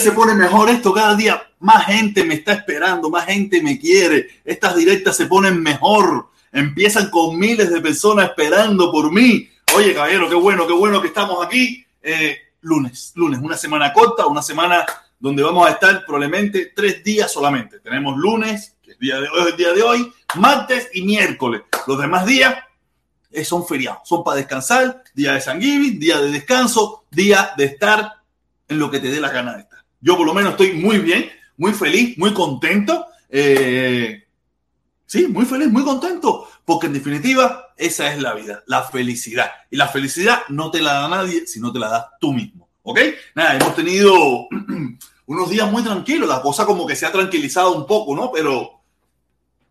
se pone mejor esto, cada día más gente me está esperando, más gente me quiere. Estas directas se ponen mejor. Empiezan con miles de personas esperando por mí. Oye, caballero, qué bueno, qué bueno que estamos aquí. Eh, lunes, lunes, una semana corta, una semana donde vamos a estar probablemente tres días solamente. Tenemos lunes, que es día de hoy, el día de hoy, martes y miércoles. Los demás días eh, son feriados, son para descansar, día de San día de descanso, día de estar en lo que te dé la gana de. Yo por lo menos estoy muy bien, muy feliz, muy contento. Eh, sí, muy feliz, muy contento, porque en definitiva esa es la vida, la felicidad. Y la felicidad no te la da nadie si no te la das tú mismo. ¿Ok? Nada, hemos tenido unos días muy tranquilos, la cosa como que se ha tranquilizado un poco, ¿no? Pero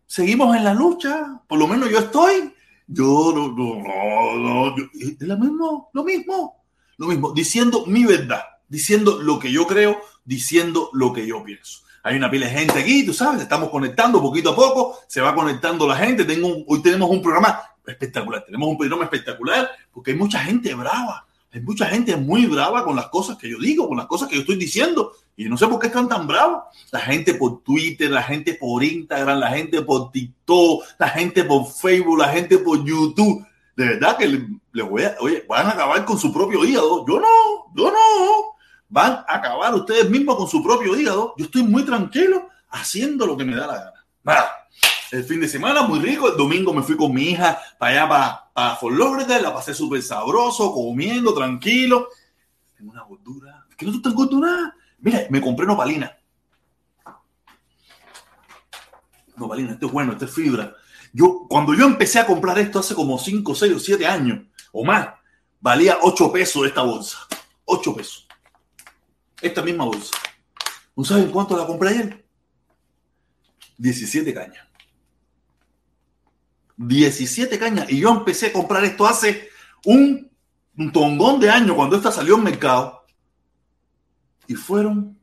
seguimos en la lucha, por lo menos yo estoy. Yo no, no, no, es lo mismo, lo mismo, lo mismo, diciendo mi verdad diciendo lo que yo creo, diciendo lo que yo pienso. Hay una pila de gente aquí, tú sabes, estamos conectando poquito a poco, se va conectando la gente. Tengo hoy tenemos un programa espectacular, tenemos un programa espectacular porque hay mucha gente brava, hay mucha gente muy brava con las cosas que yo digo, con las cosas que yo estoy diciendo. Y no sé por qué están tan bravos. La gente por Twitter, la gente por Instagram, la gente por TikTok, la gente por Facebook, la gente por YouTube. De verdad que les voy a, oye, van a acabar con su propio hígado. Yo no, yo no van a acabar ustedes mismos con su propio hígado. Yo estoy muy tranquilo haciendo lo que me da la gana. Nada. El fin de semana muy rico. El domingo me fui con mi hija para allá, para, para Florida. La pasé súper sabroso, comiendo, tranquilo. Tengo una gordura. ¿Qué no tú estás gordura? Mira, me compré nopalina. Nopalina, esto es bueno, esto es fibra. Yo, cuando yo empecé a comprar esto hace como 5, 6 o 7 años o más, valía 8 pesos esta bolsa. 8 pesos esta misma bolsa. ¿No saben cuánto la compré ayer? 17 cañas. 17 cañas. Y yo empecé a comprar esto hace un, un tongón de años cuando esta salió al mercado. Y fueron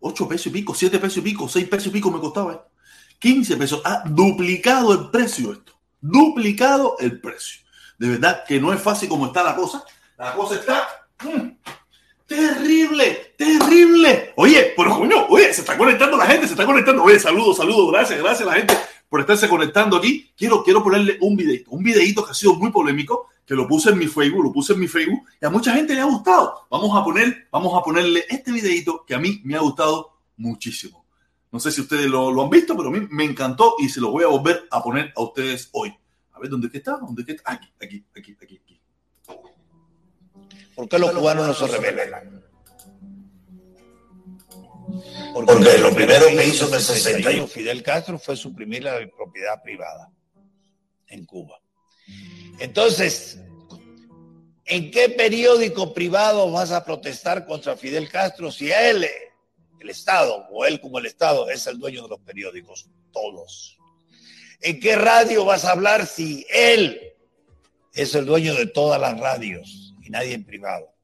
8 pesos y pico, 7 pesos y pico, 6 pesos y pico me costaba. 15 pesos. Ha duplicado el precio esto. Duplicado el precio. De verdad que no es fácil como está la cosa. La cosa está... Mm, Terrible, terrible. Oye, pero coño, oye, se está conectando la gente, se está conectando. Oye, saludos, saludos, gracias, gracias a la gente por estarse conectando aquí. Quiero, quiero ponerle un videito, un videito que ha sido muy polémico, que lo puse en mi Facebook, lo puse en mi Facebook y a mucha gente le ha gustado. Vamos a poner, vamos a ponerle este videito que a mí me ha gustado muchísimo. No sé si ustedes lo, lo han visto, pero a mí me encantó y se lo voy a volver a poner a ustedes hoy. A ver, ¿dónde está? ¿Dónde está? Aquí, aquí, aquí, aquí. ¿Por qué los cubanos no se rebelan? Porque lo primero que hizo en el 61 Fidel Castro fue suprimir la propiedad privada en Cuba. Entonces, ¿en qué periódico privado vas a protestar contra Fidel Castro si él, el Estado, o él como el Estado, es el dueño de los periódicos? Todos. ¿En qué radio vas a hablar si él es el dueño de todas las radios? Nadie en privado.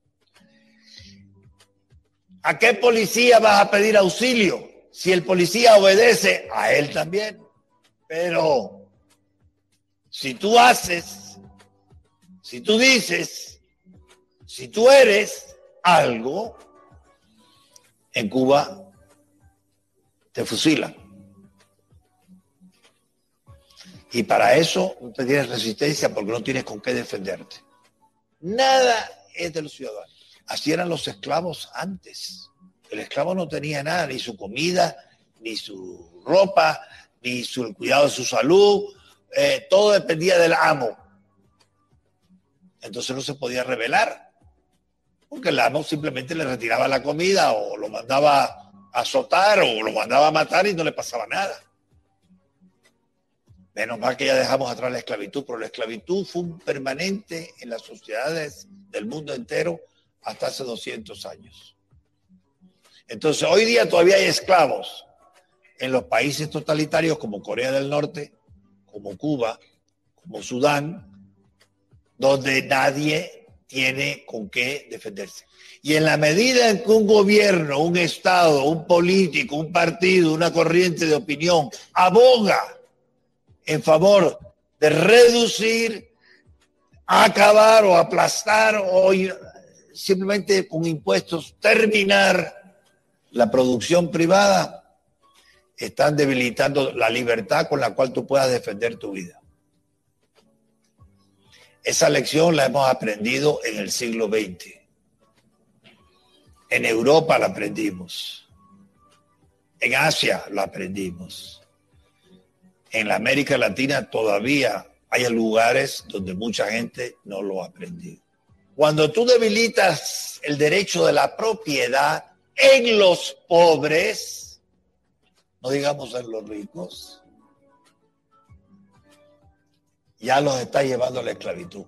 ¿A qué policía vas a pedir auxilio? Si el policía obedece, a él también. Pero si tú haces, si tú dices, si tú eres algo, en Cuba te fusilan. Y para eso no te tienes resistencia porque no tienes con qué defenderte. Nada es de los ciudadanos. Así eran los esclavos antes. El esclavo no tenía nada, ni su comida, ni su ropa, ni su, el cuidado de su salud. Eh, todo dependía del amo. Entonces no se podía rebelar, porque el amo simplemente le retiraba la comida o lo mandaba a azotar o lo mandaba a matar y no le pasaba nada. Menos mal que ya dejamos atrás la esclavitud, pero la esclavitud fue permanente en las sociedades del mundo entero hasta hace 200 años. Entonces, hoy día todavía hay esclavos en los países totalitarios como Corea del Norte, como Cuba, como Sudán, donde nadie tiene con qué defenderse. Y en la medida en que un gobierno, un Estado, un político, un partido, una corriente de opinión aboga en favor de reducir, acabar o aplastar o simplemente con impuestos terminar la producción privada, están debilitando la libertad con la cual tú puedas defender tu vida. Esa lección la hemos aprendido en el siglo XX. En Europa la aprendimos. En Asia la aprendimos. En la América Latina todavía hay lugares donde mucha gente no lo ha aprendido. Cuando tú debilitas el derecho de la propiedad en los pobres, no digamos en los ricos, ya los está llevando a la esclavitud.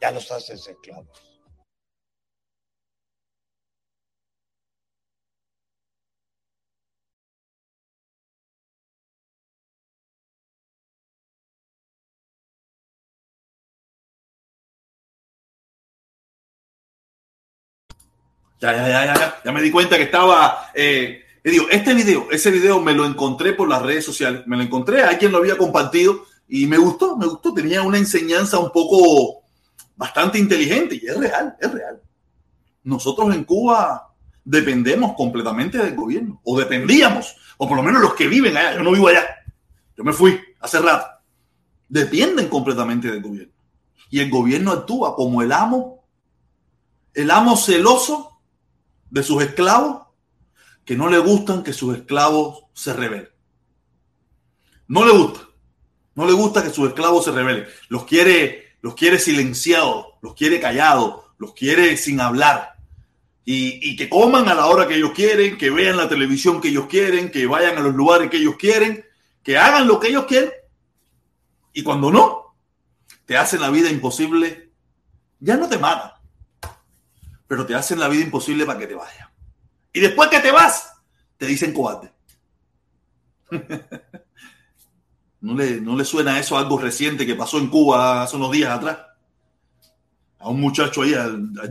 Ya los haces esclavos. Ya, ya, ya, ya, ya, me di cuenta que estaba. Eh, digo, este video, ese video me lo encontré por las redes sociales. Me lo encontré, alguien lo había compartido y me gustó, me gustó. Tenía una enseñanza un poco bastante inteligente y es real, es real. Nosotros en Cuba dependemos completamente del gobierno, o dependíamos, o por lo menos los que viven allá. Yo no vivo allá, yo me fui hace rato. Dependen completamente del gobierno. Y el gobierno actúa como el amo, el amo celoso de sus esclavos que no le gustan que sus esclavos se rebelen. No le gusta. No le gusta que sus esclavos se rebelen. Los quiere, los quiere silenciados, los quiere callados, los quiere sin hablar. Y, y, que coman a la hora que ellos quieren, que vean la televisión que ellos quieren, que vayan a los lugares que ellos quieren, que hagan lo que ellos quieren. Y cuando no, te hacen la vida imposible, ya no te matan pero te hacen la vida imposible para que te vayas. Y después que te vas, te dicen cobarde. ¿No le, ¿No le suena eso algo reciente que pasó en Cuba hace unos días atrás? A un muchacho ahí, a,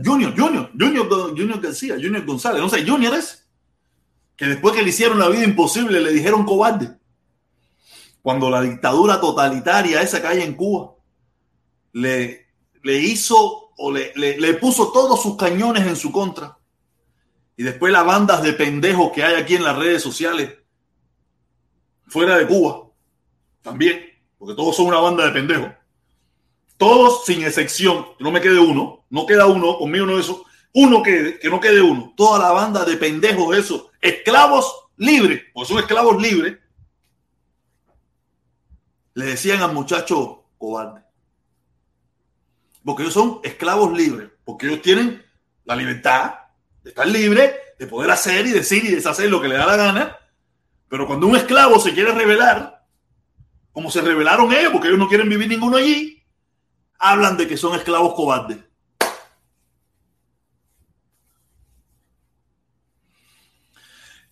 Junior, Junior, Junior, Junior García, Junior González, no sé, Junior es, que después que le hicieron la vida imposible le dijeron cobarde. Cuando la dictadura totalitaria esa que hay en Cuba le, le hizo o le, puso todos sus cañones en su contra. Y después las bandas de pendejos que hay aquí en las redes sociales, fuera de Cuba, también, porque todos son una banda de pendejos. Todos sin excepción, que no me quede uno, no queda uno, conmigo no eso, uno que no quede uno. Toda la banda de pendejos, esos, esclavos libres, porque son esclavos libres, le decían al muchacho cobarde porque ellos son esclavos libres, porque ellos tienen la libertad de estar libre, de poder hacer y decir y deshacer lo que le da la gana. Pero cuando un esclavo se quiere rebelar, como se rebelaron ellos, porque ellos no quieren vivir ninguno allí, hablan de que son esclavos cobardes.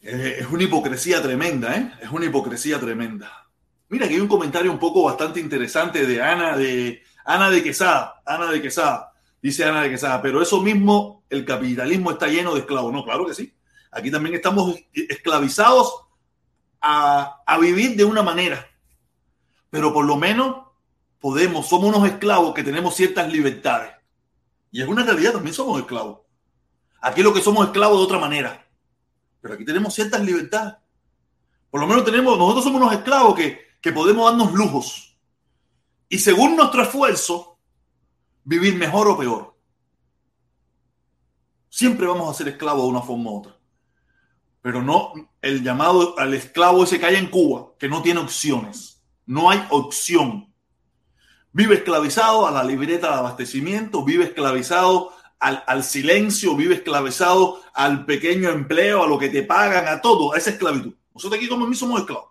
Eh, es una hipocresía tremenda, ¿eh? Es una hipocresía tremenda. Mira, aquí hay un comentario un poco bastante interesante de Ana de Ana de Quesada, Ana de Quesada, dice Ana de Quesada, pero eso mismo, el capitalismo está lleno de esclavos. No, claro que sí. Aquí también estamos esclavizados a, a vivir de una manera, pero por lo menos podemos, somos unos esclavos que tenemos ciertas libertades. Y es una realidad, también somos esclavos. Aquí lo que somos esclavos de otra manera, pero aquí tenemos ciertas libertades. Por lo menos tenemos, nosotros somos unos esclavos que, que podemos darnos lujos y según nuestro esfuerzo, vivir mejor o peor. Siempre vamos a ser esclavos de una forma u otra. Pero no el llamado al esclavo ese que hay en Cuba, que no tiene opciones. No hay opción. Vive esclavizado a la libreta de abastecimiento, vive esclavizado al, silencio, vive esclavizado al pequeño empleo, a lo que te pagan, a todo, a esa esclavitud. Nosotros aquí como mí somos esclavos.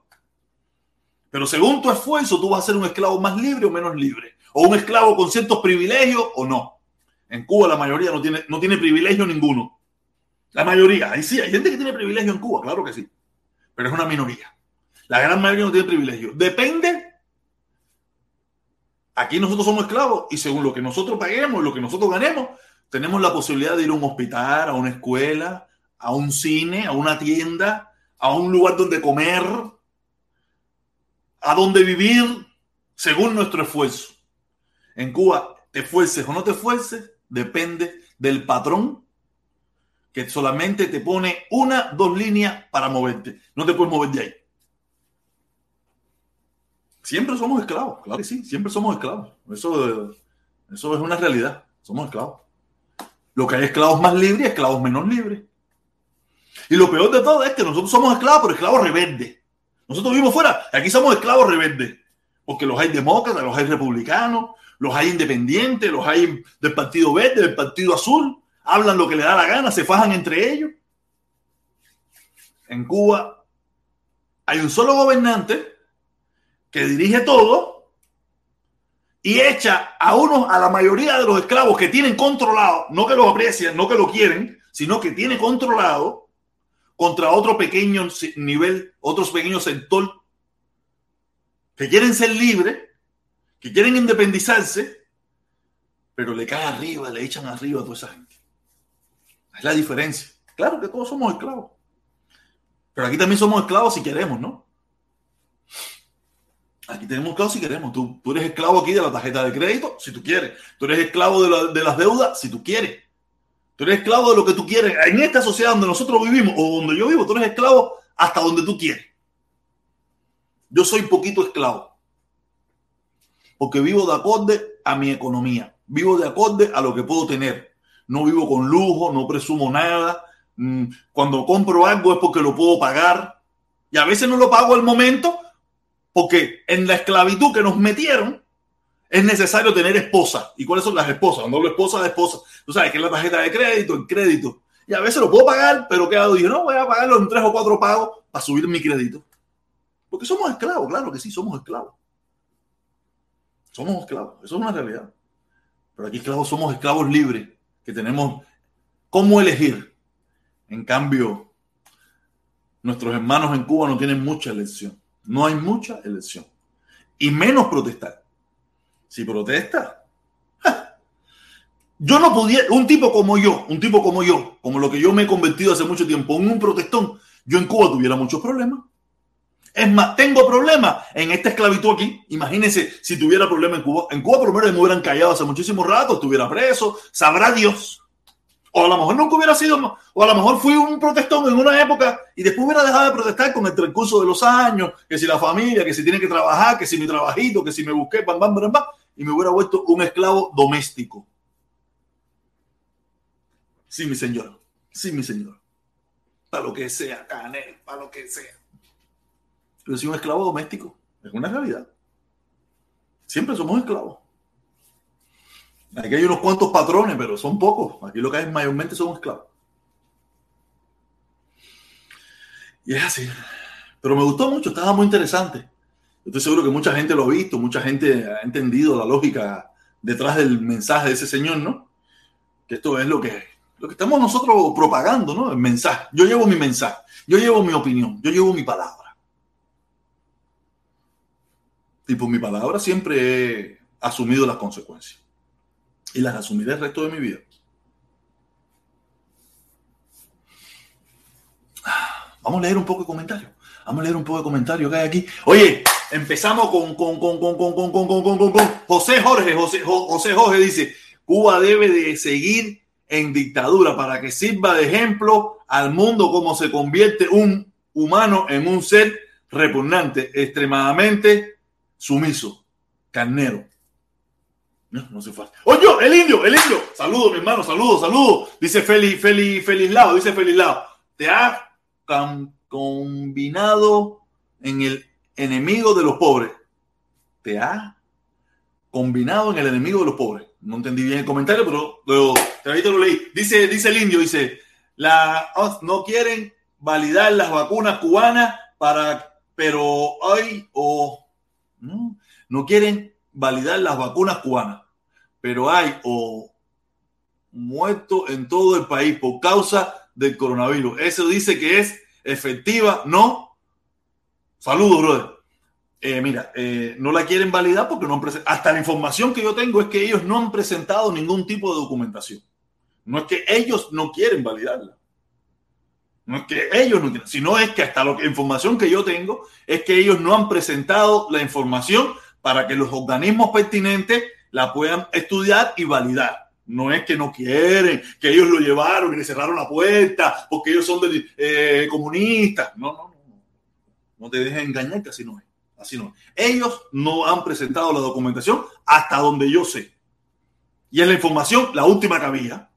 Pero según tu esfuerzo, tú vas a ser un esclavo más libre o menos libre. O un esclavo con ciertos privilegios o no. En Cuba la mayoría no tiene, no tiene privilegio ninguno. La mayoría. Ahí sí, hay gente que tiene privilegio en Cuba, claro que sí. Pero es una minoría. La gran mayoría no tiene privilegio. Depende. Aquí nosotros somos esclavos y según lo que nosotros paguemos, lo que nosotros ganemos, tenemos la posibilidad de ir a un hospital, a una escuela, a un cine, a una tienda, a un lugar donde comer, a dónde vivir según nuestro esfuerzo. En Cuba, te esfuerces o no te esfuerces, depende del patrón que solamente te pone una, dos líneas para moverte. No te puedes mover de ahí. Siempre somos esclavos, claro que sí, siempre somos esclavos. Eso, eso es una realidad, somos esclavos. Lo que hay esclavos más libres y esclavos menos libres. Y lo peor de todo es que nosotros somos esclavos, pero esclavos rebeldes. Nosotros vivimos fuera, aquí somos esclavos rebeldes. Porque los hay demócratas, los hay republicanos, los hay independientes, los hay del Partido Verde, del Partido Azul. Hablan lo que les da la gana, se fajan entre ellos. En Cuba hay un solo gobernante que dirige todo y echa a unos, a la mayoría de los esclavos que tienen controlado, no que los aprecian, no que lo quieren, sino que tiene controlado contra otro pequeño nivel, otros pequeños sector que quieren ser libres, que quieren independizarse, pero le cae arriba, le echan arriba a toda esa gente. Es la diferencia. Claro que todos somos esclavos. Pero aquí también somos esclavos si queremos, ¿no? Aquí tenemos esclavos si queremos. Tú, tú, eres esclavo aquí de la tarjeta de crédito, si tú quieres. Tú eres esclavo de, de, las deudas, si tú quieres. Tú eres esclavo de lo que tú quieres. En esta sociedad donde nosotros vivimos, o donde yo vivo, tú eres esclavo hasta donde tú quieres. Yo soy poquito esclavo. Porque vivo de acorde a mi economía. Vivo de acorde a lo que puedo tener. No vivo con lujo, no presumo nada. Mm, cuando compro algo es porque lo puedo pagar. Y a veces no lo pago al momento porque en la esclavitud que nos metieron es necesario tener esposa. ¿Y cuáles son las esposas? Cuando hablo esposa de esposa, tú sabes que es la tarjeta de crédito, el crédito. Y a veces lo puedo pagar, pero ¿qué hago? Digo, no, voy a pagarlo en tres o cuatro pagos para subir mi crédito. Porque somos esclavos, claro que sí, somos esclavos. Somos esclavos, eso es una realidad. Pero aquí esclavos somos esclavos libres, que tenemos cómo elegir. En cambio, nuestros hermanos en Cuba no tienen mucha elección. No hay mucha elección. Y menos protestar. Si protesta, yo no pudiera, un tipo como yo, un tipo como yo, como lo que yo me he convertido hace mucho tiempo en un protestón, yo en Cuba tuviera muchos problemas. Es más, tengo problemas en esta esclavitud aquí. Imagínense si tuviera problemas en Cuba. En Cuba, por lo menos, me hubieran callado hace muchísimo rato, estuviera preso, sabrá Dios. O a lo mejor nunca hubiera sido, o a lo mejor fui un protestón en una época y después hubiera dejado de protestar con el transcurso de los años, que si la familia, que si tiene que trabajar, que si mi trabajito, que si me busqué, bam, bam, bam, bam, y me hubiera vuelto un esclavo doméstico. Sí, mi señor. Sí, mi señor. Para lo que sea, Canel, para lo que sea. Pero si un esclavo doméstico es una realidad. Siempre somos esclavos. Aquí hay unos cuantos patrones, pero son pocos. Aquí lo que hay mayormente son esclavos. Y es así. Pero me gustó mucho, estaba muy interesante. Estoy seguro que mucha gente lo ha visto, mucha gente ha entendido la lógica detrás del mensaje de ese señor, ¿no? Que esto es lo que, lo que estamos nosotros propagando, ¿no? El mensaje. Yo llevo mi mensaje, yo llevo mi opinión, yo llevo mi palabra. Y por mi palabra siempre he asumido las consecuencias y las asumiré el resto de mi vida. Vamos a leer un poco de comentarios. Vamos a leer un poco de comentarios que hay aquí. Oye, empezamos con, con, con, con, con, con, con, con, con, con, José Jorge. José, José Jorge dice, Cuba debe de seguir en dictadura para que sirva de ejemplo al mundo cómo se convierte un humano en un ser repugnante, extremadamente sumiso, carnero. No, no se fue. Oye, el indio, el indio. Saludos, mi hermano, saludos, saludos. Dice Feliz, Feliz, Feliz Lao, dice Feliz Lao. Te ha combinado en el enemigo de los pobres. Te ha combinado en el enemigo de los pobres. No entendí bien el comentario, pero, pero te lo leí. Dice, dice el indio, dice, la, oh, no quieren validar las vacunas cubanas para, pero hoy o no, no quieren validar las vacunas cubanas, pero hay o muertos en todo el país por causa del coronavirus. Eso dice que es efectiva, ¿no? Saludos, brother. Eh, mira, eh, no la quieren validar porque no han presentado. Hasta la información que yo tengo es que ellos no han presentado ningún tipo de documentación. No es que ellos no quieren validarla. No es que ellos no quieren, sino es que hasta la información que yo tengo es que ellos no han presentado la información para que los organismos pertinentes la puedan estudiar y validar. No es que no quieren, que ellos lo llevaron y le cerraron la puerta, porque ellos son de, eh, comunistas. No, no, no. No te dejes engañar que así no es. Así no Ellos no han presentado la documentación hasta donde yo sé. Y es la información, la última que había.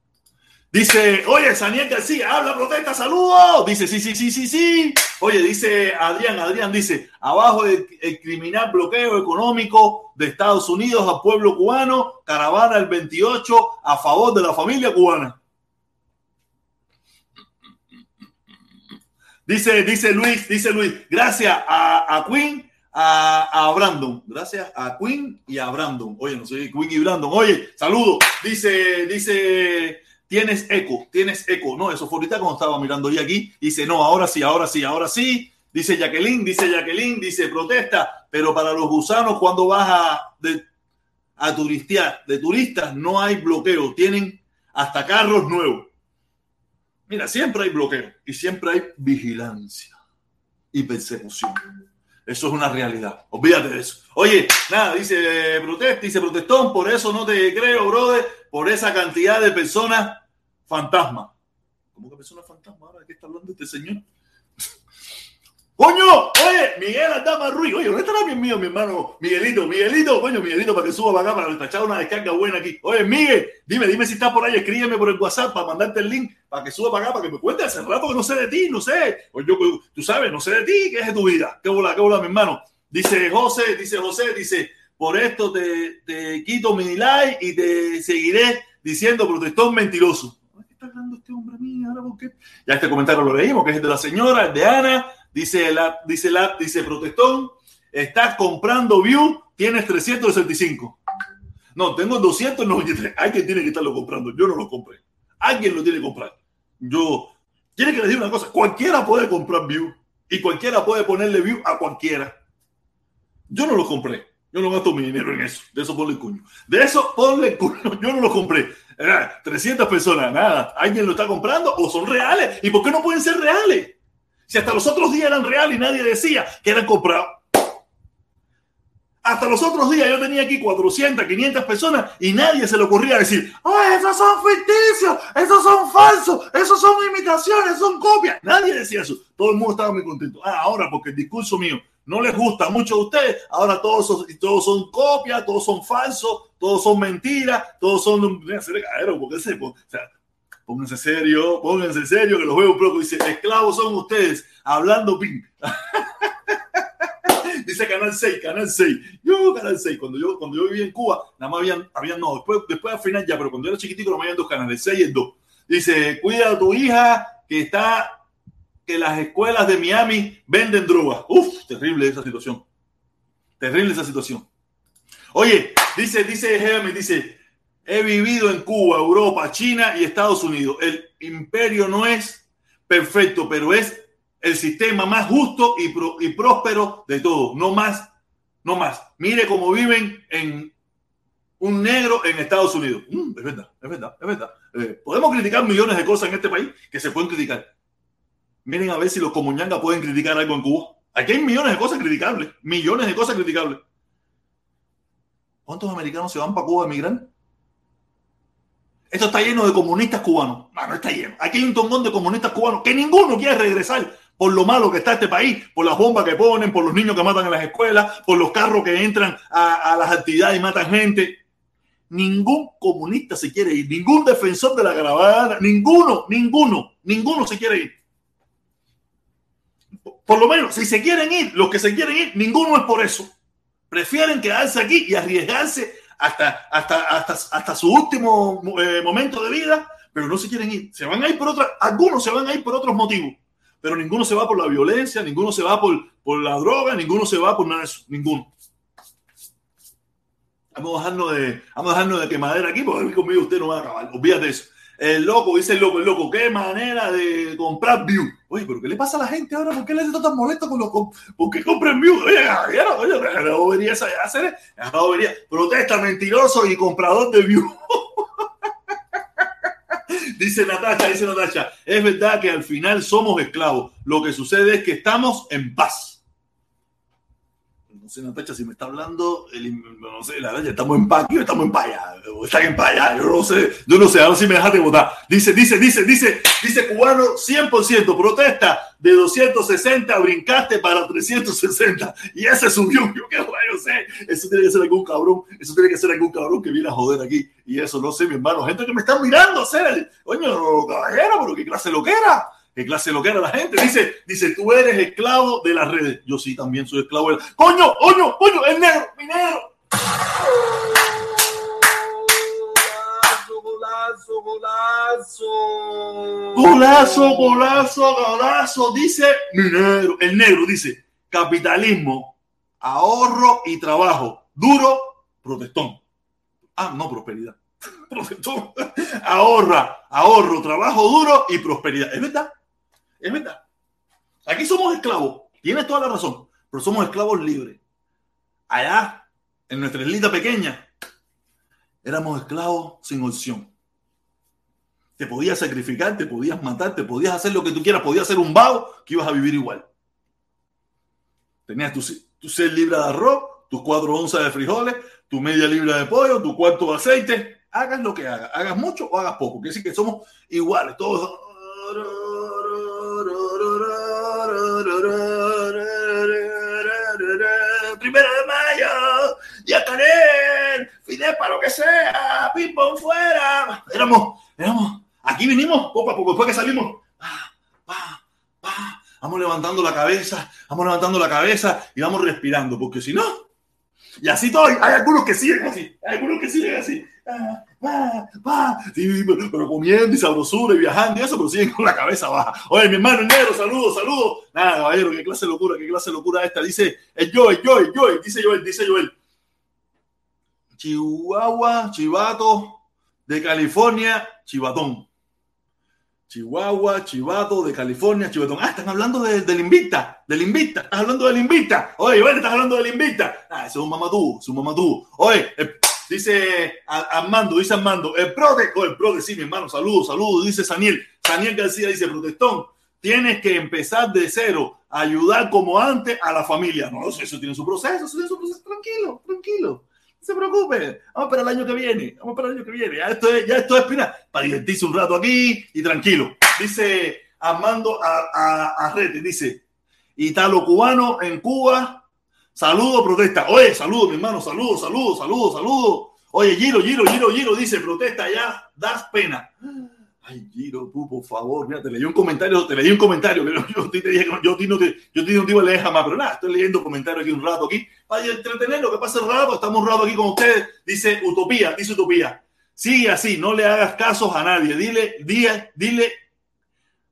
Dice, oye, Saniel García, habla, protesta, saludos. Dice, sí, sí, sí, sí, sí. Oye, dice Adrián, Adrián dice, abajo el, criminal bloqueo económico de Estados Unidos al pueblo cubano, caravana el 28 a favor de la familia cubana. Dice, dice Luis, dice Luis, gracias a, a Queen a, Brandon. Gracias a Queen y a Brandon. Oye, no soy Queen y Brandon. Oye, saludo. Dice, dice, tienes eco, tienes eco. No, eso fue ahorita cuando estaba mirando yo aquí. Dice, no, ahora sí, ahora sí, ahora sí. Dice Jacqueline, dice Jacqueline, dice protesta, pero para los gusanos cuando vas a, de, a turistear, de turistas no hay bloqueo, tienen hasta carros nuevos. Mira, siempre hay bloqueo y siempre hay vigilancia y persecución. Eso es una realidad. Olvídate de eso. Oye, nada, dice protest, dice protestón, por eso no te creo, brother, por esa cantidad de personas fantasmas. ¿Cómo que personas fantasmas? Ahora, ¿de qué está hablando este señor? Coño, oye, Miguel Andama Ruiz, oye, ¿dónde estará mi mío, mi hermano Miguelito? Miguelito, coño, Miguelito, para que suba para acá, para echar una descarga buena aquí. Oye, Miguel, dime, dime si estás por ahí, escríbeme por el WhatsApp para mandarte el link, para que suba para acá, para que me cuentes hace rato que no sé de ti, no sé. Oye, yo, tú sabes, no sé de ti, ¿qué es de tu vida? ¿Qué bola, qué bola, mi hermano? Dice José, dice José, dice, por esto te, te quito mi like y te seguiré diciendo protestón mentiroso. ¿Qué está este hombre mío? Ya este comentario lo leímos, que es de la señora, el de Ana Dice la, dice la, dice Protestón, estás comprando View, tienes 365. No, tengo 293. Alguien tiene que estarlo comprando. Yo no lo compré. Alguien lo tiene que comprar. Yo, tiene que decir una cosa, cualquiera puede comprar View y cualquiera puede ponerle View a cualquiera. Yo no lo compré. Yo no gasto mi dinero en eso. De eso ponle cuño. De eso ponle cuño. Yo no lo compré. 300 personas, nada. ¿Alguien lo está comprando o son reales? ¿Y por qué no pueden ser reales? Si hasta los otros días eran reales y nadie decía que eran comprados. Hasta los otros días yo tenía aquí 400, 500 personas y nadie se le ocurría decir, ¡Oh, esos son ficticios! ¡Esos son falsos! ¡Esos son imitaciones! ¡Son copias! Nadie decía eso. Todo el mundo estaba muy contento. Ah, ahora porque el discurso mío no les gusta mucho a ustedes, ahora todos son, todos son copias, todos son falsos, todos son mentiras, todos son... Porque se, o sea, Pónganse serio, pónganse serio, que los veo un poco. Dice, esclavos son ustedes, hablando ping. Dice Canal 6, Canal 6. Yo, Canal 6. Cuando yo, cuando yo vivía en Cuba, nada más habían, habían no, después, después al final ya, pero cuando era chiquitico, no me habían dos canales, 6 y el 2. Dice, cuida a tu hija que está, que las escuelas de Miami venden drogas. Uf, terrible esa situación. Terrible esa situación. Oye, dice, dice Jeremy, dice, He vivido en Cuba, Europa, China y Estados Unidos. El imperio no es perfecto, pero es el sistema más justo y, próspero de todo. No más, no más. Mire cómo viven en un negro en Estados Unidos. Mm, es verdad, es verdad, es verdad. Eh, podemos criticar millones de cosas en este país que se pueden criticar. Miren a ver si los comuñangas pueden criticar algo en Cuba. Aquí hay millones de cosas criticables, millones de cosas criticables. ¿Cuántos americanos se van para Cuba a emigrar? Esto está lleno de comunistas cubanos. No, está lleno. Aquí hay un tongón de comunistas cubanos que ninguno quiere regresar por lo malo que está este país, por las bombas que ponen, por los niños que matan en las escuelas, por los carros que entran a, las actividades y matan gente. Ningún comunista se quiere ir, ningún defensor de la caravana, ninguno, ninguno, ninguno se quiere ir. Por lo menos, si se quieren ir, los que se quieren ir, ninguno es por eso. Prefieren quedarse aquí y arriesgarse hasta, hasta, hasta, hasta su último eh, momento de vida, pero no se quieren ir. Se van a ir por otras, algunos se van a ir por otros motivos, pero ninguno se va por la violencia, ninguno se va por, por la droga, ninguno se va por nada de eso, ninguno. Vamos a dejarnos de, vamos a dejarnos de quemadera aquí, porque conmigo usted no va a acabar. Olvídate de eso. El loco, dice el loco, el loco, qué manera de comprar view. Oye, pero ¿qué le pasa a la gente ahora? ¿Por qué le está tan molesto con los ¿Por qué compran view? Oye, oye, oye, esa ya hacer, la bobería. Protesta mentiroso y comprador de view. dice Natacha, dice Natacha, es verdad que al final somos esclavos. Lo que sucede es que estamos en paz. Sé, Natacha, si me está hablando, el, no sé, la verdad, estamos en Paqui estamos en Paya, están en Paya, yo no sé, yo no sé, ahora sí me dejaste votar. Dice, dice, dice, dice, dice cubano 100%, protesta de 260, brincaste para 360 y ese subió, yo qué rayo sé, eso tiene que ser algún cabrón, eso tiene que ser algún cabrón que viene a joder aquí y eso no sé, mi hermano, gente que me está mirando, sé, coño, caballero, pero qué clase lo que era. ¿Qué clase lo que era la gente? Dice, dice, tú eres esclavo de las redes. Yo sí también soy esclavo de las ¡Coño, coño, coño! ¡El negro, mi negro! Golazo, golazo, golazo. Golazo, golazo, Dice mi negro. El negro dice, capitalismo, ahorro y trabajo. Duro, protestón. Ah, no, prosperidad. Protestón. Ahorra, ahorro, trabajo duro y prosperidad. ¿Es verdad? Es verdad. Aquí somos esclavos. Tienes toda la razón. Pero somos esclavos libres. Allá, en nuestra islita pequeña, éramos esclavos sin opción. Te podías sacrificar, te podías matar, te podías hacer lo que tú quieras, podías ser un vago que ibas a vivir igual. Tenías tu, tu seis libras de arroz, tus cuatro onzas de frijoles, tu media libra de pollo, tu cuarto de aceite. Hagas lo que hagas, hagas mucho o hagas poco. Quiere decir que somos iguales, todos primero de mayo, Yacaré, Fidel para lo que sea, ping pong fuera. Éramos, éramos, aquí vinimos poco a poco, después que salimos, vamos levantando la cabeza, vamos levantando la cabeza y vamos respirando, porque si no, y así todo, hay algunos que siguen así, algunos que siguen así. Pero, comiendo y sabrosura y viajando y eso, pero siguen con la cabeza baja. Oye, mi hermano negro, saludos, saludos. Nada, caballero, qué clase de locura, qué clase de locura esta. Dice, el Joel, Joel, Joel, dice Joel, dice Joel. Chihuahua, Chivato, de California, Chivatón. Chihuahua, Chivato, de California, Chivatón. Ah, están hablando de, del Invicta, del Invicta, estás hablando del Invicta. Oye, bueno, estás hablando del Invicta. Ah, ese es un mamadú, es un mamadú. Oye, eh, Dice Armando, dice Armando, el prote, oh, el prote, sí, mi hermano, saludos, saludos, dice Saniel. Saniel García dice, protestón, tienes que empezar de cero, ayudar como antes a la familia. No, eso tiene su proceso, eso tiene su proceso, tranquilo, tranquilo. No se preocupe, vamos para el año que viene, vamos para el año que viene. Ya esto es, ya esto es para divertirse un rato aquí y tranquilo. Dice Armando a, Rete, dice, Italo cubano en Cuba Saludo, protesta. Oye, saludo, mi hermano, saludo, saludo, saludo, saludo. Oye, Giro, Giro, Giro, Giro, dice, protesta ya, das pena. Ay, Giro, tú, por favor, mira, te leí un comentario, te leí un comentario, pero yo te dije yo, no te, yo no te iba a leer jamás, pero nada, estoy leyendo comentarios aquí un rato aquí, para entretener lo que pasa el rato, estamos un rato aquí con ustedes, dice Utopía, dice Utopía, sigue así, no le hagas casos a nadie, dile, dile, dile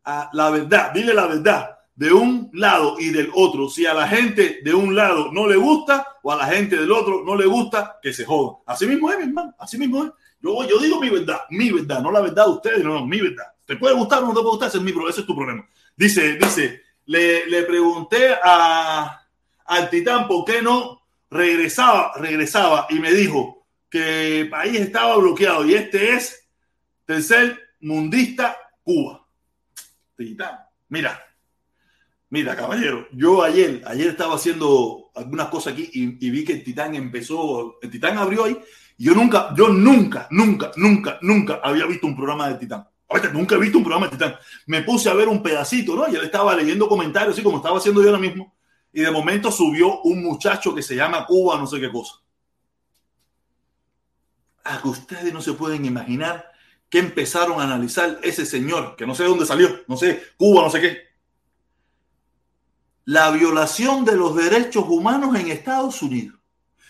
a la verdad, dile la verdad, de un lado y del otro. Si a la gente de un lado no le gusta o a la gente del otro no le gusta, que se joda. Así mismo es, mi hermano. Así mismo es. Yo, yo digo mi verdad, mi verdad, no la verdad de ustedes, no, no, mi verdad. ¿Te puede gustar o no te puede gustar? Ese es, mi, ese es tu problema. Dice, dice, le, le pregunté a, al titán por qué no regresaba, regresaba y me dijo que el país estaba bloqueado y este es tercer mundista Cuba. Titán, mira, Mira, caballero, yo ayer, ayer estaba haciendo algunas cosas aquí y, vi que el Titán empezó, el Titán abrió ahí. Y yo nunca, yo nunca, nunca, nunca, nunca había visto un programa de Titán. Ahorita nunca he visto un programa de Titán. Me puse a ver un pedacito, ¿no? Y él estaba leyendo comentarios, así como estaba haciendo yo ahora mismo. Y de momento subió un muchacho que se llama Cuba, no sé qué cosa. A que ustedes no se pueden imaginar que empezaron a analizar ese señor, que no sé de dónde salió, no sé, Cuba, no sé qué la violación de los derechos humanos en Estados Unidos.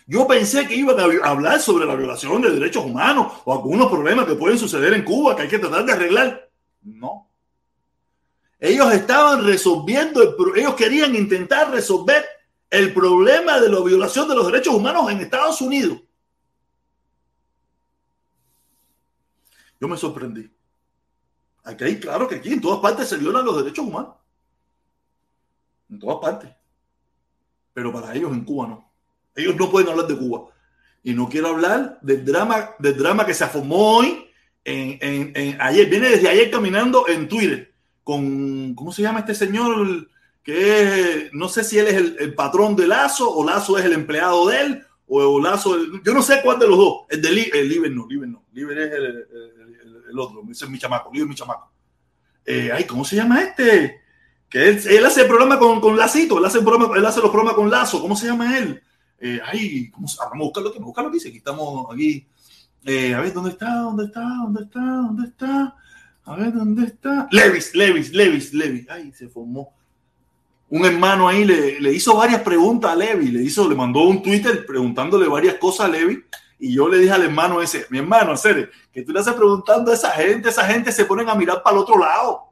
Yo pensé que iban a hablar sobre la violación de derechos humanos o algunos problemas que pueden suceder en Cuba que hay que tratar de arreglar. No. Ellos estaban resolviendo, el, ellos querían intentar resolver el problema de la violación de los derechos humanos en Estados Unidos. Yo me sorprendí. Aquí, claro que aquí en todas partes se violan los derechos humanos en todas partes. Pero para ellos en Cuba no. Ellos no pueden hablar de Cuba. Y no quiero hablar del drama, del drama que se formó hoy, en, ayer. Viene desde ayer caminando en Twitter con, ¿cómo se llama este señor? que no sé si él es el, patrón de Lazo o Lazo es el empleado de él o, Lazo, yo no sé cuál de los dos, el de el Liber no, Liber no, Liber es el, otro, ese es mi chamaco, Liber es mi chamaco. Eh, ay, ¿cómo se llama este? Que él, hace el programa con, con Lacito, él hace, el programa, él hace los programas con Lazo, ¿cómo se llama él? Eh, ay, ¿cómo, vamos a buscarlo, vamos a buscarlo aquí, aquí estamos aquí. Eh, a ver, ¿dónde está? ¿Dónde está? ¿Dónde está? ¿Dónde está? A ver, ¿dónde está? Levis, Levis, Levis, Levis. Ay, se formó. Un hermano ahí le, le hizo varias preguntas a Levi, le hizo, le mandó un Twitter preguntándole varias cosas a Levi. Y yo le dije al hermano ese, mi hermano, hacer que tú le haces preguntando a esa gente, esa gente se ponen a mirar para el otro lado.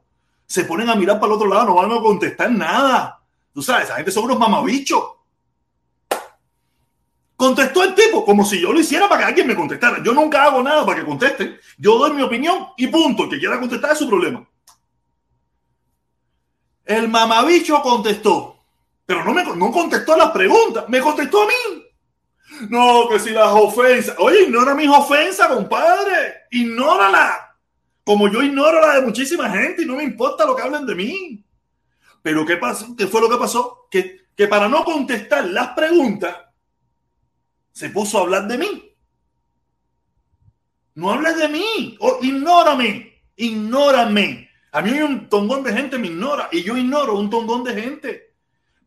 Se ponen a mirar para el otro lado, no van a contestar nada. Tú sabes, esa gente son unos mamabichos. Contestó el tipo como si yo lo hiciera para que alguien me contestara. Yo nunca hago nada para que contesten. Yo doy mi opinión y punto. El que quiera contestar es su problema. El mamabicho contestó, pero no me no contestó a las preguntas, me contestó a mí. No, que si las ofensas. Oye, ignora mis ofensas, compadre. Ignórala. Como yo ignoro la de muchísima gente y no me importa lo que hablen de mí. Pero ¿qué pasó? ¿Qué fue lo que pasó? Que, que para no contestar las preguntas, se puso a hablar de mí. No hables de mí. O, ignórame. Ignórame. A mí un tongón de gente me ignora y yo ignoro un tongón de gente.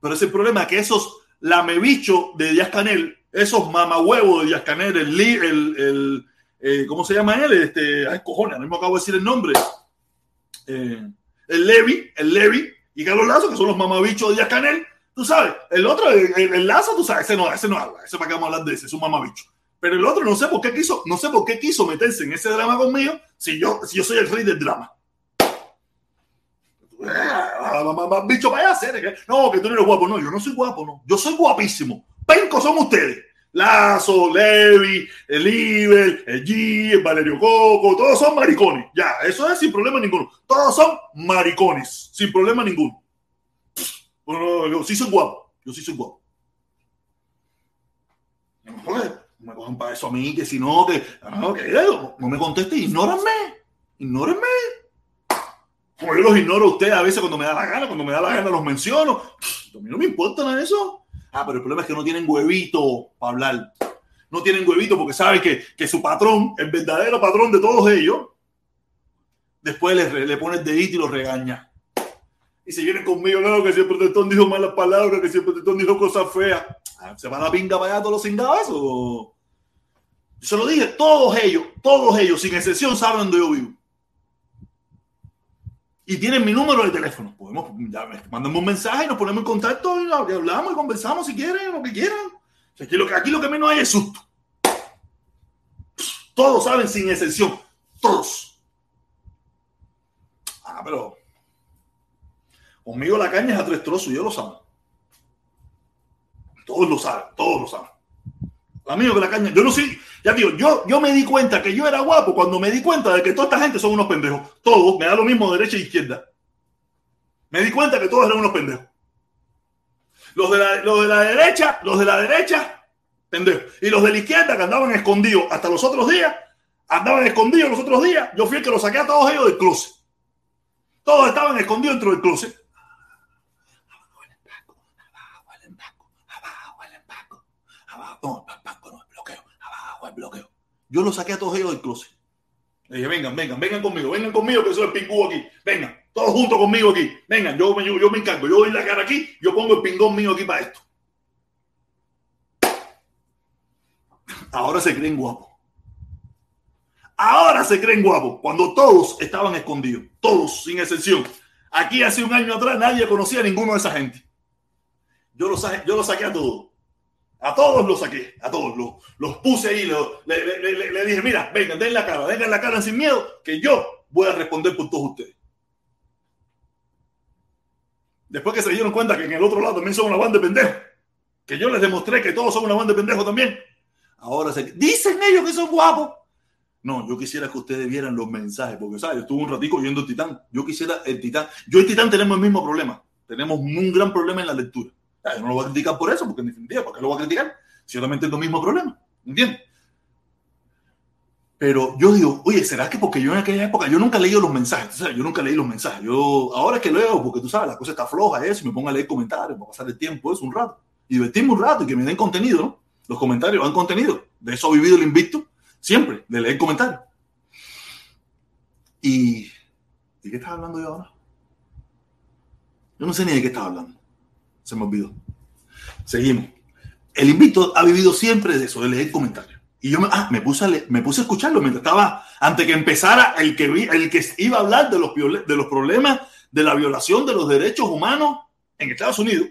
Pero ese problema que esos lamebichos de Díaz Canel, esos mamahuevos de Díaz Canel, el, el, el eh, ¿cómo se llama él? Este, ay, cojones, no me acabo de decir el nombre. Eh, el Levi, el Levi y Carlos Lazo, que son los mamabichos de Díaz Canel, Tú sabes, el otro, el, Lazo, tú sabes, ese no, ese no habla, ese para qué vamos a hablar de ese, es un mamabicho. Pero el otro no sé por qué quiso, no sé por qué quiso meterse en ese drama conmigo si yo, si yo soy el rey del drama. Ah, bicho, vaya a hacer. No, que tú no eres guapo. No, yo no soy guapo, no. Yo soy guapísimo. Penco son ustedes. Lazo, Levi, el Iber, el G, el Valerio Coco, todos son maricones. Ya, eso es sin problema ninguno. Todos son maricones, sin problema ninguno. Yo sí soy guapo. Yo sí soy guapo. No, me cojan para eso a mí, que si no, que no, que no me conteste, ignórenme. Ignórenme. Como yo los ignoro a ustedes a veces cuando me da la gana, cuando me da la gana los menciono. A mí no me importa nada eso. Ah, pero el problema es que no tienen huevito para hablar. No tienen huevito porque saben que, que su patrón, el verdadero patrón de todos ellos, después le, le pone el dedito y lo regaña y se vienen conmigo, no, que si el protestón dijo malas palabras, que si el protestón dijo cosas feas. Ah, ¿Se van a pinga para allá todos los cingados? Yo se lo dije, todos ellos, todos ellos, sin excepción, saben dónde yo vivo. Y tienen mi número de teléfono. Podemos, ya, un mensaje y nos ponemos en contacto y hablamos y conversamos si quieren, lo que quieran. aquí, lo aquí lo que menos hay es susto. Todos saben, sin excepción. Todos. Ah, pero Conmigo la caña es a tres trozos, yo lo saben. Todos lo saben, todos lo saben. Amigo que la caña, yo no sé, ya digo, yo, yo me di cuenta que yo era guapo cuando me di cuenta de que toda esta gente son unos pendejos. Todos, me da lo mismo derecha e izquierda. Me di cuenta que todos eran unos pendejos. Los de la, los de la derecha, los de la derecha, pendejos. Y los de la izquierda que andaban escondidos hasta los otros días, andaban escondidos los otros días. Yo fui el que los saqué a todos ellos del closet. Todos estaban escondidos dentro del closet. No, Paco, no, el bloqueo. Bloqueo. Yo lo saqué a todos ellos del closet. Le dije, vengan, vengan, vengan conmigo, vengan conmigo que soy el pingú aquí. Vengan, todos juntos conmigo aquí. Vengan, yo, yo, yo me encargo. Yo doy la cara aquí, yo pongo el pingón mío aquí para esto. Ahora se creen guapos. Ahora se creen guapos. Cuando todos estaban escondidos. Todos, sin excepción. Aquí hace un año atrás nadie conocía a ninguno de esa gente. Yo lo, saqué, yo lo saqué a todos. A todos los saqué, a todos los, los puse ahí, le, dije, mira, vengan, den la cara, den la cara sin miedo, que yo voy a responder por todos ustedes. Después que se dieron cuenta que en el otro lado también son una banda de pendejos, que yo les demostré que todos son una banda de pendejos también, ahora dicen ellos que son guapos. No, yo quisiera que ustedes vieran los mensajes, porque, ¿sabes? Yo estuve un ratico viendo el Titán. Yo quisiera el Titán. Yo y el Titán tenemos el mismo problema. Tenemos un gran problema en la lectura. Yo no lo voy a criticar por eso, porque en definitiva, ¿por qué lo voy a criticar? Si yo también tengo el mismo problema, ¿entiendes? Pero yo digo, oye, ¿será que porque yo en aquella época, yo nunca leí los mensajes, yo nunca leí los mensajes. Yo ahora es que leo, porque tú sabes, la cosa está floja, eso, me pongo a leer comentarios, para pasar el tiempo, eso un rato, y divertirme un rato y que me den contenido, ¿no? Los comentarios dan contenido. De eso ha vivido el invicto, siempre, de leer comentarios. Y, ¿de qué estaba hablando yo ahora? Yo no sé ni de qué estaba hablando. Se me olvidó. Seguimos. El invicto ha vivido siempre de eso, de leer comentarios. Y yo me, ah, me, puse a me puse a escucharlo mientras estaba, antes que empezara el que, el que iba a hablar de los, de los problemas de la violación de los derechos humanos en Estados Unidos.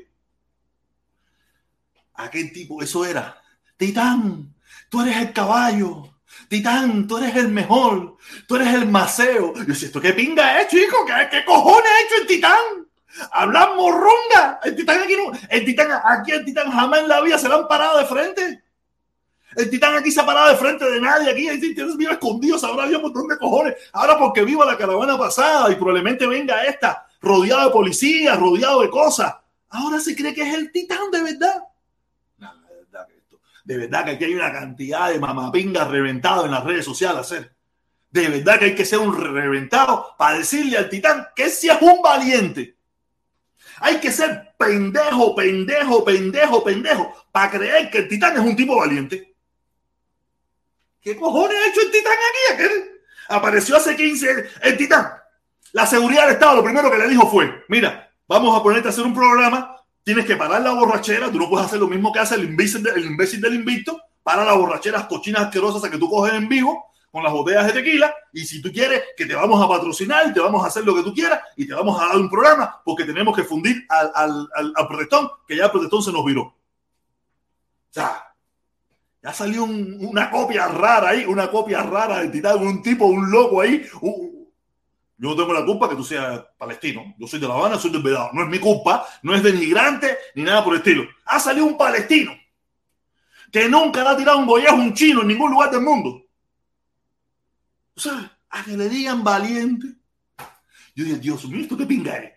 Aquel tipo, eso era, Titán, tú eres el caballo, Titán, tú eres el mejor, tú eres el maceo. Yo decía, ¿esto qué pinga es, chico? ¿Qué, qué cojones ha hecho el Titán? Hablan morronga. El Titán aquí no, el Titán aquí, el Titán jamás en la vida se lo han parado de frente. El titán aquí se ha parado de frente de nadie. Aquí hay titanes vive escondidos. Ahora había un montón de cojones. Ahora porque viva la caravana pasada y probablemente venga esta rodeado de policías, rodeado de cosas. Ahora se cree que es el titán de verdad. De, verdad que aquí hay una cantidad de mamapingas reventados en las redes sociales. De verdad que hay que ser un reventado para decirle al titán que si es un valiente. Hay que ser pendejo, pendejo, pendejo, pendejo para creer que el titán es un tipo valiente. ¿Qué cojones ha hecho el Titán aquí? Apareció hace 15 el Titán. La seguridad del Estado lo primero que le dijo fue, mira, vamos a ponerte a hacer un programa, tienes que parar la borrachera, tú no puedes hacer lo mismo que hace el imbécil, el del invicto, para las borracheras cochinas asquerosas que tú coges en vivo con las botellas de tequila y si tú quieres que te vamos a patrocinar, te vamos a hacer lo que tú quieras y te vamos a dar un programa porque tenemos que fundir al, al, al, protestón, que ya el protestón se nos viró. O sea, ya salió una copia rara ahí, una copia rara de Titán, un tipo, un loco ahí. yo no tengo la culpa que tú seas palestino. Yo soy de La Habana, soy del Vedado. No es mi culpa, no es denigrante ni nada por el estilo. Ha salido un palestino que nunca le ha tirado un a un chino en ningún lugar del mundo. O sea, a que le digan valiente. Yo dije, Dios mío, ¿esto qué pinga es?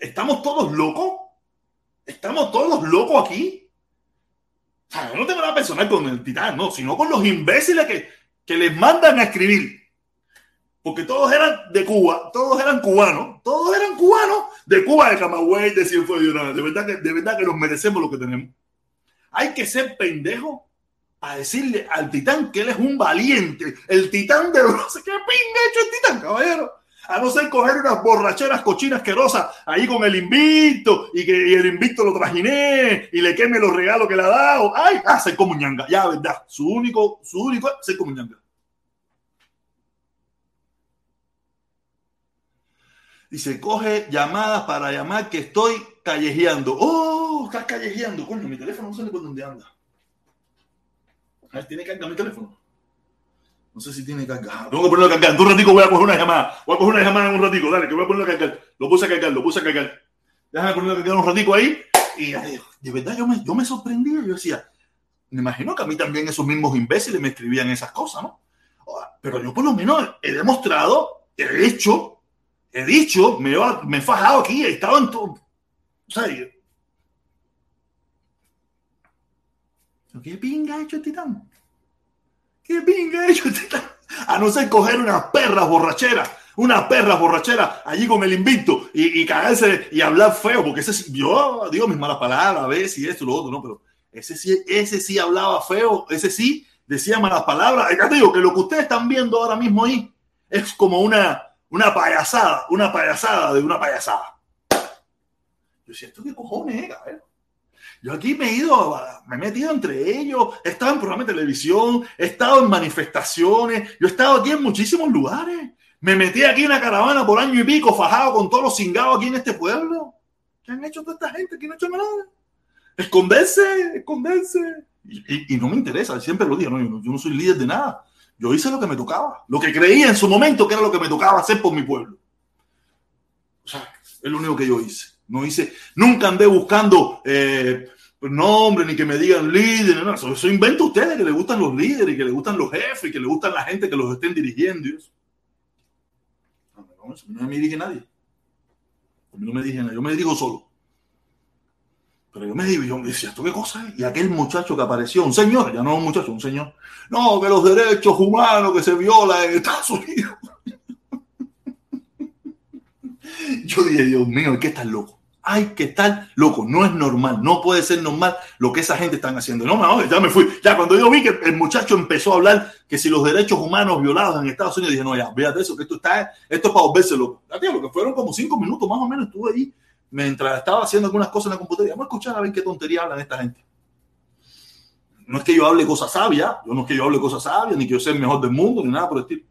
¿Estamos todos locos? ¿Estamos todos locos aquí? no tengo nada personal con el titán, no, sino con los imbéciles que, que les mandan a escribir. Porque todos eran de Cuba, todos eran cubanos, todos eran cubanos de Cuba, de Camagüey, de Cienfuegos. De verdad que, de verdad que nos merecemos lo que tenemos. Hay que ser pendejo a decirle al titán que él es un valiente. El titán de no sé qué pinga hecho el titán, caballero a no ser coger unas borracheras cochinas asquerosas ahí con el invicto y que el invicto lo trajiné y le queme los regalos que le ha dado. Ay, ah, ser como ñanga, ya, verdad. Su único, su único es ser como ñanga. Y se coge llamadas para llamar que estoy callejeando. ¡Oh! Estás callejeando. Coño, mi teléfono no sé por dónde anda. A ver, tiene carga mi teléfono. No sé si tiene carga. Tengo que ponerlo a cargar. En un ratico voy a coger una llamada. Voy a coger una llamada en un ratico. Dale, que voy a ponerlo a cargar. Lo puse a cargar, lo puse a cargar. Déjame ponerlo a cargar un ratico ahí. Y de verdad yo me, yo me sorprendí. Yo decía, me imagino que a mí también esos mismos imbéciles me escribían esas cosas, ¿no? Pero yo por lo menos he demostrado, he hecho, he dicho, me, me he fajado aquí, he estado en todo. O sea, ¿qué pinga ha hecho el titán? ¿Qué pinga hecho A no ser coger unas perras borracheras, unas perras borracheras allí con el invicto y, y, cagarse y hablar feo, porque ese yo digo mis malas palabras a veces y esto y lo otro, ¿no? Pero ese sí, ese sí hablaba feo, ese sí decía malas palabras. Ya te digo que lo que ustedes están viendo ahora mismo ahí es como una, una payasada, una payasada de una payasada. Yo decía, ¿esto qué cojones es, yo aquí me he ido, me he metido entre ellos, he estado en programas de televisión, he estado en manifestaciones, yo he estado aquí en muchísimos lugares. Me metí aquí en la caravana por año y pico, fajado con todos los cingados aquí en este pueblo. ¿Qué han hecho toda esta gente? ¿Qué no ha hecho nada? Esconderse, esconderse. Y, no me interesa, siempre lo digo, no, yo no soy líder de nada. Yo hice lo que me tocaba, lo que creía en su momento que era lo que me tocaba hacer por mi pueblo. O sea, es lo único que yo hice. No hice, nunca andé buscando eh, nombre ni que me digan líder. No, eso, invento ustedes que les gustan los líderes y que les gustan los jefes y que les gustan la gente que los estén dirigiendo. Y eso. No, me dirige nadie. No me dirige nadie. Yo me dirijo solo. Pero yo me digo, yo me decía, ¿esto qué cosa es? Y aquel muchacho que apareció, un señor, ya no un muchacho, un señor. No, que los derechos humanos que se violan en Estados Unidos. Yo dije, Dios mío, ¿qué estás loco? Hay que estar loco, no es normal, no puede ser normal lo que esa gente están haciendo. No, no, ya me fui. Ya cuando yo vi que el muchacho empezó a hablar que si los derechos humanos violados en Estados Unidos, dije, no, ya, véate eso, que esto está, esto es para volverse loco. Ya, tío, lo que fueron como cinco minutos más o menos, estuve ahí mientras estaba haciendo algunas cosas en la computadora. Vamos a escuchar a ver qué tontería hablan esta gente. No es que yo hable cosas sabias, yo no es que yo hable cosas sabias, ni que yo sea el mejor del mundo, ni nada por el estilo.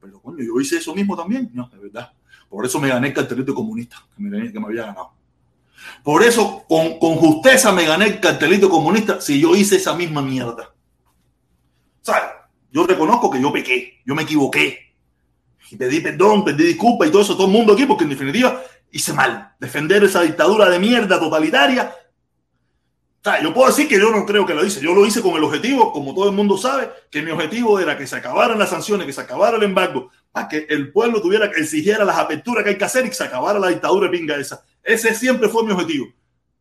Pero coño, yo hice eso mismo también. No, de verdad. Por eso me gané el cartelito comunista que me, había ganado. Por eso, con, con, justeza me gané el cartelito comunista si yo hice esa misma mierda. ¿Sabes? Yo reconozco que yo pequé, yo me equivoqué. Y pedí perdón, pedí disculpas y todo eso, todo el mundo aquí, porque en definitiva hice mal. Defender esa dictadura de mierda totalitaria. Yo puedo decir que yo no creo que lo hice. Yo lo hice con el objetivo, como todo el mundo sabe, que mi objetivo era que se acabaran las sanciones, que se acabara el embargo, para que el pueblo tuviera que exigiera las aperturas que hay que hacer y se acabara la dictadura pinga esa. Ese siempre fue mi objetivo.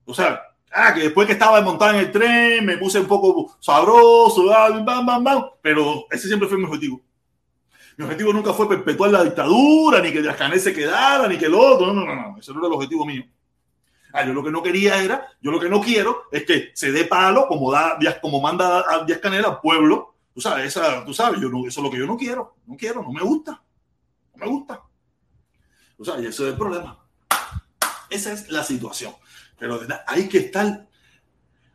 O sea, ah, que después que estaba montada en el tren, me puse un poco sabroso, bam, bam, bam, pero ese siempre fue mi objetivo. Mi objetivo nunca fue perpetuar la dictadura, ni que Díaz se quedara, ni que el otro. No, no, no, no. Ese no era el objetivo mío. Ah, yo lo que no quería era, yo lo que no quiero es que se dé palo como da como manda a Díaz Canel al pueblo. Tú sabes, esa, tú sabes, yo no, eso es lo que yo no quiero. No quiero, no me gusta. No me gusta. Sea, y ese es el problema. Esa es la situación. Pero hay que estar,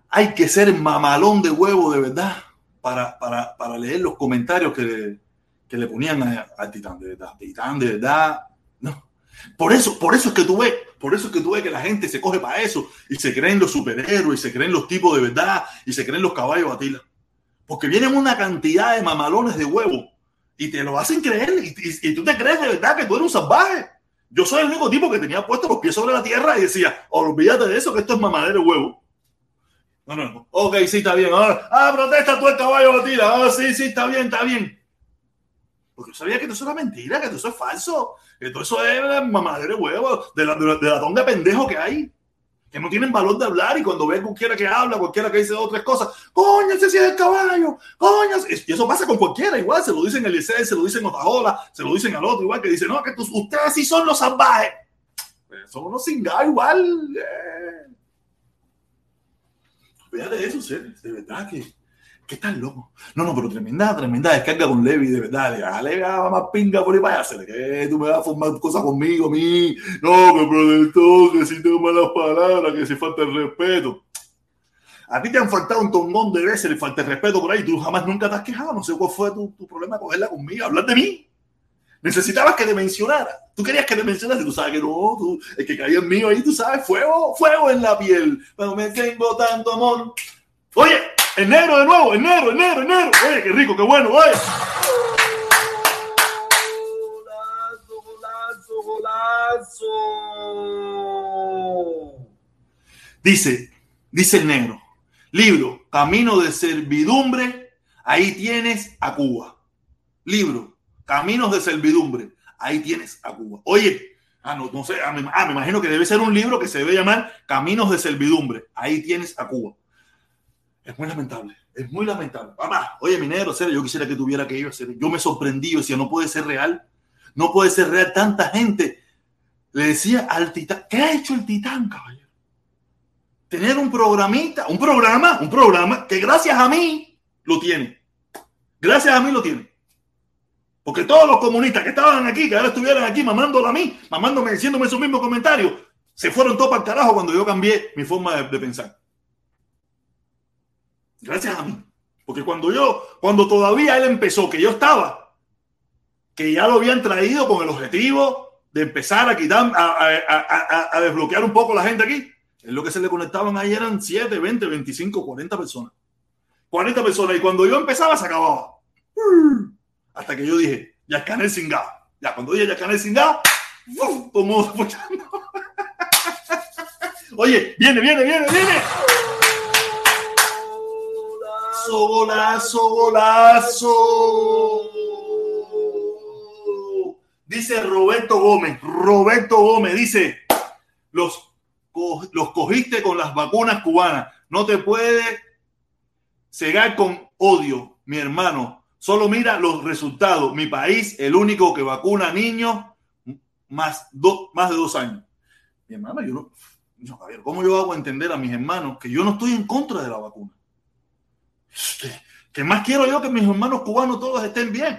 hay que ser mamalón de huevo de verdad para, para, para leer los comentarios que, que le ponían al Titán, de verdad. Titán, de verdad. No. Por eso, por eso es que tú ves, por eso es que tú ves que la gente se coge para eso y se creen los superhéroes y se creen los tipos de verdad y se creen los caballos batila. Porque vienen una cantidad de mamalones de huevo y te lo hacen creer y, tú te crees de verdad que tú eres un salvaje. Yo soy el único tipo que tenía puesto los pies sobre la tierra y decía, olvídate de eso, que esto es mamadero de huevo. No, no, no. Ok, sí, está bien. Ahora, ah, protesta tú el caballo batila. Ah, sí, sí, está bien, está bien. Porque yo sabía que todo eso era mentira, que todo eso es falso, que todo eso es mamadera de huevo, de la, de, la, de la tonga de pendejo que hay, que no tienen valor de hablar y cuando ven cualquiera que habla, cualquiera que dice otras cosas, coño, ese sí es el caballo, coño, y eso pasa con cualquiera, igual, se lo dicen el Eliseo, se lo dicen Otaola, se lo dicen al otro, igual, que dicen, no, que ustedes sí son los salvajes, pues son unos cingados igual. Eh. Fíjate eso, de verdad que ¿Qué tal, loco? No, no, pero tremenda, tremenda descarga con Levi, de verdad. Dale, va más pinga por ahí para que tú me vas a formar cosas conmigo, mí. No, que protestó, que si tengo malas palabras, que si falta el respeto. A ti te han faltado un tongón de veces, le falta el respeto por ahí. Tú jamás nunca te has quejado. No sé cuál fue tu, tu problema cogerla conmigo, hablar de mí. Necesitabas que te mencionara. Tú querías que te mencionara. Tú sabes que no, tú, el que caía en mí ahí, tú sabes, fuego, fuego en la piel. Pero me tengo tanto amor. Oye, Enero de nuevo, enero, enero, enero. Oye, qué rico, qué bueno, oye. Golazo, golazo, golazo. Dice, dice el negro, libro, Camino de Servidumbre, ahí tienes a Cuba. Libro, Caminos de Servidumbre, ahí tienes a Cuba. Oye, ah, no, no sé, ah, me, ah, me imagino que debe ser un libro que se debe llamar Caminos de Servidumbre, ahí tienes a Cuba. Es muy lamentable, es muy lamentable. Mamá, oye, minero, yo quisiera que tuviera que ir, yo me sorprendí, yo decía, no puede ser real, no puede ser real, tanta gente. Le decía al titán, ¿qué ha hecho el titán, caballero? Tener un programita, un programa, un programa que gracias a mí lo tiene. Gracias a mí lo tiene. Porque todos los comunistas que estaban aquí, que ahora estuvieran aquí mamándolo a mí, mamándome, diciéndome esos mismos comentarios, se fueron todos para el carajo cuando yo cambié mi forma de pensar. Gracias a mí. Porque cuando yo, cuando todavía él empezó, que yo estaba, que ya lo habían traído con el objetivo de empezar a quitar, a, desbloquear un poco la gente aquí, es lo que se le conectaban ahí eran 7, 20, 25, 40 personas. 40 personas. Y cuando yo empezaba, se acababa. Hasta que yo dije, ya el Singá. Ya cuando dije ya el Singá, todo el mundo Oye, viene, viene, viene, viene golazo, golazo, Dice Roberto Gómez, Roberto Gómez dice, los los cogiste con las vacunas cubanas. No te puedes cegar con odio, mi hermano. Solo mira los resultados. Mi país, el único que vacuna a niños más, más de dos años. Mi hermano, yo no, yo, ¿cómo yo hago entender a mis hermanos que yo no estoy en contra de la vacuna? ¿Qué más quiero yo que mis hermanos cubanos todos estén bien?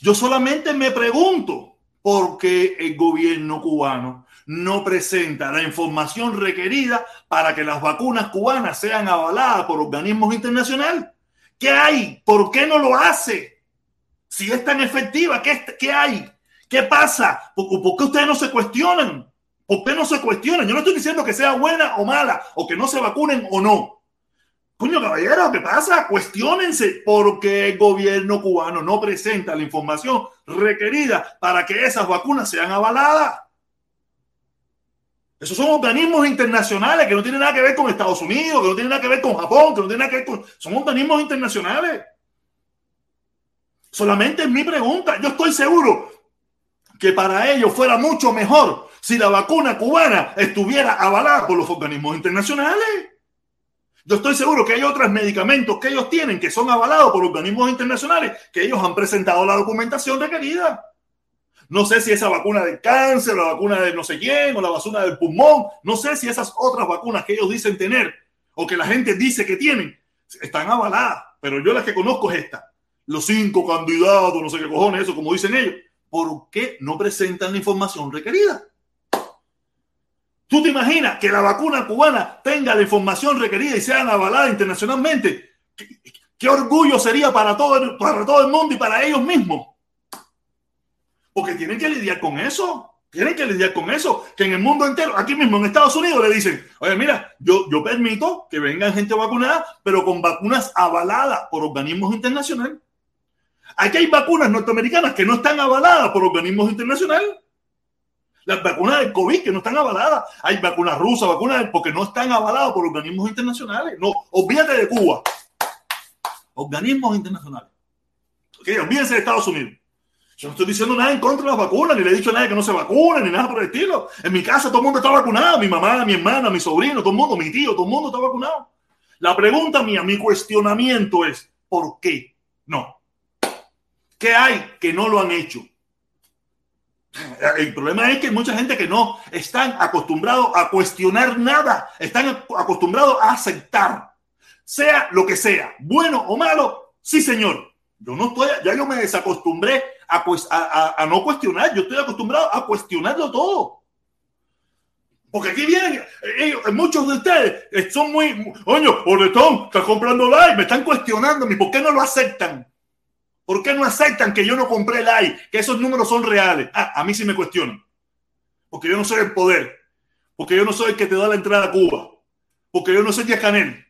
Yo solamente me pregunto por qué el gobierno cubano no presenta la información requerida para que las vacunas cubanas sean avaladas por organismos internacionales. ¿Qué hay? ¿Por qué no lo hace? Si es tan efectiva, ¿qué, qué hay? ¿Qué pasa? ¿Por, ¿Por, qué ustedes no se cuestionan? ¿Por qué no se cuestionan? Yo no estoy diciendo que sea buena o mala, o que no se vacunen o no. Coño, caballero, ¿qué pasa? Cuestiónense porque el gobierno cubano no presenta la información requerida para que esas vacunas sean avaladas. Esos son organismos internacionales que no tienen nada que ver con Estados Unidos, que no tienen nada que ver con Japón, que no tienen nada que ver con... Son organismos internacionales. Solamente es mi pregunta. Yo estoy seguro que para ellos fuera mucho mejor si la vacuna cubana estuviera avalada por los organismos internacionales. Yo estoy seguro que hay otros medicamentos que ellos tienen que son avalados por organismos internacionales que ellos han presentado la documentación requerida. No sé si esa vacuna del cáncer, la vacuna de no sé quién, o la vacuna del pulmón, no sé si esas otras vacunas que ellos dicen tener o que la gente dice que tienen, están avaladas. Pero yo las que conozco es esta. Los cinco candidatos, no sé qué cojones, eso como dicen ellos. ¿Por qué no presentan la información requerida? ¿Tú te imaginas que la vacuna cubana tenga la información requerida y sea avalada internacionalmente? ¿Qué, orgullo sería para todo, para todo el mundo y para ellos mismos? Porque tienen que lidiar con eso. Tienen que lidiar con eso. Que en el mundo entero, aquí mismo en Estados Unidos, le dicen, oye, mira, yo, yo permito que vengan gente vacunada, pero con vacunas avaladas por organismos internacionales. Aquí hay vacunas norteamericanas que no están avaladas por organismos internacionales. Las vacunas del COVID que no están avaladas. Hay vacunas rusas, vacunas porque no están avaladas por organismos internacionales. No, olvídate de Cuba. Organismos internacionales. Ok, olvídense de Estados Unidos. Yo no estoy diciendo nada en contra de las vacunas, ni le he dicho a nadie que no se vacune, ni nada por el estilo. En mi casa todo el mundo está vacunado, mi mamá, mi hermana, mi sobrino, todo el mundo, mi tío, todo el mundo está vacunado. La pregunta mía, mi cuestionamiento es, ¿por qué no? ¿Qué hay que no lo han hecho? El problema es que mucha gente que no están acostumbrados a cuestionar nada, están acostumbrados a aceptar, sea lo que sea, bueno o malo, sí señor. Yo no estoy, ya yo me desacostumbré a, pues, a, a, no cuestionar. Yo estoy acostumbrado a cuestionarlo todo. Porque aquí vienen, ellos, muchos de ustedes son muy, oño, Orletón, está comprando like, me están cuestionando, ¿por qué no lo aceptan? ¿Por qué no aceptan que yo no compré like? Que esos números son reales. Ah, a mí sí me cuestionan. Porque yo no soy el poder. Porque yo no soy el que te da la entrada a Cuba. Porque yo no soy Díaz Canel.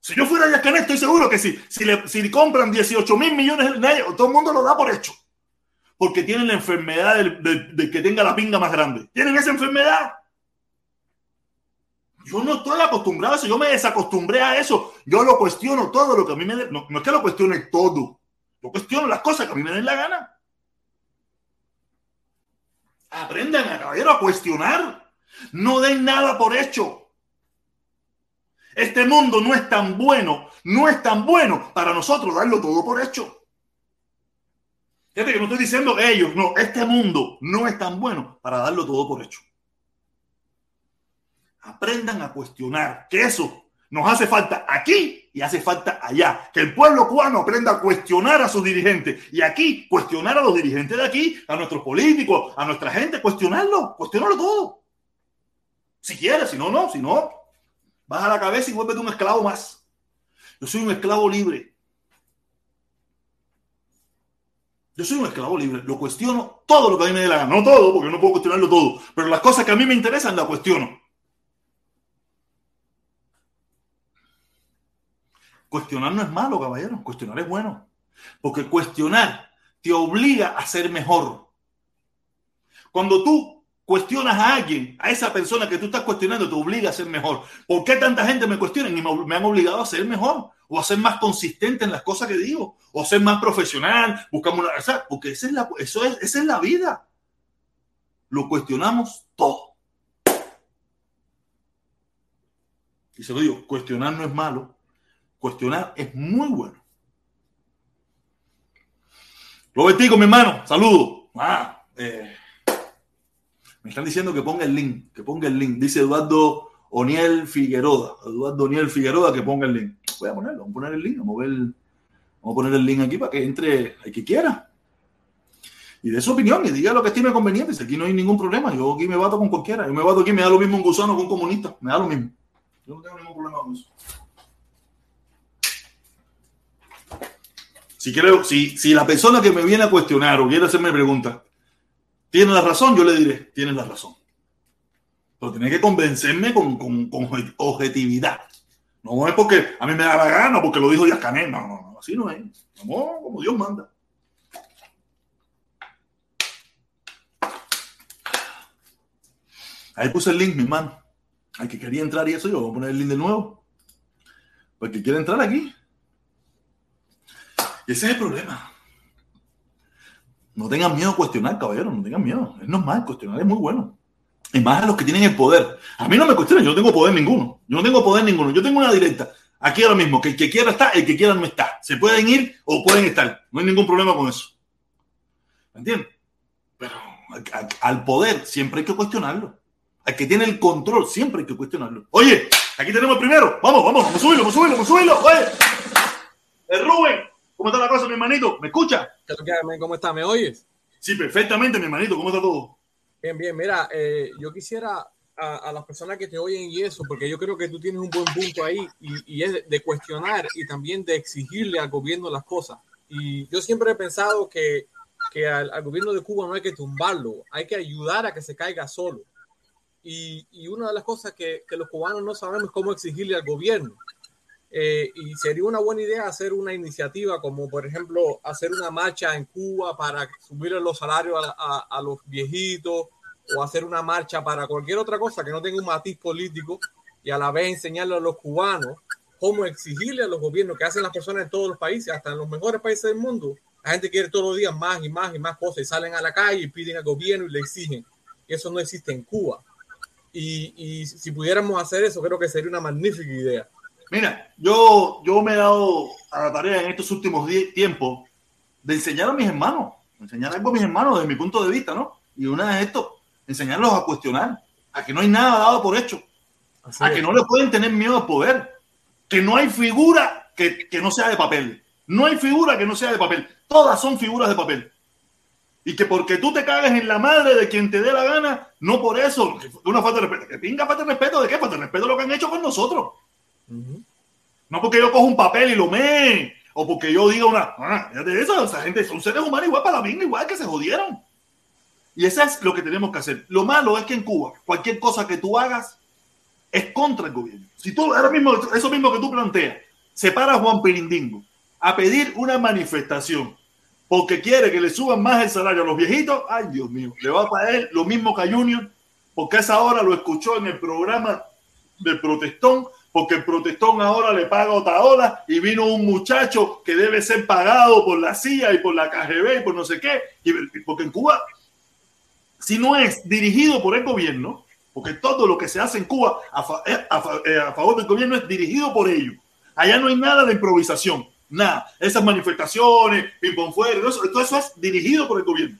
Si yo fuera Díaz Canel, estoy seguro que si, si, le, si compran 18 mil millones de todo el mundo lo da por hecho porque tienen la enfermedad del, que tenga la pinga más grande. ¿Tienen esa enfermedad? Yo no estoy acostumbrado a eso, yo me desacostumbré a eso. Yo lo cuestiono todo lo que a mí me. No, no, es que lo cuestione todo, yo cuestiono las cosas que a mí me den la gana. Aprendan a caballero a cuestionar. No den nada por hecho. Este mundo no es tan bueno, no es tan bueno para nosotros darlo todo por hecho. Fíjate que no estoy diciendo ellos, no, este mundo no es tan bueno para darlo todo por hecho. Aprendan a cuestionar, que eso nos hace falta aquí hace falta allá. Que el pueblo cubano aprenda a cuestionar a sus dirigentes y aquí cuestionar a los dirigentes de aquí, a nuestros políticos, a nuestra gente, cuestionarlo, cuestionarlo todo. Si quieres, si no, no, si no, baja la cabeza y vuélvete un esclavo más. Yo soy un esclavo libre. Yo soy un esclavo libre, lo cuestiono todo lo que a mí me dé la gana. No todo, porque no puedo cuestionarlo todo, pero las cosas que a mí me interesan las cuestiono. Cuestionar no es malo, caballero. Cuestionar es bueno. Porque cuestionar te obliga a ser mejor. Cuando tú cuestionas a alguien, a esa persona que tú estás cuestionando, te obliga a ser mejor. ¿Por qué tanta gente me cuestiona y me, han obligado a ser mejor? O a ser más consistente en las cosas que digo, o ser más profesional, buscamos una. O porque esa es, la, eso es, esa es la vida. Lo cuestionamos todo. Y se lo digo, cuestionar no es malo, cuestionar es muy bueno. Robertico, mi hermano, saludo. Ah, eh, me están diciendo que ponga el link, que ponga el link. Dice Eduardo Oniel Figueroa. Eduardo Oniel Figueroa que ponga el link. Voy a ponerlo, vamos a poner el link, vamos a, ver, vamos a poner el link aquí para que entre el que quiera. Y de su opinión, y diga lo que estime conveniente. Aquí no hay ningún problema, yo aquí me bato con cualquiera. Yo me bato aquí, me da lo mismo un gusano que un comunista. Me da lo mismo. Yo no tengo ningún problema con eso. Si, creo, si, si la persona que me viene a cuestionar o quiere hacerme preguntas tiene la razón, yo le diré, tienes la razón. Pero tiene que convencerme con, con, con, objetividad. No es porque a mí me da la gana, porque lo dijo Díaz Canel. No, no, no, así no es. No, como Dios manda. Ahí puse el link, mi hermano. Al que quería entrar y eso, yo voy a poner el link de nuevo. Porque que quiere entrar aquí. Ese es el problema. No tengan miedo a cuestionar, caballero, no tengan miedo. Es normal, cuestionar es muy bueno. Y más a los que tienen el poder. A mí no me cuestionan, yo no tengo poder ninguno. Yo no tengo poder ninguno. Yo tengo una directa. Aquí ahora mismo, que el que quiera está, el que quiera no está. Se pueden ir o pueden estar. No hay ningún problema con eso. ¿Me entiendes? Pero al poder siempre hay que cuestionarlo. Al que tiene el control siempre hay que cuestionarlo. Oye, aquí tenemos el primero. Vamos, vamos, vamos a subirlo, vamos a subirlo, vamos a subirlo. Oye, el Rubén. ¿Cómo está la cosa, mi hermanito? ¿Me escucha? ¿Cómo está? ¿Me oyes? Sí, perfectamente, mi hermanito. ¿Cómo está todo? Bien, bien. Mira, eh, yo quisiera a, las personas que te oyen y eso, porque yo creo que tú tienes un buen punto ahí y, es de cuestionar y también de exigirle al gobierno las cosas. Y yo siempre he pensado que, que al, gobierno de Cuba no hay que tumbarlo, hay que ayudar a que se caiga solo. Y, y una de las cosas que, que los cubanos no sabemos es cómo exigirle al gobierno. Eh, y sería una buena idea hacer una iniciativa como, por ejemplo, hacer una marcha en Cuba para subir los salarios a, los viejitos o hacer una marcha para cualquier otra cosa que no tenga un matiz político y a la vez enseñarle a los cubanos cómo exigirle a los gobiernos que hacen las personas en todos los países, hasta en los mejores países del mundo. La gente quiere todos los días más y más y más cosas y salen a la calle y piden al gobierno y le exigen. Eso no existe en Cuba. Y, y si pudiéramos hacer eso, creo que sería una magnífica idea. Mira, yo, yo me he dado a la tarea en estos últimos tiempos de enseñar a mis hermanos, enseñar algo a mis hermanos desde mi punto de vista, ¿no? Y una es esto, enseñarlos a cuestionar, a que no hay nada dado por hecho, a que no le pueden tener miedo al poder, que no hay figura que, que no sea de papel, no hay figura que no sea de papel, todas son figuras de papel. Y que porque tú te cagues en la madre de quien te dé la gana, no por eso, una falta de respeto. Que pinga falta de respeto, ¿de qué? Falta de respeto lo que han hecho con nosotros. No porque yo cojo un papel y lo me, o porque yo diga una, ah, de eso, esa gente son seres humanos igual para la misma, igual que se jodieron. Y eso es lo que tenemos que hacer. Lo malo es que en Cuba, cualquier cosa que tú hagas es contra el gobierno. Si tú, ahora mismo, eso mismo que tú planteas, se para Juan Pirindingo a pedir una manifestación porque quiere que le suban más el salario a los viejitos, ay Dios mío, le va a pagar lo mismo que a Junior, porque a esa hora lo escuchó en el programa de protestón porque el protestón ahora le paga otra ola y vino un muchacho que debe ser pagado por la CIA y por la KGB y por no sé qué, porque en Cuba, si no es dirigido por el gobierno, porque todo lo que se hace en Cuba a, eh, eh, a, favor del gobierno es dirigido por ellos. Allá no hay nada de improvisación, nada. Esas manifestaciones, ping pong fuera, todo eso, es dirigido por el gobierno.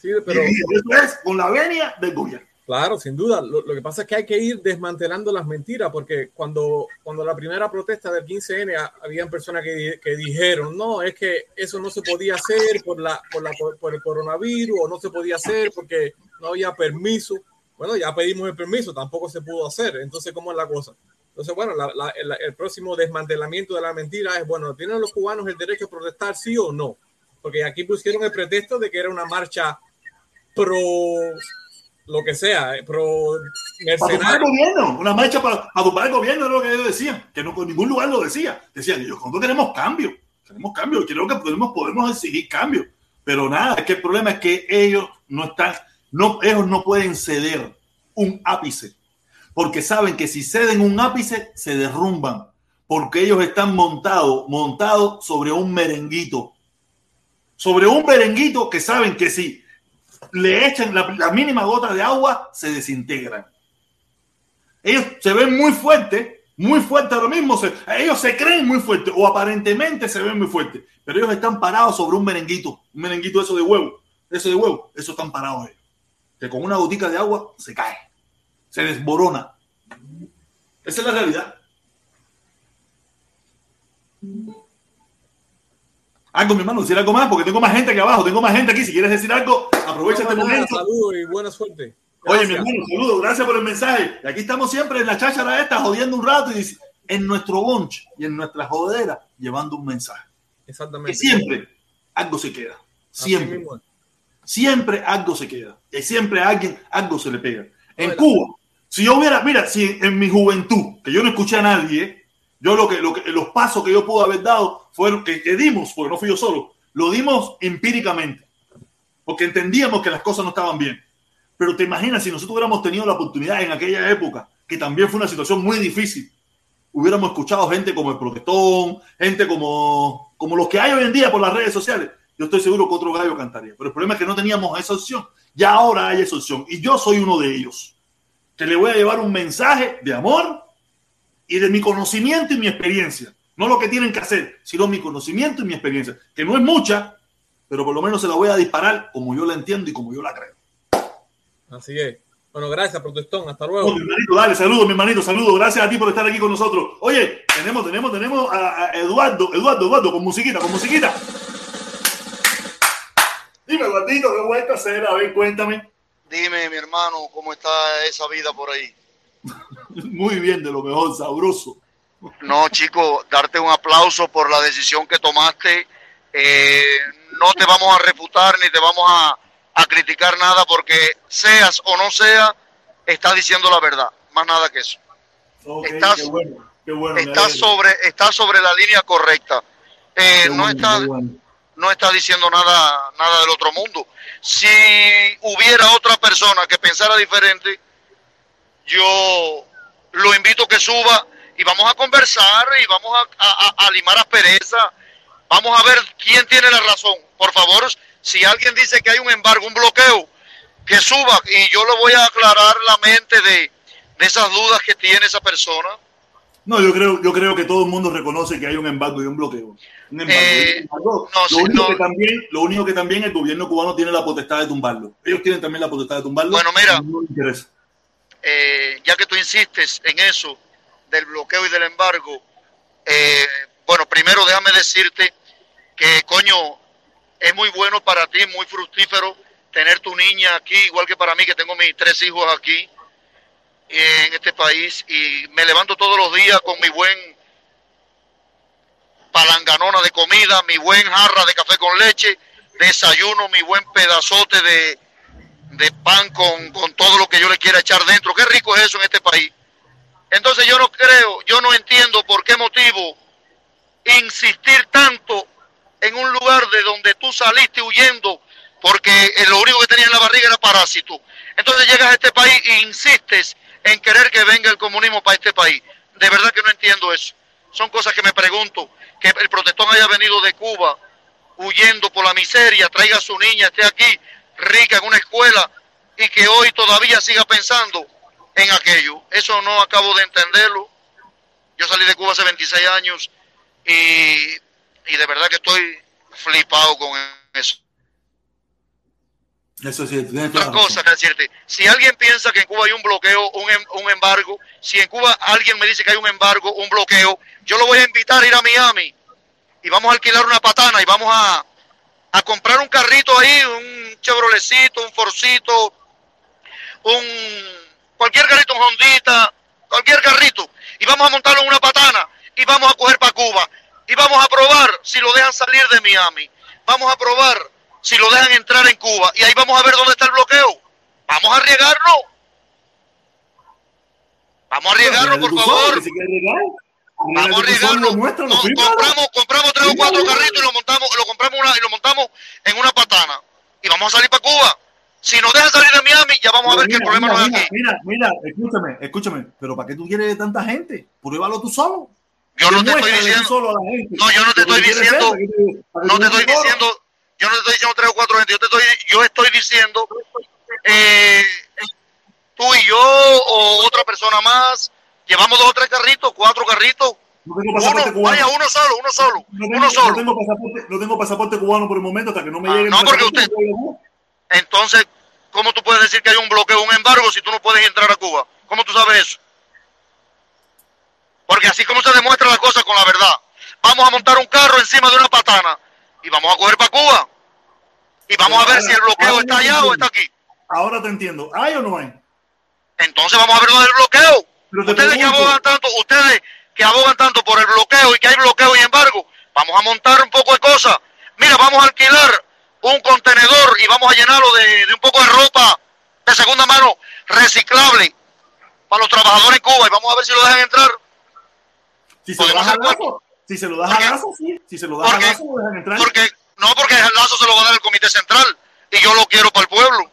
Sí, pero... eso es con la venia del gobierno. Claro, sin duda. Lo, que pasa es que hay que ir desmantelando las mentiras, porque cuando, cuando la primera protesta del 15N, habían personas que, que, dijeron, no, es que eso no se podía hacer por, la, por, la, por, el coronavirus, o no se podía hacer porque no había permiso. Bueno, ya pedimos el permiso, tampoco se pudo hacer. Entonces, ¿cómo es la cosa? Entonces, bueno, el, el, próximo desmantelamiento de la mentira es, bueno, ¿tienen los cubanos el derecho a protestar, sí o no? Porque aquí pusieron el pretexto de que era una marcha pro lo que sea, eh, pero Para tumbar el gobierno, una marcha para, para el gobierno es lo que ellos decían, que no en ningún lugar lo decía. Decían ellos, nosotros queremos cambio, queremos cambio, creo que podemos, podemos exigir cambio. Pero nada, es que el problema es que ellos no están, no, ellos no pueden ceder un ápice, porque saben que si ceden un ápice, se derrumban, porque ellos están montados, montados sobre un merenguito, sobre un merenguito que saben que si le echan la, mínima gota de agua, se desintegran. Ellos se ven muy fuertes muy fuertes ahora mismo. ellos se creen muy fuertes o aparentemente se ven muy fuertes, pero ellos están parados sobre un merenguito, un merenguito eso de huevo, eso de huevo, eso están parados ellos. Que con una gotica de agua se cae, se desborona. Esa es la realidad. Algo, mi hermano, decir algo más, porque tengo más gente aquí abajo, tengo más gente aquí. Si quieres decir algo, aprovecha este momento. Saludos y buena suerte. Oye, mi hermano, saludos, gracias por el mensaje. Y aquí estamos siempre en la cháchara esta, jodiendo un rato y en nuestro bunch y en nuestra jodera, llevando un mensaje. Exactamente. Que siempre algo se queda. Siempre. Siempre algo se queda. Y siempre a alguien algo se le pega. En Cuba, si yo hubiera, mira, si en mi juventud, que yo no escuché a nadie, yo lo que, lo que los pasos que yo pude haber dado fueron que, que dimos, porque no fui yo solo, lo dimos empíricamente, porque entendíamos que las cosas no estaban bien. Pero te imaginas si nosotros hubiéramos tenido la oportunidad en aquella época, que también fue una situación muy difícil, hubiéramos escuchado gente como el protestón, gente como, como los que hay hoy en día por las redes sociales, yo estoy seguro que otro gallo cantaría. Pero el problema es que no teníamos esa opción. Ya ahora hay esa opción. Y yo soy uno de ellos. Que le voy a llevar un mensaje de amor y de mi conocimiento y mi experiencia. No lo que tienen que hacer, sino mi conocimiento y mi experiencia. Que no es mucha, pero por lo menos se la voy a disparar como yo la entiendo y como yo la creo. Así es. Bueno, gracias, protestón. Hasta luego. mi hermanito, dale, saludos, mi hermanito, saludos. Gracias a ti por estar aquí con nosotros. Oye, tenemos, tenemos, tenemos a, Eduardo, Eduardo, Eduardo, con musiquita, con musiquita. Dime, Eduardito, ¿qué vuelta a hacer? A ver, cuéntame. Dime, mi hermano, ¿cómo está esa vida por ahí? Muy bien, de lo mejor, sabroso. No, chico, darte un aplauso por la decisión que tomaste. Eh, no te vamos a refutar ni te vamos a a criticar nada porque seas o no sea, estás diciendo la verdad, más nada que eso. estás, sobre, está sobre la línea correcta. Eh, no está no está diciendo nada, nada del otro mundo. Si hubiera otra persona que pensara diferente, yo lo invito a que suba y vamos a conversar y vamos a, a, a limar aspereza. Vamos a ver quién tiene la razón. Por favor, si alguien dice que hay un embargo, un bloqueo, que suba y yo le voy a aclarar la mente de, esas dudas que tiene esa persona. No, yo creo, yo creo que todo el mundo reconoce que hay un embargo y un bloqueo. Eh, lo, único que también, lo único que también el gobierno cubano tiene la potestad de tumbarlo. Ellos tienen también la potestad de tumbarlo. Bueno, mira, eh, ya que tú insistes en eso del bloqueo y del embargo, eh, bueno, primero déjame decirte que, coño, es muy bueno para ti, muy fructífero tener tu niña aquí, igual que para mí, que tengo mis tres hijos aquí en este país y me levanto todos los días con mi buen palanganona de comida, mi buen jarra de café con leche, desayuno, mi buen pedazote de, de pan con, con todo lo que yo le quiera echar dentro. Qué rico es eso en este país. Entonces yo no creo, yo no entiendo por qué motivo insistir tanto en un lugar de donde tú saliste huyendo porque lo único que tenía en la barriga era parásito. Entonces llegas a este país e insistes en querer que venga el comunismo para este país. De verdad que no entiendo eso. Son cosas que me pregunto. Que el protestón haya venido de Cuba huyendo por la miseria, traiga a su niña, esté aquí rica en una escuela y que hoy todavía siga pensando en aquello. Eso no acabo de entenderlo. Yo salí de Cuba hace 26 años y y de verdad que estoy flipado con eso. Eso sí, Otra cosa que decirte, si alguien piensa que en Cuba hay un bloqueo, un, em, un, embargo, si en Cuba alguien me dice que hay un embargo, un bloqueo, yo lo voy a invitar a ir a Miami y vamos a alquilar una patana y vamos a, a comprar un carrito ahí, un Chevroletcito, un Forcito, un cualquier carrito, un Hondita, cualquier carrito, y vamos a montarlo en una patana y vamos a coger para Cuba y vamos a probar si lo dejan salir de Miami. Vamos a probar si lo dejan entrar en Cuba y ahí vamos a ver dónde está el bloqueo. Vamos a arriesgarlo. Vamos a arriesgarlo, por favor. Vamos a arriesgarlo. compramos, compramos tres o cuatro carritos y lo montamos, lo compramos una, y lo montamos en una patana. Y vamos a salir para Cuba. Si nos dejan salir de Miami, ya vamos a ver que el problema no es aquí. Mira, mira, escúchame, escúchame. Pero ¿para qué tú quieres tanta gente? Pruébalo tú solo. Yo no te estoy diciendo. No, yo no te estoy diciendo. No te estoy diciendo. Yo no te estoy diciendo tres o cuatro gente. Yo, te estoy, yo estoy diciendo. Eh, tú y yo o otra persona más Llevamos dos o tres carritos, cuatro carritos. No tengo pasaporte Uno, cubano. vaya, uno solo, uno solo, no, tengo, uno solo. No tengo, pasaporte, no tengo pasaporte cubano por el momento hasta que no me Ah, llegue. no, porque usted-. Entonces, ¿cómo tú puedes decir que hay un bloqueo, un embargo si tú no puedes entrar a Cuba? ¿Cómo tú sabes eso? Porque así como se demuestra la cosa con la verdad. Vamos a montar un carro encima de una patana y vamos a coger para Cuba. Y vamos a ver si el bloqueo está allá o está aquí. Ahora te entiendo. ¿Hay o no hay? Entonces vamos a ver lo del bloqueo. Ustedes que abogan tanto, ustedes que abogan tanto por el bloqueo y que hay bloqueo y embargo, vamos a montar un poco de cosas. Mira, vamos a alquilar un contenedor y vamos a llenarlo de, de un poco de ropa de segunda mano reciclable para los trabajadores en Cuba y vamos a ver si lo dejan entrar. Si se lo das a hacer Lazo, si se lo das Lazo, sí. Si se lo das a porque- Lazo, lo dejan entrar. Porque no, porque el lazo se lo va a dar el Comité Central y yo lo quiero para el pueblo.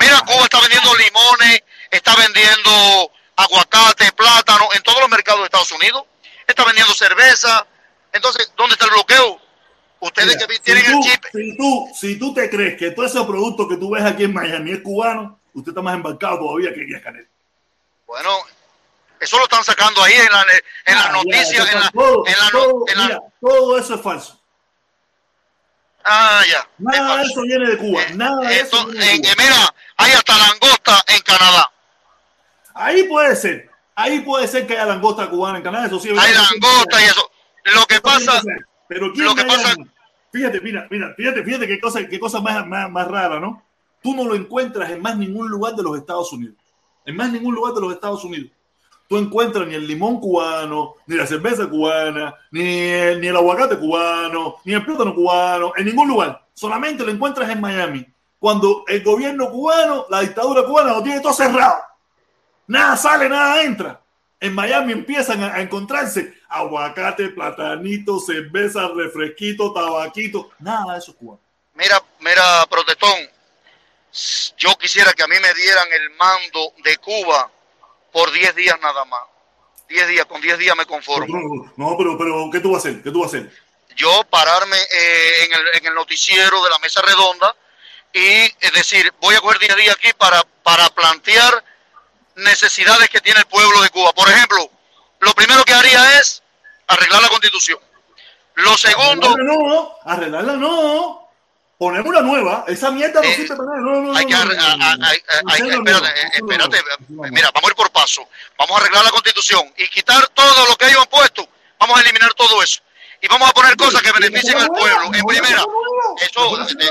Mira, Cuba está vendiendo limones, está vendiendo aguacate, plátano en todos los mercados de Estados Unidos, está vendiendo cerveza. Entonces, ¿dónde está el bloqueo? Ustedes Mira, que tienen si, el chip, si, tú, si tú te crees que todos esos productos que tú ves aquí en Miami es cubano, usted está más embarcado todavía que Díaz Canel. bueno, eso lo están sacando ahí en la, en las Ah, ya, noticias, en la, todo, en la, todo, en la- mira, todo eso es falso. ah, ya. Nada de eso viene de Cuba. Eh, Nada de eso viene de eh, Cuba. eh, mira, hay hasta langosta en Canadá. Ahí puede ser. Ahí puede ser que haya langosta cubana en Canadá. Eso sí. Hay langosta y eso. Lo que pasa. Pero ¿quién lo que pasa- llama? Fíjate, mira, mira, fíjate, fíjate qué cosa, qué cosa más, más, más rara, ¿no? Tú no lo encuentras en más ningún lugar de los Estados Unidos. En más ningún lugar de los Estados Unidos. Tú encuentras ni el limón cubano, ni la cerveza cubana, ni el, ni el aguacate cubano, ni el plátano cubano, en ningún lugar. Solamente lo encuentras en Miami. Cuando el gobierno cubano, la dictadura cubana lo tiene todo cerrado. Nada sale, nada entra. En Miami empiezan a, encontrarse aguacate, platanito, cerveza, refresquito, tabaquito. Nada de eso es cubano. mira, mira, protestón, yo quisiera que a mí me dieran el mando de Cuba por 10 días nada más. 10 días, con 10 días me conformo. No, no, pero, pero, ¿qué tú vas a hacer? ¿Qué tú vas a hacer? Yo pararme eh, en, el, en el noticiero de la mesa redonda y es decir, voy a coger 10 días aquí para, para plantear necesidades que tiene el pueblo de Cuba. Por ejemplo, lo primero que haría es arreglar la constitución. Lo segundo, Arreglarla no, arreglarla no. Ponemos una nueva. Esa mierda no Eh, sirve para nada. Hay que, espérate, eh, espérate, no. mira, vamos a ir por paso. Vamos a arreglar la constitución y quitar todo lo que ellos han puesto. Vamos a eliminar todo eso. Y vamos a poner cosas que beneficien al pueblo. En primera, eso, eh,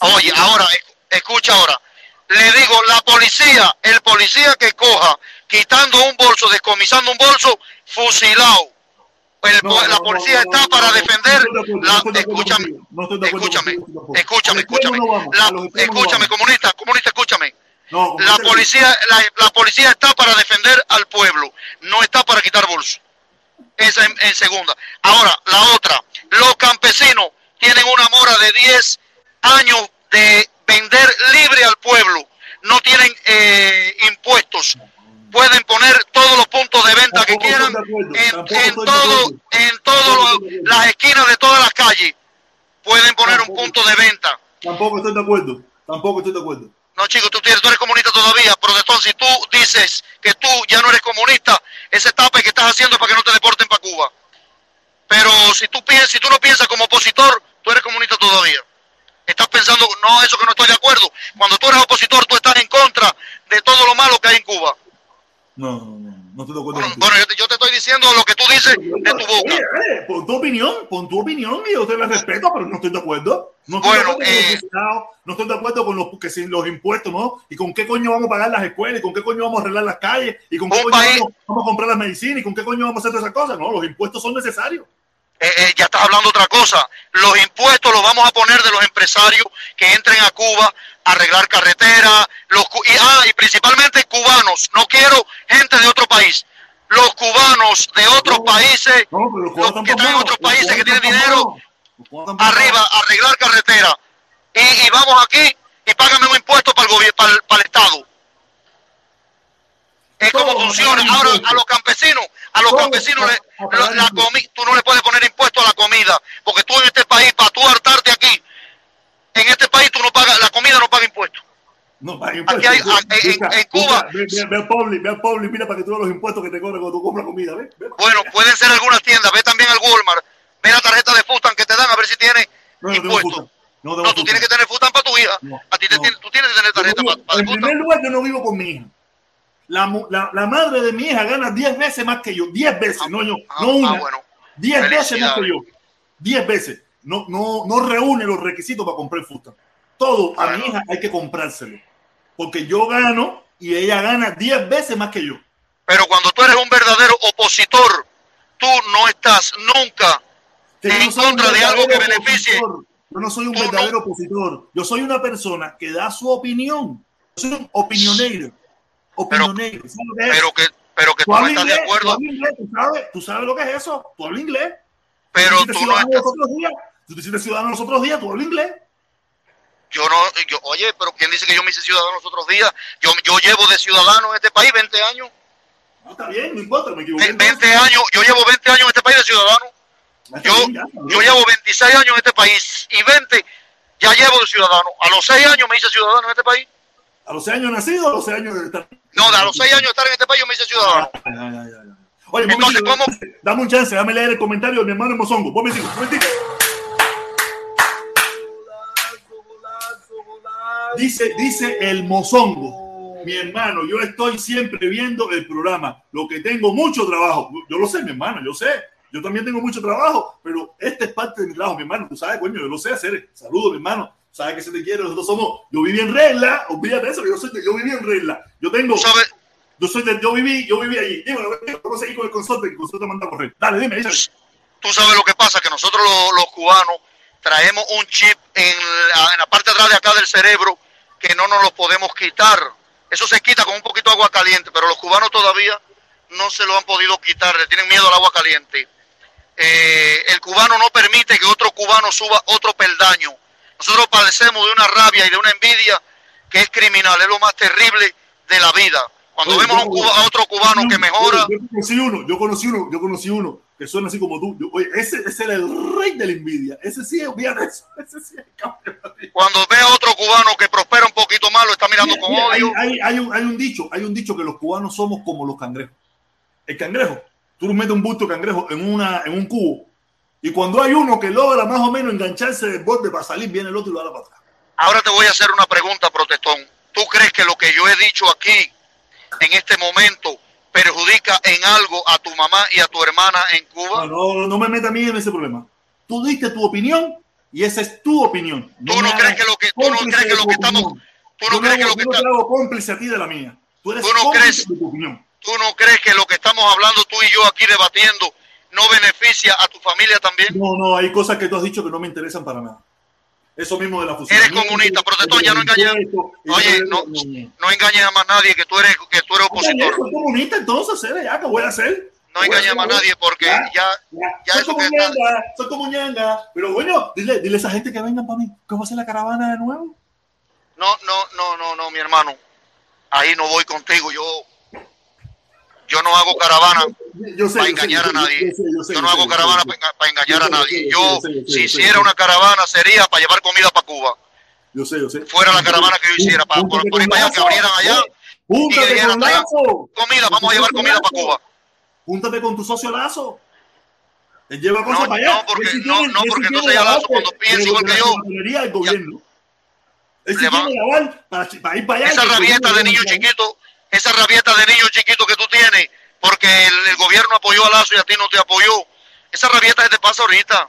Oye, ahora, esc- escucha ahora. Le digo, la policía, el policía que coja, quitando un bolso, descomisando un bolso, fusilado. El- No, la policía no, está para defender. la- escúchame, escúchame, escúchame, escúchame. La- escúchame, comunista, comunista, escúchame. La policía, la, la policía está para defender al pueblo, no está para quitar bolsos. Esa en, en segunda. Ahora, la otra, los campesinos tienen una mora de 10 años de vender libre al pueblo. No tienen eh, impuestos. Pueden poner todos los puntos de venta que quieran acuerdo, en, en todo, en todas las esquinas de todas las calles. Pueden poner un punto de venta. Tampoco estoy de acuerdo. Tampoco estoy de acuerdo. No, chico, tú, tú eres comunista todavía, protestón. Si tú dices que tú ya no eres comunista, ese tape que estás haciendo es para que no te deporten para Cuba. Pero si tú, piensas, si tú no piensas como opositor, tú eres comunista todavía. Estás pensando, no, eso que no estoy de acuerdo. Cuando tú eres opositor, tú estás en contra de todo lo malo que hay en Cuba. No, no, no, no estoy de acuerdo Bueno, bueno, yo, te, yo te estoy diciendo lo que tú dices de tu boca. Oye, eh, pon tu opinión, pon tu opinión y yo te la respeto, pero no estoy de acuerdo. No estoy Bueno, de acuerdo eh, los no estoy de acuerdo con los, que si los impuestos, ¿no? Y con qué coño vamos a pagar las escuelas, y con qué coño vamos a arreglar las calles, y con qué coño vamos a comprar las medicinas, y con qué coño vamos a hacer todas esas cosas. No, los impuestos son necesarios. Eh, eh, ya estás hablando otra cosa. Los impuestos los vamos a poner de los empresarios que entren a Cuba a arreglar carreteras, los y, ah, y principalmente cubanos. No quiero gente de otro país. Los cubanos de otros No, países, No, los que están en otros países que tienen dinero, arriba a arreglar carretera. Y, y vamos aquí y págame un impuesto para el gobierno, para el, para el Estado. Es como funciona. Ahora impuestos. a los campesinos, a los campesinos le- la- la impuestos. comi- tú no le puedes poner impuesto a la comida, porque tú en este país, para tú hartarte aquí, en este país tú no pagas, la comida no paga impuestos. No pagan Aquí hay, impuestos. en, en Cuba, Ve, ve, ve a Publi, ve a Publi, mira para que tú veas los impuestos que te cobran cuando tú compras comida. Ve, ve. bueno, pueden ser algunas tiendas. Ve también al Walmart. Ve la tarjeta de Fustan que te dan a ver si tiene No, no impuestos. Futan. No, No, tú tienes que tener Fustan para tu hija. A ti te tú tienes que tener tarjeta para, para en primer lugar, yo no vivo con mi hija. La, la, la madre de mi hija gana 10 veces más que yo. 10 veces, Ah, no yo. ah, no una. ah, bueno. 10 veces más que yo. 10 veces. No, no, no reúne los requisitos para comprar Fustan. Todo a mi Bueno. hija hay que comprárselo. Porque yo gano y ella gana 10 veces más que yo. Pero cuando tú eres un verdadero opositor, tú no estás nunca Que En no contra de algo que beneficie. opositor. Yo no soy un Tú no. verdadero opositor. Yo soy una persona que da su opinión. Yo soy un opinionero. Opinionero. ¿Sabes lo que pero que pero que Tú tú no estás de inglés, tú acuerdo, hablas inglés, tú sabes, tú sabes lo que es eso. Tú hablas inglés. pero tú no estás, los otros días. Tú te hiciste ciudadano los otros días, tú hablas inglés. yo no, yo, oye, pero quién dice que yo me hice ciudadano los otros días, yo, yo llevo de ciudadano en este país 20 años, No, está bien, no importa, me equivoqué. Ve- 20 años, yo llevo 20 años en este país de ciudadano, yo, bien, ya, yo llevo 26 años en este país y 20 ya llevo de ciudadano, a los 6 años me hice ciudadano en este país, A los 6 años nacido, a los 6 años de estar. No, a los 6 años de estar en este país yo me hice ciudadano. Oye, Entonces, ¿cómo? Dame un chance, dame leer el comentario de mi hermano Mozongo. Un momentito, un momentito. Dice, dice el Mozongo. Mi hermano, yo estoy siempre viendo el programa. Lo que tengo mucho trabajo. Yo lo sé, mi hermano, yo sé. Yo también tengo mucho trabajo, pero este es parte de mi trabajo, mi hermano. Tú sabes, coño, yo lo sé hacer. Saludos, mi hermano. Sabes que se te quiere, nosotros somos. Yo viví en regla, olvídate de eso, yo, soy, yo viví en regla. Yo tengo. Yo soy de, yo viví, yo viví allí. Dime, vamos a seguir con el consorte, el consorte manda a correr. Dale, dime, dime. tú sabes lo que pasa, que nosotros los, los cubanos traemos un chip en la, en la parte de atrás de acá del cerebro que no nos lo podemos quitar. Eso se quita con un poquito de agua caliente, pero los cubanos todavía no se lo han podido quitar, le tienen miedo al agua caliente. Eh, el cubano no permite que otro cubano suba otro peldaño. Nosotros padecemos de una rabia y de una envidia que es criminal, es lo más terrible de la vida. Cuando Oye, vemos a, cuba- a otro cubano que mejora, Yo, yo conocí uno, yo conocí uno, yo conocí uno que suena así como tú. Yo- oye, ese, ese era el rey de la envidia. Ese sí, de eso. Ese sí es campeón. cuando ve a otro cubano que prospera un poquito más, lo está mirando Mira, con mira, hay, odio. hay- hay un, hay un dicho, hay un dicho que los cubanos somos como los cangrejos. El cangrejo, tú metes un busto de cangrejo en, una, en un cubo y cuando hay uno que logra más o menos engancharse del borde para salir, viene el otro y lo da para atrás. Ahora te voy a hacer una pregunta, protestón. ¿Tú crees que lo que yo he dicho aquí, en este momento, perjudica en algo a tu mamá y a tu hermana en Cuba? No, no, no me metas a mí en ese problema. Tú diste tu opinión y esa es tu opinión. ¿Tú no crees que lo que- tú no crees que lo estamos-. ¿Tú no crees que lo que yo no está- te hago cómplice a ti de la mía? Tú eres ¿Tú no cómplice crees? de tu opinión. ¿Tú no crees que lo que estamos hablando tú y yo aquí debatiendo no beneficia a tu familia también? No, no, hay cosas que tú has dicho que no me interesan para nada. Eso mismo de la fusión. Eres comunista, protestón, ya no engañes. Oye, no, no engañes a más nadie que tú eres, que tú eres opositor. Soy comunista, entonces, ¿eh? ya, ¿qué voy a hacer? No engañes a más nadie porque Ya, ya, Ya, ya soy eso como que está- ñanga, soy como ñanga. Pero bueno, dile, dile a esa gente que vengan para mí. ¿Qué va a hacer la caravana de nuevo? No, no, no, no, no, mi hermano. Ahí no voy contigo. Yo, yo no hago caravana Yo sé, para yo sé, engañar a nadie. yo sé, no hago caravana para engañar a nadie. yo si hiciera una caravana, sería para llevar comida para Cuba. Yo sé, yo sé. Fuera la caravana que yo hiciera, para por, ir para allá, que abrieran allá. Júntate y con Lazo. Comida, vamos a llevar comida para Cuba. Júntate con tu socio Lazo. Él lleva cosas No, para allá. no, porque- no, no, porque entonces ya Lazo cuando piensa igual que yo, del gobierno. Él para, ir para allá. Esa el rabieta de niño chiquito, esa rabieta de niño chiquito que tú tienes, porque el, el gobierno apoyó a Lazo y a ti no te apoyó. Esa rabieta se te pasa ahorita.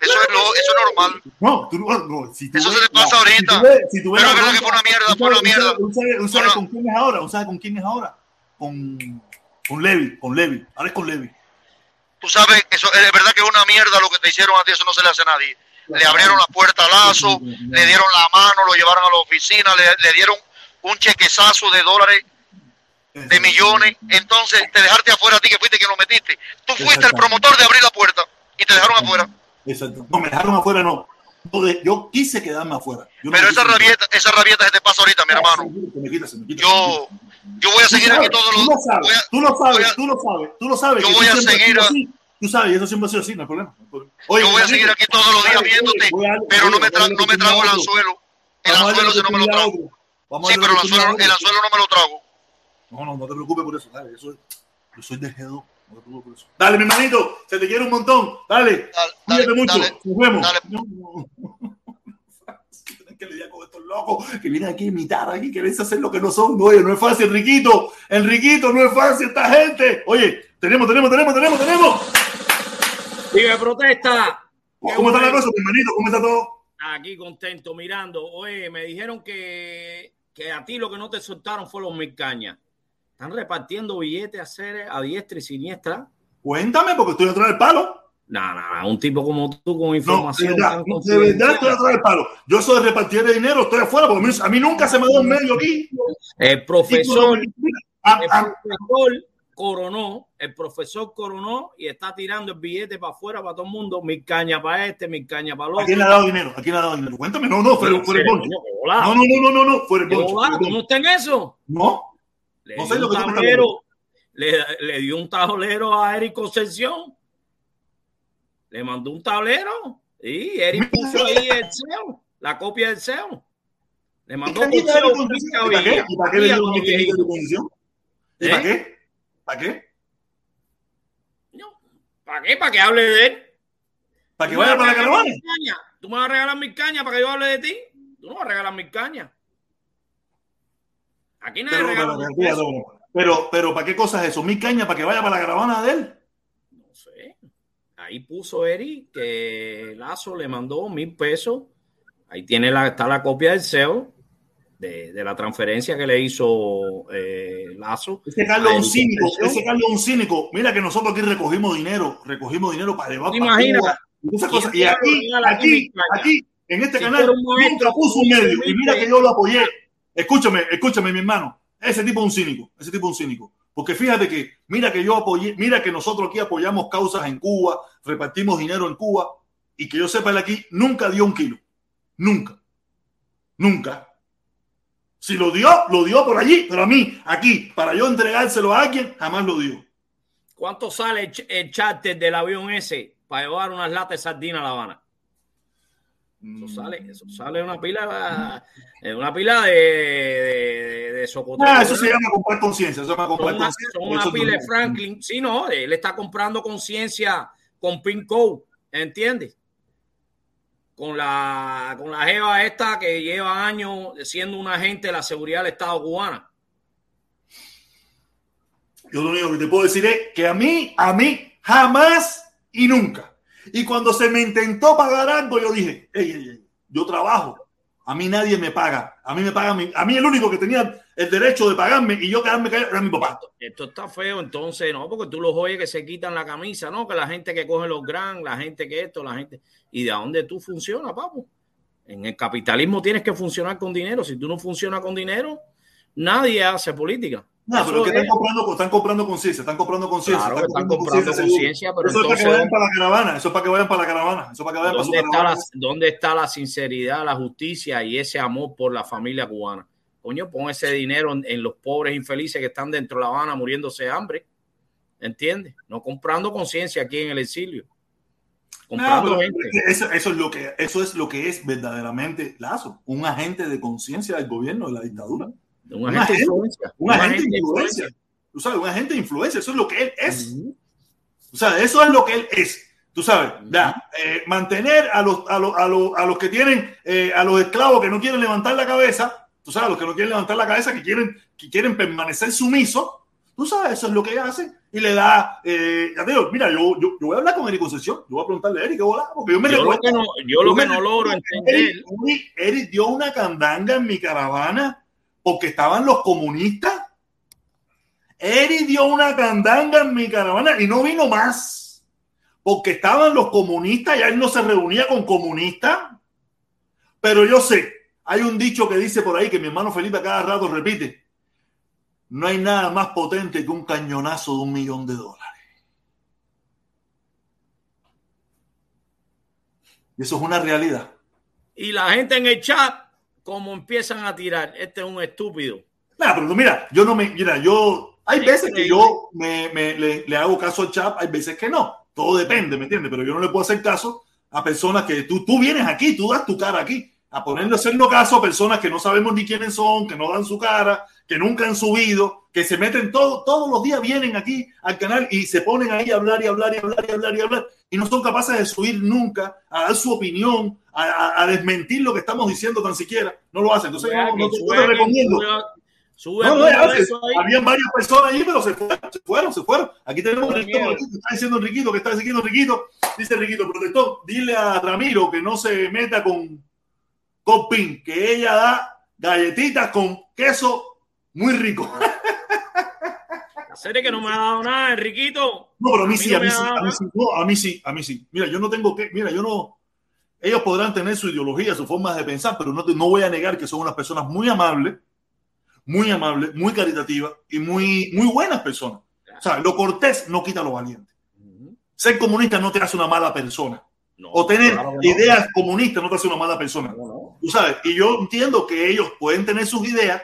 Eso es, lo, eso es normal. No, tú no, no, si tú Eso ves se le pasa ahorita. Si tú ves, si tú ves Pero la es verdad que fue una mierda, ¿tú fue una sabes- mierda. ¿Tú sabes, tú sabes Fue una- con quién es ahora? ¿Tú sabes con quién es ahora? Con, con Levi, con Levi. Ahora es con Levi. Tú sabes, eso es verdad que es una mierda lo que te hicieron a ti, eso no se le hace a nadie. Le abrieron la puerta a Lazo, le dieron la mano, lo llevaron a la oficina, le, le dieron un chequezazo de dólares, de millones. Entonces te dejaste afuera a ti que fuiste quien lo metiste. Tú fuiste el promotor de abrir la puerta y te dejaron afuera. Exacto. No, me dejaron afuera, no. Yo, quise quedarme afuera. Yo Pero esa rabieta, esa rabieta se te pasa ahorita, mi Ah, hermano. sí, se me quita, se me quita, Yo, yo voy a seguir aquí todos los Tú lo sabes, voy a- tú lo sabes, tú lo sabes, tú lo sabes. Yo voy a seguir sido a- así. Tú sabes, eso siempre ha sido así, no hay problema. Oye, yo voy a seguir aquí todos los días viéndote, pero no me, tra- no me trago el anzuelo. El anzuelo si no me lo trago. Sí, pero el anzuelo no me lo trago. No, no, no te preocupes por eso. Dale, eso es- yo soy de G2. No te preocupes por eso. Dale, mi hermanito. Se te quiere un montón. Dale. Dale, Cuídate dale, mucho. dale. Nos vemos. dale. No, no. Que lidiar con estos locos que vienen aquí a imitar, aquí quieren hacer lo que no son. Oye, no es fácil, Enriquito. Enriquito, no es fácil esta gente. Oye, tenemos, tenemos, tenemos, tenemos, tenemos. Vive protesta. ¿Cómo está la cosa, mi hermanito? ¿Cómo está todo? Aquí contento, mirando. Oye, me dijeron que, que a ti lo que no te soltaron fue los mil cañas. Están repartiendo billetes a, hacer a diestra y siniestra. Cuéntame, porque estoy atrás del palo. No, no, no, un tipo como tú con No, información. tan de verdad estoy atrás del palo. Yo soy de repartir de dinero, estoy afuera, porque a mí, a mí nunca se me da un medio aquí. El profesor, el profesor coronó, el profesor coronó y está tirando el billete para afuera para todo el mundo. Mil cañas para este, mil cañas para el ¿A otro. quién le ha dado dinero? ¿A quién le ha dado dinero? Cuéntame. No, no, fuera el bonche. No, no, no, no, no, no, fuera el bonche. ¿tú no estás en eso? No, Le No dio sé lo un que tablero, le, le dio un tablero a Eric Concepción. Le mandó un tablero. Y Eric puso ahí el SEO, la copia del SEO. Le mandó ¿Y por para qué? ¿Y para qué? vieja. ¿Y para qué le dio viejitos. de condición? ¿Y para qué? ¿Para qué? No, ¿Para qué? ¿Para que hable de él? ¿Para que ¿Tú me vaya para la caravana? ¿Tú me vas a regalar mis cañas para que yo hable de ti? Tú no vas a regalar mis cañas. Aquí Pero, regala pero, pero, pero, pero, pero, ¿para qué cosas es eso? ¿Mi caña para que vaya para la caravana de él? No sé. Ahí puso Eri que Lazo le mandó mil pesos. Ahí tiene la, está la copia del SEO de, de la transferencia que le hizo eh, Lazo. Ese Carlos es un cínico, ese Carlos es un cínico. Mira que nosotros aquí recogimos dinero, recogimos dinero para llevar ¿Te para? Cuba y esas ¿Quién cosas. Y aquí, aquí aquí, en este Si canal, nunca puso un medio. Y mira que yo lo apoyé. Escúchame, escúchame, mi hermano. Ese tipo es un cínico, ese tipo es un cínico. Porque fíjate que, mira que yo apoyé, mira que nosotros aquí apoyamos causas en Cuba, repartimos dinero en Cuba, y que yo sepa, él aquí nunca dio un kilo. Nunca. Nunca. Si lo dio, lo dio por allí, pero a mí, aquí, para yo entregárselo a alguien, jamás lo dio. ¿Cuánto sale el charter del avión ese para llevar unas latas de sardina a La Habana? Eso sale, eso sale una pila, una pila de, de, de. Ah, eso se llama comprar conciencia. Eso son una, conciencia. son una Eso pila de Franklin. Sí, no, él está comprando conciencia con Pin Code, ¿entiendes? Con la, con la jeva esta que lleva años siendo un agente de la seguridad del Estado cubana. Yo lo único que te puedo decir es que a mí, a mí, jamás y nunca. Y cuando se me intentó pagar algo, yo dije, "Ey, ey, ey, yo trabajo. A mí nadie me paga. A mí me paga a mí el único que tenía el derecho de pagarme y yo quedarme callado era mi papá. Esto está feo, entonces, ¿no? Porque tú los oyes que se quitan la camisa, ¿no? Que la gente que coge los gran, la gente que esto, la gente. ¿Y de dónde tú funcionas, papo? En el capitalismo tienes que funcionar con dinero. Si tú no funcionas con dinero, nadie hace política. No, Eso pero que están comprando, están comprando conciencia, están comprando conciencia. Claro, están comprando conciencia, pero Eso es para que vayan para la caravana, eso es para que vayan para la caravana, eso es para que vayan para su ¿dónde está, caravana. la, ¿dónde está la sinceridad, la justicia y ese amor por la familia cubana? Coño, pon ese dinero en, en los pobres infelices que están dentro de La Habana muriéndose de hambre. ¿Entiendes? No comprando conciencia aquí en el exilio. No, Comprando pero gente. eso, eso es lo que eso es lo que es verdaderamente Lazo, un agente de conciencia del gobierno de la dictadura, Un agente de influencia. un agente de influencia. Tú sabes, un agente de influencia, eso es lo que él es. O sea, eso es lo que él es. Tú sabes, ya, eh, mantener a los, a, los, a, los, a los que tienen, eh, a los esclavos que no quieren levantar la cabeza, tú sabes, los que no quieren levantar la cabeza, que quieren, que quieren permanecer sumisos, tú sabes, eso es lo que ella hace. Y le da, eh, ya te digo, mira, yo, yo, yo voy a hablar con Eric Concepción, yo voy a preguntarle a Eric qué bola, porque yo me Yo lo recuerdo. que no, yo lo me que no logro entender. Eric- Eric dio una candanga en mi caravana porque estaban los comunistas. Eric dio una candanga en mi caravana y no vino más. Porque estaban los comunistas y él no se reunía con comunistas. Pero yo sé, hay un dicho que dice por ahí que mi hermano Felipe a cada rato repite. No hay nada más potente que un cañonazo de un millón de dólares. Y eso es una realidad. Y la gente en el chat, como empiezan a tirar, este es un estúpido. Nah, pero mira, yo no me, mira, yo, hay veces que yo me, me- le, le hago caso al chat, hay veces que no. Todo depende, ¿me entiendes? Pero yo no le puedo hacer caso a personas que tú, tú vienes aquí, tú das tu cara aquí. A ponerle a hacerlo caso a personas que no sabemos ni quiénes son, que no dan su cara, que nunca han subido, que se meten todo, todos los días vienen aquí al canal y se ponen ahí a hablar y hablar y hablar y hablar y hablar y no son capaces de subir nunca a dar su opinión, a, a, a desmentir lo que estamos diciendo tan siquiera. No lo hacen. Entonces, no, no no te recomiendo. sube- No, no, habían varias personas ahí, pero se fueron, se fueron, se fueron. Aquí tenemos aquí, que está diciendo Enriquito, que está diciendo Enriquito. Dice Enriquito, protector, dile a Ramiro que no se meta con Copin, que ella da galletitas con queso muy rico. Serie que no me ha dado nada, Enriquito. No, pero a mí A mí sí, no a mí sí, a mí sí, no, a mí sí, a mí sí. Mira, yo no tengo que, mira, yo no, ellos podrán tener su ideología, su forma de pensar, pero no, te- no voy a negar que son unas personas muy amables, muy amables, muy caritativas y muy, muy buenas personas. O sea, lo cortés no quita lo valiente. Ser comunista no te hace una mala persona. No, O tener claro no. ideas comunistas no te hace una mala persona. No, no. Tú sabes, y yo entiendo que ellos pueden tener sus ideas,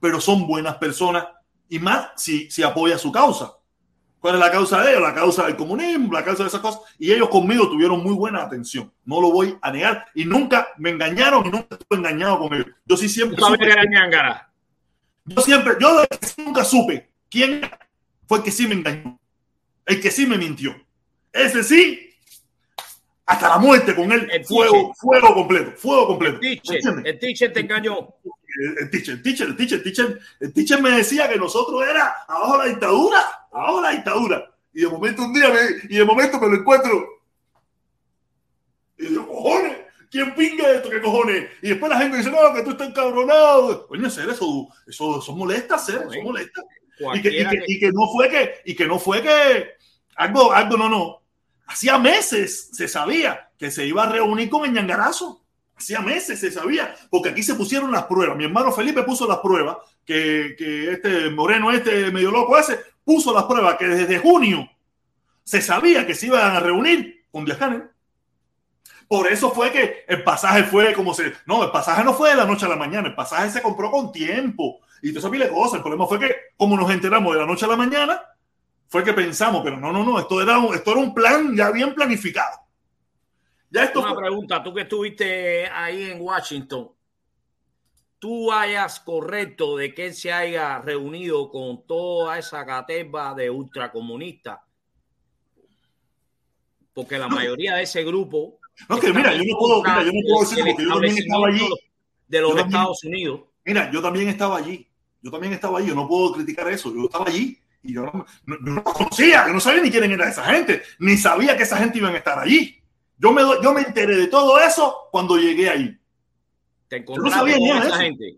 pero son buenas personas y más si, si apoya su causa. ¿Cuál es la causa de ellos? La causa del comunismo, la causa de esas cosas. Y ellos conmigo tuvieron muy buena atención. No lo voy a negar. Y nunca me engañaron y nunca estuve engañado con ellos. Yo sí siempre sabes supe, yo siempre, yo nunca supe quién fue el que sí me engañó. El que sí me mintió. Ese sí, hasta la muerte con él. El fuego, fuego completo, fuego completo. ¿Me Teacher, el teacher te engañó. el, el teacher, el teacher, el teacher, el teacher, el teacher me decía que nosotros era abajo la dictadura, abajo la dictadura. Y de momento un día me, y de momento me lo encuentro. Y digo, cojones, ¿quién pinga esto? ¿Qué cojones? Y después la gente dice, no, que tú estás encabronado. Coño, ser eso, eso, eso molesta, ser, eso molesta. Y que, y, que- y que no fue que, y que no fue que algo, algo no, no. Hacía meses se sabía que se iba a reunir con el. Hacía meses se sabía, porque aquí se pusieron las pruebas. Mi hermano Felipe puso las pruebas, que, este moreno, este medio loco ese, puso las pruebas que desde junio se sabía que se iban a reunir con Díaz. Por eso fue que el pasaje fue como se. No, el pasaje no fue de la noche a la mañana, el pasaje se compró con tiempo. Y todo eso pile cosas. El problema fue que, como nos enteramos de la noche a la mañana, fue que pensamos, pero no, no, no, esto era un, esto era un plan ya bien planificado. Ya esto Una fue- pregunta, tú que estuviste ahí en Washington, tú hayas correcto de que él se haya reunido con toda esa caterva de ultracomunistas, porque la mayoría de ese grupo No, que mira, yo no puedo, mira, yo no puedo decir porque yo también estaba allí. de los Yo también- Estados Unidos. Mira, yo también estaba allí. Yo también estaba allí. Yo no puedo criticar eso. Yo estaba allí y yo no, no, no los conocía. Yo no sabía ni quién era esa gente. Ni sabía que esa gente iban a estar allí. Yo me, yo me enteré de todo eso cuando llegué ahí. Te no sabía de esa eso. gente.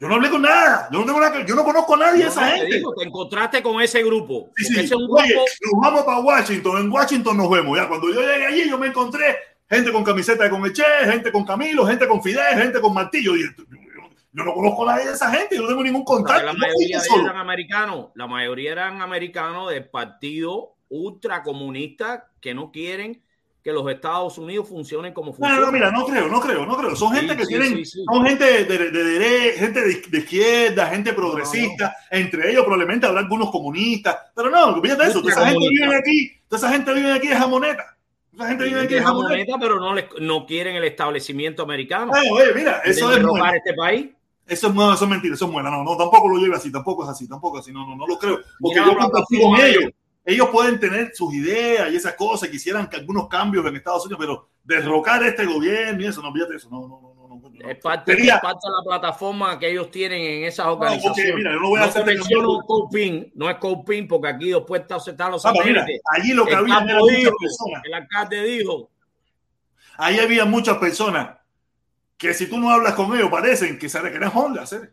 Yo no hablé con nada. Yo no, tengo nada yo no conozco a nadie de No, esa te gente. digo, te encontraste con ese grupo. Sí, sí. ese es un Oye, grupo nos vamos para Washington. En Washington nos vemos. Ya cuando yo llegué allí, yo me encontré gente con camiseta de con Eche, gente con Camilo, gente con Fidel, gente con Martillo. Y yo, no conozco a nadie de esa gente. Yo no tengo ningún contacto. la mayoría eran americanos. La mayoría eran americanos del partido ultracomunista que no quieren que los Estados Unidos funcionen como No, funcionan. no, mira, no creo, no creo, no creo. Son Sí, gente que sí, tienen, sí, son gente de, de, de dere- gente de, de izquierda, gente progresista, entre ellos probablemente habrá algunos comunistas, pero no, fíjate eso, toda esa gente vive aquí, toda esa gente vive aquí de jamoneta, esa gente vive aquí de jamoneta. jamoneta, pero no, les, no quieren el establecimiento americano. Ay, oye, mira, eso es muela, este país. Eso es, no, eso es mentira, eso es muela, no, no, tampoco lo lleve así, tampoco es así, tampoco es así, no, no, no lo creo, porque Mira yo con ellos, ellos. ellos pueden tener sus ideas y esas cosas, quisieran que algunos cambios en Estados Unidos, pero derrocar este gobierno y eso, no, fíjate eso, no, no, no, no, no, no. Es parte, Sería- es parte de la plataforma que ellos tienen en esas organizaciones. mira, yo no voy a no hacer te menciono cambiar- Copin, no es Copin, porque aquí después está- están los Ah, mira, allí lo que El había muchas dijo, personas. el alcalde dijo, Ahí había muchas personas que si tú no hablas con ellos parecen que saben que ¿sabes?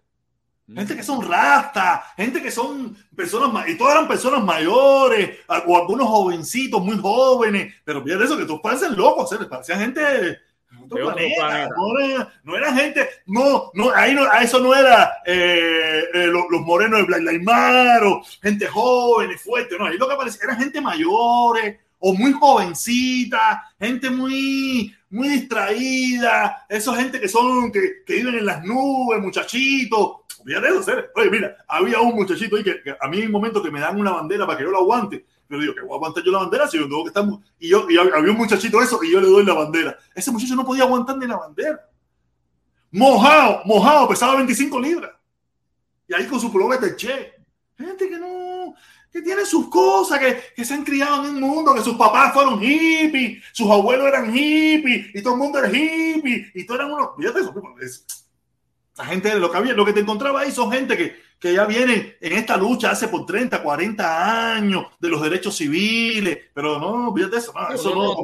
Gente que son rastas, gente que son personas y todas eran personas mayores o algunos jovencitos muy jóvenes, pero fíjate eso que todos parecen locos, ¿sabes? Parecían gente de otro De otro planeta, planeta. No, era, no era gente, no, no, ahí no, a eso no era eh, eh, los, los morenos de Black Lives Matter o gente joven y fuerte, no, ahí lo que parecía era gente mayores o muy jovencita, gente muy, muy distraída, esa gente que son, que, que viven en las nubes, muchachitos. Oye, mira, había un muchachito ahí que, a mí en un momento que me dan una bandera para que yo la aguante, yo digo que voy a aguantar yo la bandera si yo tengo que estar. Y yo y había un muchachito eso y yo le doy la bandera. Ese muchacho no podía aguantar ni la bandera. mojado, mojado, pesaba 25 libras. Y ahí con su pullover de che. Gente que no, que tiene sus cosas, que, que, se han criado en un mundo, que sus papás fueron hippies, sus abuelos eran hippies, y todo el mundo era hippie, y todos eran unos. Fíjate eso, la gente, lo que, había, lo que te encontraba ahí son gente que, que ya viene en esta lucha hace por 30, 40 años de los derechos civiles, pero no, fíjate eso, no, eso no.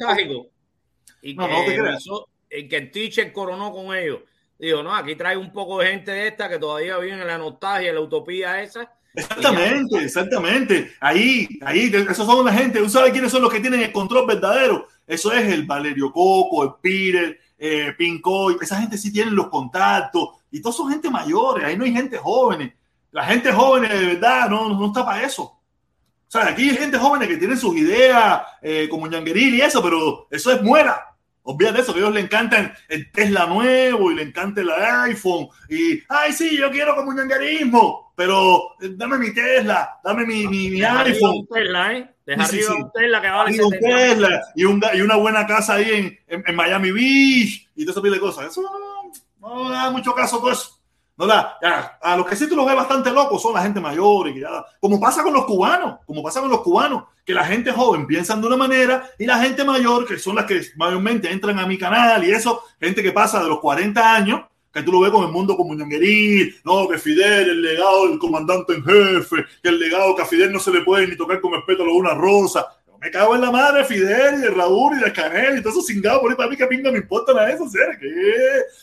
Y no, que, no eso, el que el teacher coronó con ellos. Digo, no, aquí trae un poco de gente de esta que todavía vive en la nostalgia, en la utopía esa. Exactamente, exactamente. Ahí, ahí, esos son la gente. ¿Usted sabe quiénes son los que tienen el control verdadero? Eso es el Valerio Coco, el Peter, eh, Pincoy. Esa gente sí tiene los contactos. Y todos son gente mayores. Ahí no hay gente joven. La gente joven de verdad no, no está para eso. O sea, aquí hay gente joven que tiene sus ideas eh, como ñangueril y eso, pero eso es muera. Olvídate eso, que a ellos le encantan el Tesla nuevo y le encanta el iPhone. Y, ay, sí, yo quiero como ñanguerismo, pero dame mi Tesla, dame mi, mi, mi iPhone. Tesla, ¿eh? Deja sí, arriba sí, un Tesla que vale un Tesla y, un, y, una buena casa ahí en, en, en Miami Beach y todo ese tipo de cosas. Eso no, no da mucho caso todo eso. No da, ya, a los que sí tú los ves bastante locos son la gente mayor, y ya, como pasa con los cubanos, como pasa con los cubanos, que la gente joven piensan de una manera y la gente mayor, que son las que mayormente entran a mi canal y eso, gente que pasa de los 40 años, que tú lo ves con el mundo como ñanguerí, no, que Fidel, el legado del comandante en jefe, que el legado que a Fidel no se le puede ni tocar con el pétalo de una rosa. Me cago en la madre Fidel y de Raúl y de Canel y todo eso cingado por ahí para mí que pinga me importa nada de eso, ¿sí? ¿Qué?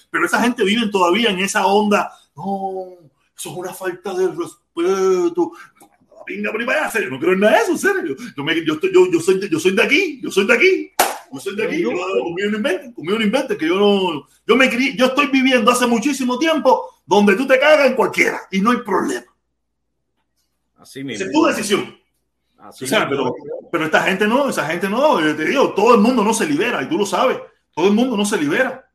Pero esa gente vive todavía en esa onda no, eso es una falta de respeto. La pinga por ahí serio, no creo en nada de eso, serio. Yo, me, yo, yo, yo, soy, yo soy de aquí, yo soy de aquí. Yo soy de aquí, yo, conmigo no inventen, conmigo no inventen, que yo no, yo me crié, yo estoy viviendo hace muchísimo tiempo donde tú te cagas en cualquiera y no hay problema. Así mismo. Es tu decisión. Así o sea, pero, pero esta gente no, esa gente no, te digo, todo el mundo no se libera y tú lo sabes, todo el mundo no se libera.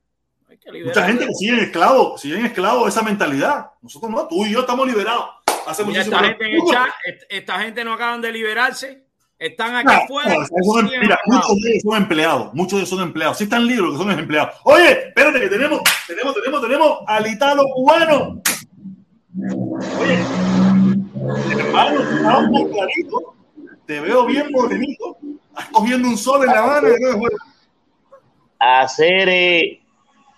Mucha gente que sigue en esclavo, sigue en esclavo esa mentalidad. Nosotros no, tú y yo estamos liberados. Hace Mira, esta, gente en el chat, esta gente no acaban de liberarse. Están aquí no, afuera. No, son, mira, muchos de ellos son empleados. Muchos de ellos son empleados. Sí están libres que son empleados. Oye, espérate que tenemos, tenemos, tenemos, tenemos al italo cubano. Oye, hermano, muy clarito. Te veo bien morenito. Estás cogiendo un sol en la mano. Hacer eh,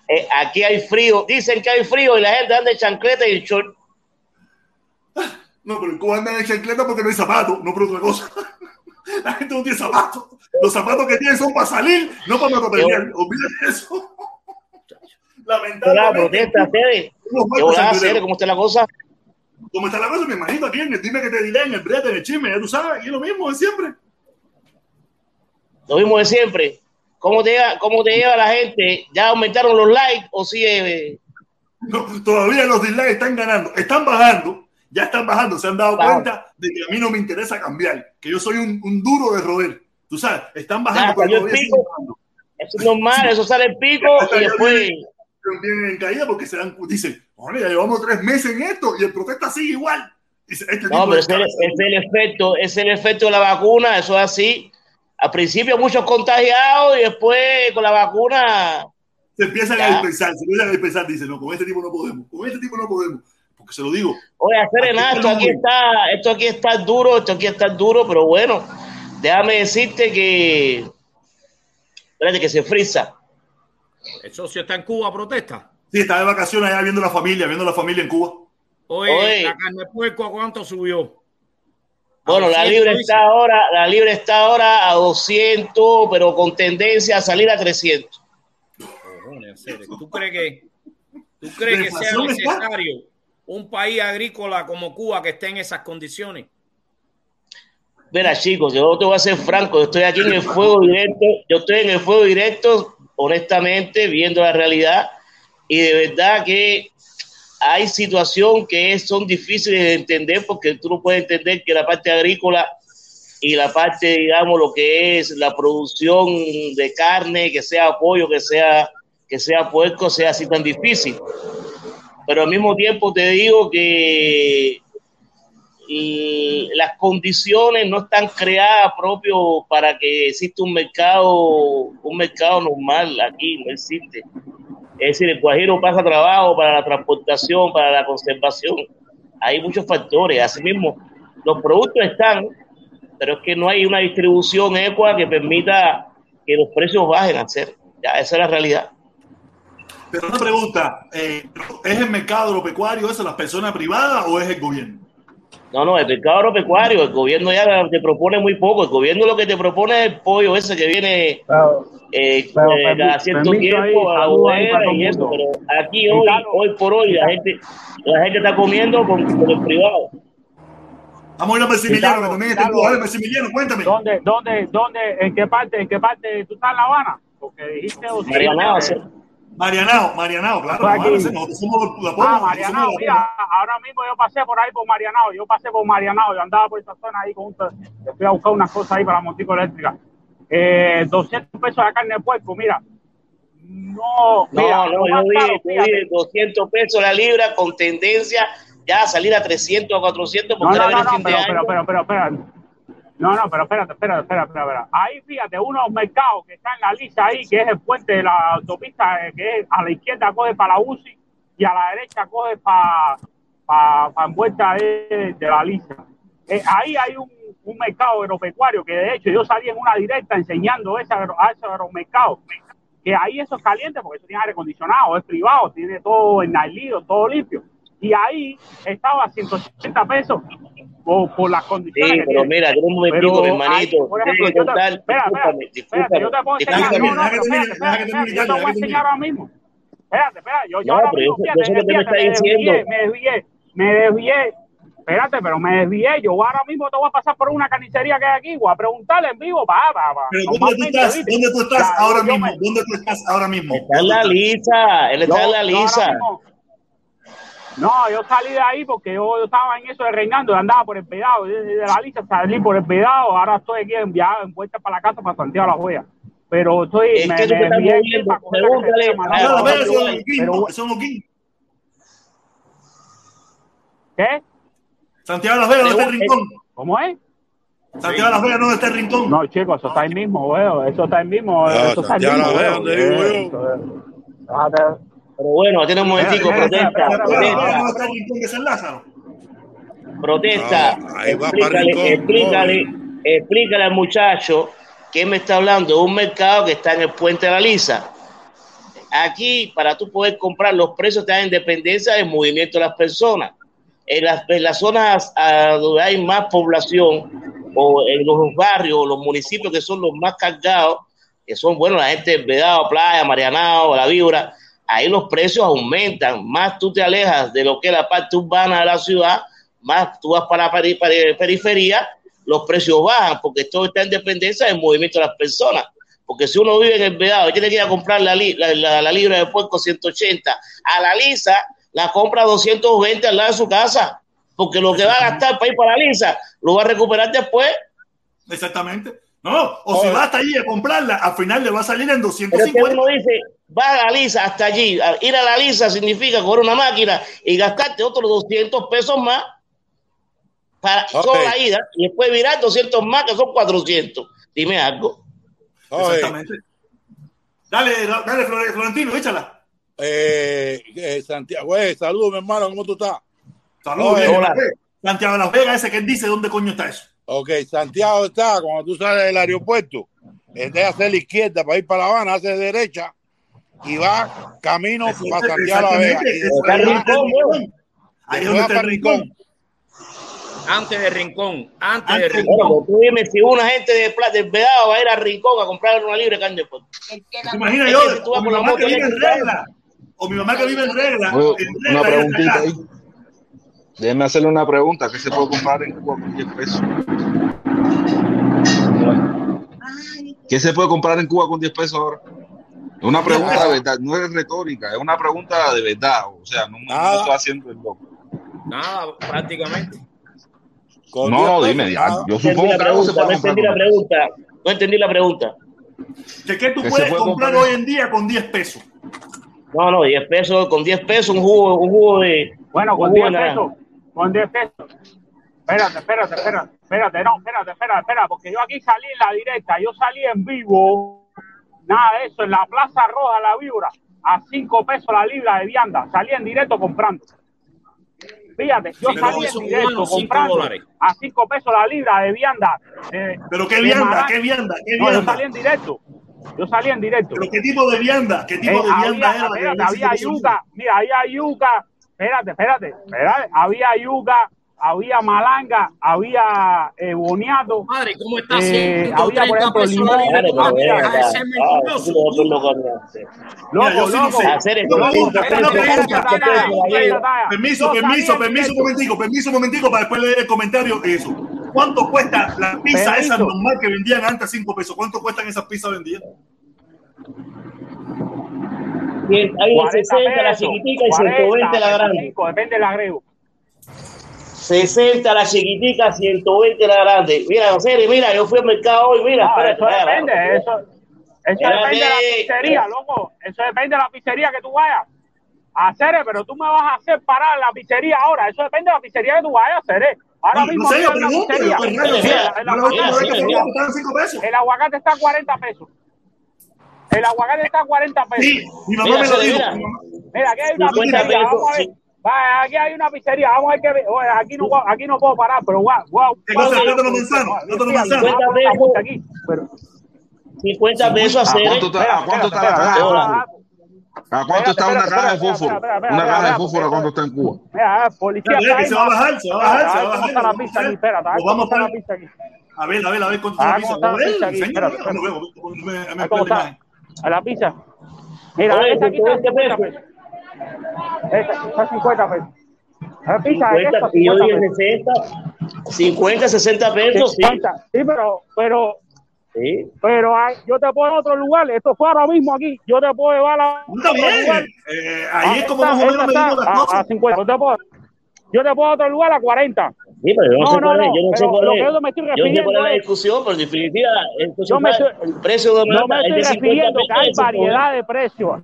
eh, aquí hay frío, dicen que hay frío y la gente anda de chancleta y short. No, pero el Cuba anda de chancleta porque no hay zapatos, no por otra cosa. La gente no tiene zapatos. Los zapatos que tienen son para salir, no para material. Olvídate eso. Lamentablemente. protesta, Cere. ¿Cómo está la cosa? ¿Cómo está la cosa? Me imagino aquí en el dime que te diré, en el brete, en el chisme, ya tú sabes, aquí es lo mismo de siempre. Lo mismo de siempre. ¿Cómo te, lleva, ¿Cómo te lleva la gente? ¿Ya aumentaron los likes o sigue? No, todavía los dislikes están ganando, están bajando, ya están bajando, se han dado cuenta de que a mí no me interesa cambiar, que yo soy un, un duro de roer. Tú sabes, están bajando. Ya, pero pico, eso es normal, eso sale el pico y después. Vienen en caída porque se dan, dicen, ya llevamos tres meses en esto y el protesta sigue igual. Este no, pero es el, es el, efecto, es el efecto de la vacuna, eso es así al principio muchos contagiados y después con la vacuna. Se empiezan ya. a dispensar, se empiezan a dispensar, dicen, no, con este tipo no podemos, con este tipo no podemos, porque se lo digo. Oye, hacer esto aquí está, esto aquí está duro, esto aquí está duro, pero bueno, déjame decirte que, espérate, que se frisa. ¿El socio está en Cuba, protesta? Sí, está de vacaciones allá viendo la familia, viendo la familia en Cuba. Oye, Oye. la carne de puerco, ¿a cuánto subió? Bueno, la libre está ahora, la libre está ahora a 200, pero con tendencia a salir a 300. ¿Tú crees que, tú crees que sea necesario un país agrícola como Cuba que esté en esas condiciones? Mira, chicos, yo te voy a ser franco, yo estoy aquí en el fuego directo, yo estoy en el fuego directo, honestamente, viendo la realidad, y de verdad que hay situaciones que son difíciles de entender porque tú no puedes entender que la parte agrícola y la parte, digamos, lo que es la producción de carne, que sea pollo, que sea, que sea puerco, sea así tan difícil. Pero al mismo tiempo te digo que las condiciones no están creadas propio para que exista un mercado, un mercado normal aquí, no existe Es decir, el Guajiro pasa trabajo para la transportación, para la conservación. Hay muchos factores. Asimismo, los productos están, pero es que no hay una distribución equa que permita que los precios bajen a ser. Ya, esa es la realidad. Pero una pregunta, eh, ¿es el mercado agropecuario eso, las personas privadas o es el gobierno? No, no, el mercado agropecuario, el gobierno ya te propone muy poco. El gobierno lo que te propone es el pollo ese que viene Claro. eh, Pero, eh, cada permi- cierto ahí, tiempo a ahí bodega todo y eso. Pero aquí hoy, hoy por hoy, la gente, la gente está comiendo con, con el privado. Vamos a ir a Maximiliano, también está. A ver, Maximiliano, cuéntame. ¿Dónde, dónde, dónde, en qué parte, en qué parte tú estás en La Habana? Porque dijiste eh, sí. Marianao, Marianao, claro. Aquí. Marianao, Nosotros somos la Ah, Poma, nosotros Marianao, somos la mira, ahora mismo yo pasé por ahí por Marianao, yo pasé por Marianao, yo andaba por esa zona ahí con un, yo fui a buscar unas cosas ahí para la montico eléctrica. Eh, 200 pesos la carne de puerco, mira. No, mira, No, no, yo vi, caro, yo fíjate. vi 200 pesos la libra con tendencia ya a salir a 300 o 400 No, porque no, no, no, fin de pero, año. pero, pero, pero, espera. No, no, pero espérate, espérate, espérate, espérate. Ahí fíjate, uno de los mercados que está en la lista ahí, que es el puente de la autopista, eh, que a la izquierda coge para la UCI y a la derecha coge para pa, pa en vuelta de, la lista. Eh, ahí hay un, mercado agropecuario que de hecho yo salí en una directa enseñando ese a ese agromercado. Que ahí eso es caliente porque eso tiene aire acondicionado, es privado, tiene todo ennailido, todo limpio. Y ahí estaba a 180 pesos por, por las condiciones Sí, que pero tiene. mira, tengo un momentico, Pero mi hay, hermanito. espérate, yo te puedo enseñar, no, no, espérate, yo te voy a enseñar ahora mismo. Espérate, espérate, yo, yo No, ahora pero mismo, fíjate, sé lo que me fíjate, está me desvié, diciendo. me desvié, me desvié, espérate, pero me desvié, yo ahora mismo te voy a pasar por una carnicería que hay aquí, voy a preguntarle en vivo, para, para, para, Pero ¿dónde tú estás? ¿Dónde tú estás ahora mismo? ¿Dónde tú estás ahora mismo? Está en la lisa, él está en la lisa. No, yo salí de ahí porque yo, yo estaba en eso de reinando, andaba por el pedado, de, de la lista salí por el pedado, ahora estoy aquí en, ya en vuelta para la casa para Santiago de la Joya. Pero estoy, Es me, que tú me para coger la pregúntale. Santiago de no, ¿no? Es Oquín. ¿Qué? Santiago de las Vegas, ¿dónde está el rincón? ¿Cómo es? Santiago de las Vegas, ¿dónde está el rincón? No, chicos, eso está ahí mismo, weón. Eso está ahí mismo. Ah, eso está ahí Santiago mismo, la Vega, weón. donde vivo Eh, yo. Pero bueno, tiene un momentico, protesta, protesta, protesta. Explícale, explícale, explícale al muchacho que me está hablando de un mercado que está en el puente de la Lisa. Aquí, para tú poder comprar, los precios te dan independencia del movimiento de las personas. En las, en las zonas ah, donde hay más población, o en los barrios, o los municipios que son los más cargados, que son, bueno, la gente de Vedado, Playa, Marianao, La Vibra, ahí los precios aumentan. Más tú te alejas de lo que es la parte urbana de la ciudad, más tú vas para la peri- peri- periferia, los precios bajan, porque todo está en dependencia del movimiento de las personas. Porque si uno vive en el Vedado y tiene que ir a comprar la, li- la, la- la libra de puerco 180, a la lisa la compra 220 al lado de su casa, porque lo que va a gastar para ir para la lisa lo va a recuperar después. Exactamente. No, o si va hasta allí a comprarla, al final le va a salir en Pero es que 250. uno dice, va a la lisa hasta allí. Ir a la lisa significa coger una máquina y gastarte otros 200 pesos más para Ok. solo la ida y después virar 200 más, que son 400. Dime algo. Oye, Exactamente. Dale, dale, Flore- Florentino, échala. eh, eh, Santiago, eh, saludos, mi hermano, ¿cómo tú estás? Saludos. Oye, bien, hola. Santiago de las Vegas, ese que dice, ¿dónde coño está eso? Ok, Santiago está, cuando tú sales del aeropuerto, es de hacer la izquierda para ir para La Habana, hace derecha y va camino Eso- para Santiago la Vega. Y después donde está el Rincón, rincón. Ahí después va el rincón. Rincón. Antes de Rincón, antes de Antes de Rincón. Bueno, pues tú dime si una gente de Plata del Vedado va a ir a Rincón a comprar una libre carne de puerco. ¿Te imaginas Es yo? que si tú vas O mi con la mamá moto que vive en regla. O mi mamá que vive en regla. Bueno, en regla, una preguntita ahí. Déjeme hacerle una pregunta. ¿Qué se puede comprar en Cuba con 10 pesos? ¿Qué se puede comprar en Cuba con 10 pesos ahora? Es una pregunta de verdad, no es retórica, es una pregunta de verdad. O sea, no, no estoy haciendo el loco. Nada, prácticamente. Con No, 10 no, pesos, dime, ya, nada. yo No entendí supongo la que algo se pregunta, puede no comprar. entendí la pregunta. No entendí la pregunta. ¿Que ¿Qué tú ¿Qué puedes puede comprar comprar? hoy en día con 10 pesos? No, no, 10 pesos, con 10 pesos un jugo, un jugo de. Bueno, con un 10 jugo de naranja. pesos. Con 10 pesos. Espérate, espérate, espérate. Espérate, no, espérate, espérate, espérate. Porque yo aquí salí en la directa. Yo salí en vivo. Nada de eso. En la Plaza Roja, la Vibra. a 5 pesos la libra de vianda. Salía en directo comprando. Fíjate, yo salí en directo comprando dólares. a 5 pesos la libra de vianda. eh, Pero qué vianda, qué vianda, qué No, yo vianda. salí en directo. Yo salí en directo. Pero qué tipo de vianda, qué tipo Eh, de vianda había, era. la que espérate, vendía había yuca, mira, había yuca, espérate, espérate, espérate, había yuca, había malanga, había eh, boniato, Madre, ¿cómo está Eh, había, por 30 ejemplo, limón. Claro, Ah, loco, loco. Permiso, permiso, permiso un momentico, permiso un momentico para después leer el comentario de eso. ¿Cuánto cuesta la pizza esa normal que vendían antes a 5 pesos? ¿Cuánto cuestan esas pizzas vendidas? Cien- Hay de 40 60 la pesos, chiquitica y 40, 120 la grande. 25, depende del agrego. 60 la chiquitica, 120 la grande. Mira, José, mira, yo fui al mercado hoy, mira, No, espérate, eso depende, eso, eso depende de la pizzería, loco. Eso depende de la pizzería que tú vayas a hacer, pero tú me vas a hacer parar la pizzería ahora. Eso depende de la pizzería que tú vayas a hacer. Ahora No, mismo no sé, yo hay una pregunto, yo El- mira, el Yo la última mira, vez que mira, fui mira. costaban 5 pesos. El aguacate está a 40 pesos. El aguacate está a 40 pesos. Sí, mi mamá Mira, me lo dijo. mira. aquí hay una 50 pizzería. Vamos a ver. Sí. Va, aquí hay una pizzería. Vamos a ver qué. oye, aquí, no, aquí no puedo parar, pero guau, guau. ¿Qué cosa? Plátano manzano, plátano manzano. vamos a poner la multa aquí, pero- 50 pesos a ¿A cuánto está, a cuánto está la espera, caja. ¿A cuánto está una caja de fósforo? Una caja de fósforo, espérate. ¿cuánto está en Cuba? Mira, policía se va a bajar, se va a bajar, se va a ¿cómo bajar. está la pizza aquí? Espérate, Pues ¿cómo vamos a la ver. pizza aquí? A ver, a ver, a ver cuánto está la pizza. ¿cómo A Espérate, no veo, Ah, ¿Cómo pierde está? A la pizza. Mira, esta aquí está 50 50 pesos. Está 50 pesos. La pizza es 50, esta, y yo 50 dije pesos. 60, 50, 60 pesos, sí. 50. Sí, pero, pero, Sí. pero hay- yo te puedo en otro lugar. Esto fue ahora mismo aquí. Yo te puedo llevar a otro lugar. Eh, ahí es Ah, como esta- más o menos esta medimos las a- a cosas. 50. Yo te puedo, yo te puedo a otro lugar a 40. Sí, pero yo no, No, sé no, cuál es, no, yo no sé cuál lo es. que yo me estoy Yo no sé cuál es refiriendo la es- discusión, pero en definitiva, entonces, Yo me estoy- el precio de No mata me es estoy 50 refiriendo que hay de 120. variedad de precios.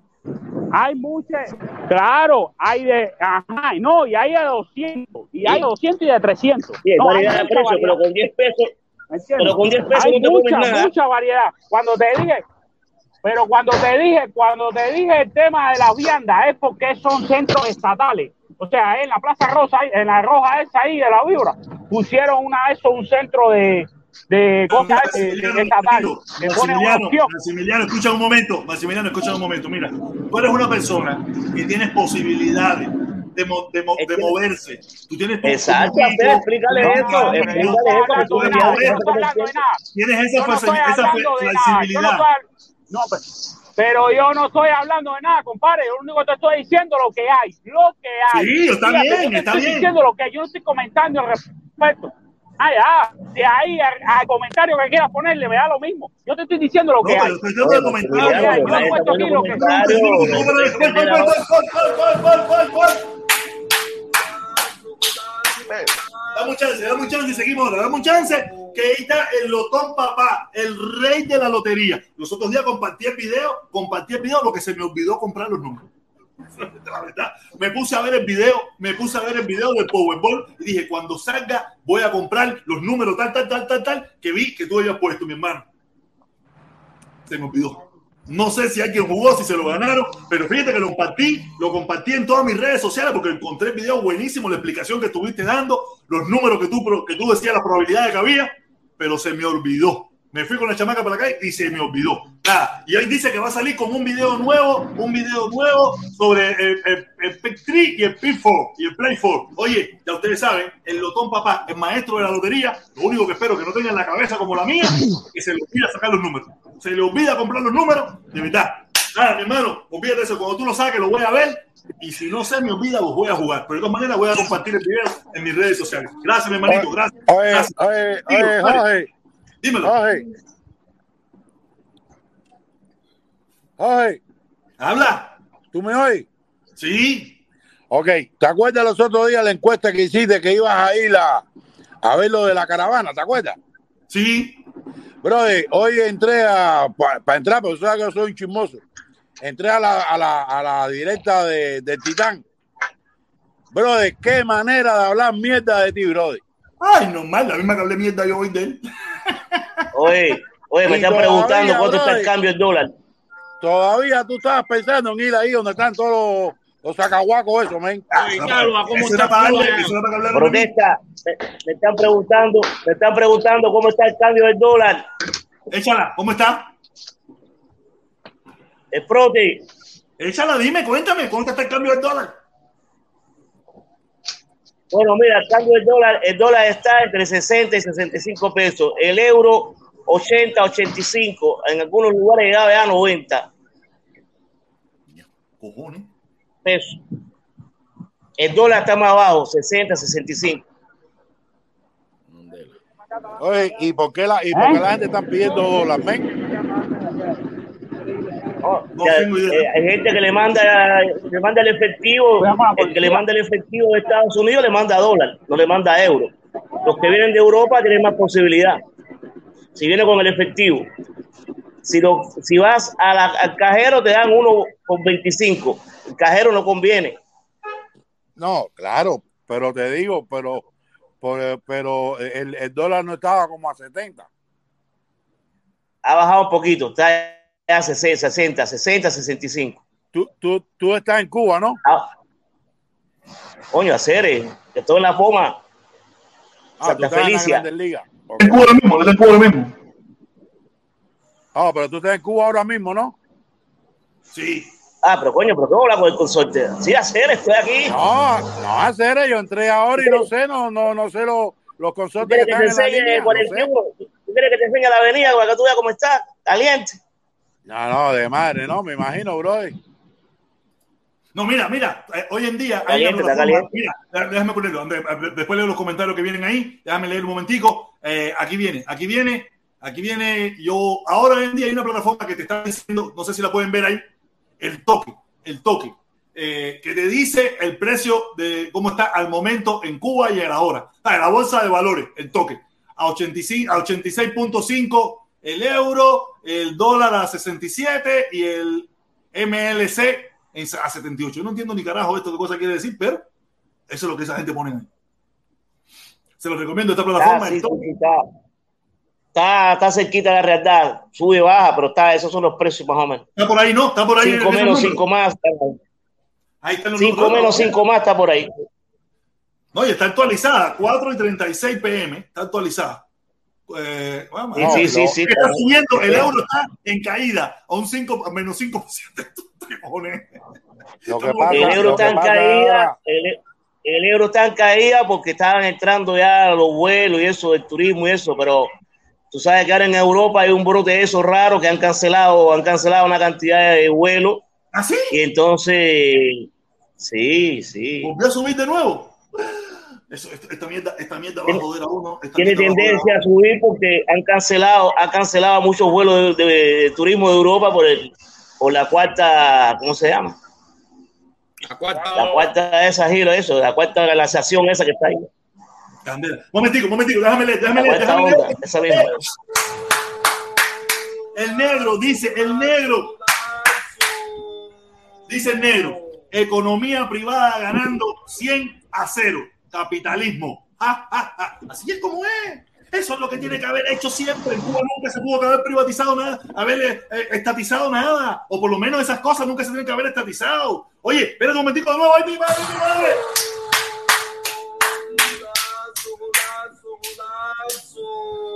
Hay muchas, claro, hay de, ajá, no, y hay de 200, y hay de 200 y de 300. Sí, hay No, variedad de variedad, pero con 10 pesos, pero con 10 pesos hay no mucha, nada. mucha variedad. Cuando te dije, pero cuando te dije, cuando te dije el tema de la vianda es porque son centros estatales. O sea, en la Plaza Rosa, en la roja esa ahí de la vibra, pusieron una eso, un centro de, de cosas eh, de- de- una Maximiliano. Maximiliano, escucha un momento. Maximiliano, escucha un momento. Mira, tú eres una persona que tienes posibilidades de, mo- de, mo- de moverse. Tú tienes Exacto, Hacer, explícale No, eso, no, explícale no, eso, tú nada. Tienes esa, esa flexibilidad. no, pero, pero yo no estoy hablando de nada, compadre. Yo lo único que te estoy diciendo lo que hay, lo que hay. Sí, está Fíjate, bien, está estoy bien. diciendo lo que hay. Yo no estoy comentando al respecto. Ah, ya, de ahí al, al comentario que quieras ponerle, me da lo mismo. Yo te estoy diciendo lo No, que hay. pero estoy Yo yo he puesto aquí lo que-. Dame un chance, dame un chance y seguimos ahora. Dame un chance que ahí está el Lotón Papá, el rey de la lotería. Los otros días compartí el video, compartí el video, lo que se me olvidó comprar los números. Me puse a ver el video, me puse a ver el video del Powerball y dije, cuando salga voy a comprar los números tal, tal, tal, tal, tal, que vi que tú habías puesto, mi hermano. Se me olvidó. No sé si alguien jugó, si se lo ganaron, pero fíjate que lo compartí, lo compartí en todas mis redes sociales porque encontré el video buenísimo, la explicación que estuviste dando, los números que tú, que tú decías, las probabilidades que había, pero se me olvidó. Me fui con la chamaca para acá y se me olvidó. Nada. Y ahí dice que va a salir con un video nuevo, un video nuevo sobre el, el, el Pick 3 y el Pick 4 y el Play 4. Oye, ya ustedes saben, el Lotón Papá, el maestro de la lotería, lo único que espero que no tengan la cabeza como la mía, es que se le olvida sacar los números. Se le olvida comprar los números, de verdad. Nada, mi hermano, olvídate eso. Cuando tú lo saques, lo voy a ver. Y si no se me olvida, los voy a jugar. Pero de todas maneras, voy a compartir el video en mis redes sociales. Gracias, mi hermanito. Gracias. Oye, Gracias. oye, oye. Jorge, Dímelo. Jorge. Jorge, Habla. ¿tú me oyes? Sí. Ok, ¿te acuerdas los otros días la encuesta que hiciste que ibas a ir a, a ver lo de la caravana? ¿Te acuerdas? Sí. Brother, hoy entré a, para entrar, porque sabes que yo soy un chismoso. Entré a la, a la, a la directa de, del Titán. Brother, qué manera de hablar mierda de ti, brother. Ay, normal, la misma que hablé mierda yo hoy de él. Oye, oye, me están preguntando cuánto está el cambio del dólar. todavía tú estabas pensando en ir ahí donde están todos los, los sacahuacos men. ¿cómo Eso mí. Protesta, me, me están preguntando, me están preguntando cómo está el cambio del dólar. Échala, ¿cómo está? El prote, Échala, dime, cuéntame, ¿cómo está el cambio del dólar? Bueno, mira, el cambio del dólar, el dólar está entre 60 y 65 pesos. El euro 80, 85. En algunos lugares llegaba ya a 90 Cojones. pesos. El dólar está más bajo, 60, 65. Oye, ¿y por qué la, y por qué la gente está pidiendo dólares, men? Oh, No eh, hay gente que le manda, le manda el efectivo, el que le manda el efectivo de Estados Unidos le manda dólar, no le manda euro. Los que vienen de Europa tienen más posibilidad. Si viene con el efectivo. Si, lo, si vas a la- al cajero te dan uno con 25. El cajero no conviene. No, claro, pero te digo, pero, por- pero el, el dólar no estaba como a 70. Ha bajado un poquito, está 60, 60, 60, 65. Tú, tú, tú estás en Cuba, ¿no? Ah. Coño, hacer, que todo en la poma. Ah, Santa en Felicia. Ok. En Cuba ahora mismo, está en Cuba ahora mismo. Ah, pero tú estás en Cuba ahora mismo, ¿no? Sí. Ah, pero coño, pero ¿cómo habla con el consorte? Sí, hacer, estoy aquí. No, no, hacer, yo entré ahora y no sé, no, no, no sé los, los ¿Tú consortes que quieres que te están en la enseñe línea. no sé. 41? ¿Tú quieres que te enseñe la avenida para que tú veas cómo está? Caliente. No, no, de madre, no, me imagino, brother. No, mira, mira, eh, hoy en día hay Caliente, plataforma-. Mira, dé- déjame ponerlo, eh, después leo los comentarios que vienen ahí, déjame leer un momentico. Eh, aquí viene, aquí viene, aquí viene, yo, ahora hoy en día hay una plataforma que te está diciendo, no sé si la pueden ver ahí, el toque, el toque, eh, que te dice el precio de cómo está al momento en Cuba y en la hora. Ah, en la bolsa de valores, el toque, a 85, a 86.5 el euro, el dólar a 67 y el MLC a 78. Yo no entiendo ni carajo esto qué cosa quiere decir, pero eso es lo que esa gente pone ahí. Se lo recomiendo esta Ah, plataforma. sí, sí, está, está, está cerquita de la realidad. Sube y baja, pero está, esos son los precios más o menos. Está por ahí, ¿no? Está por ahí. Cinco menos, cinco más. está ahí. Están los Cinco menos, cinco más está por ahí. No, y está actualizada. 4 y 36 pm. Está actualizada. Eh, vamos, Sí, No, sí, sí, sí. Está subiendo, el euro está en caída a un 5, a menos 5%. Cojones. Lo que El pasa, El euro lo está que en pasa caída. El, el euro está en caída porque estaban entrando ya los vuelos y eso, el turismo y eso, pero tú sabes que ahora en Europa hay un brote de esos raros que han cancelado, han cancelado una cantidad de vuelos ¿Así? y entonces, sí, sí. ¿Volvió a subir de nuevo? Eso, esta, esta mierda, esta mierda va a joder a uno. Tiene a a tendencia a subir porque han cancelado, han cancelado muchos vuelos de, de- de turismo de Europa por el, por la cuarta, ¿cómo se llama? La cuarta, La cuarta esa giro, eso, la cuarta glaciación esa que está ahí. Candela. Momentico, momentico, déjame leer, déjame leer, déjame onda, leer. esa misma. El negro, dice el negro. Dice el negro. Economía privada ganando 100 a 0. Capitalismo. Ja, ja, ja. Así es como es. Eso es lo que tiene que haber hecho siempre. En Cuba nunca se pudo haber privatizado nada, haber eh, estatizado nada. O por lo menos esas cosas nunca se tienen que haber estatizado. Oye, espera un momentico de nuevo. ¡Ay, mi madre, mi madre!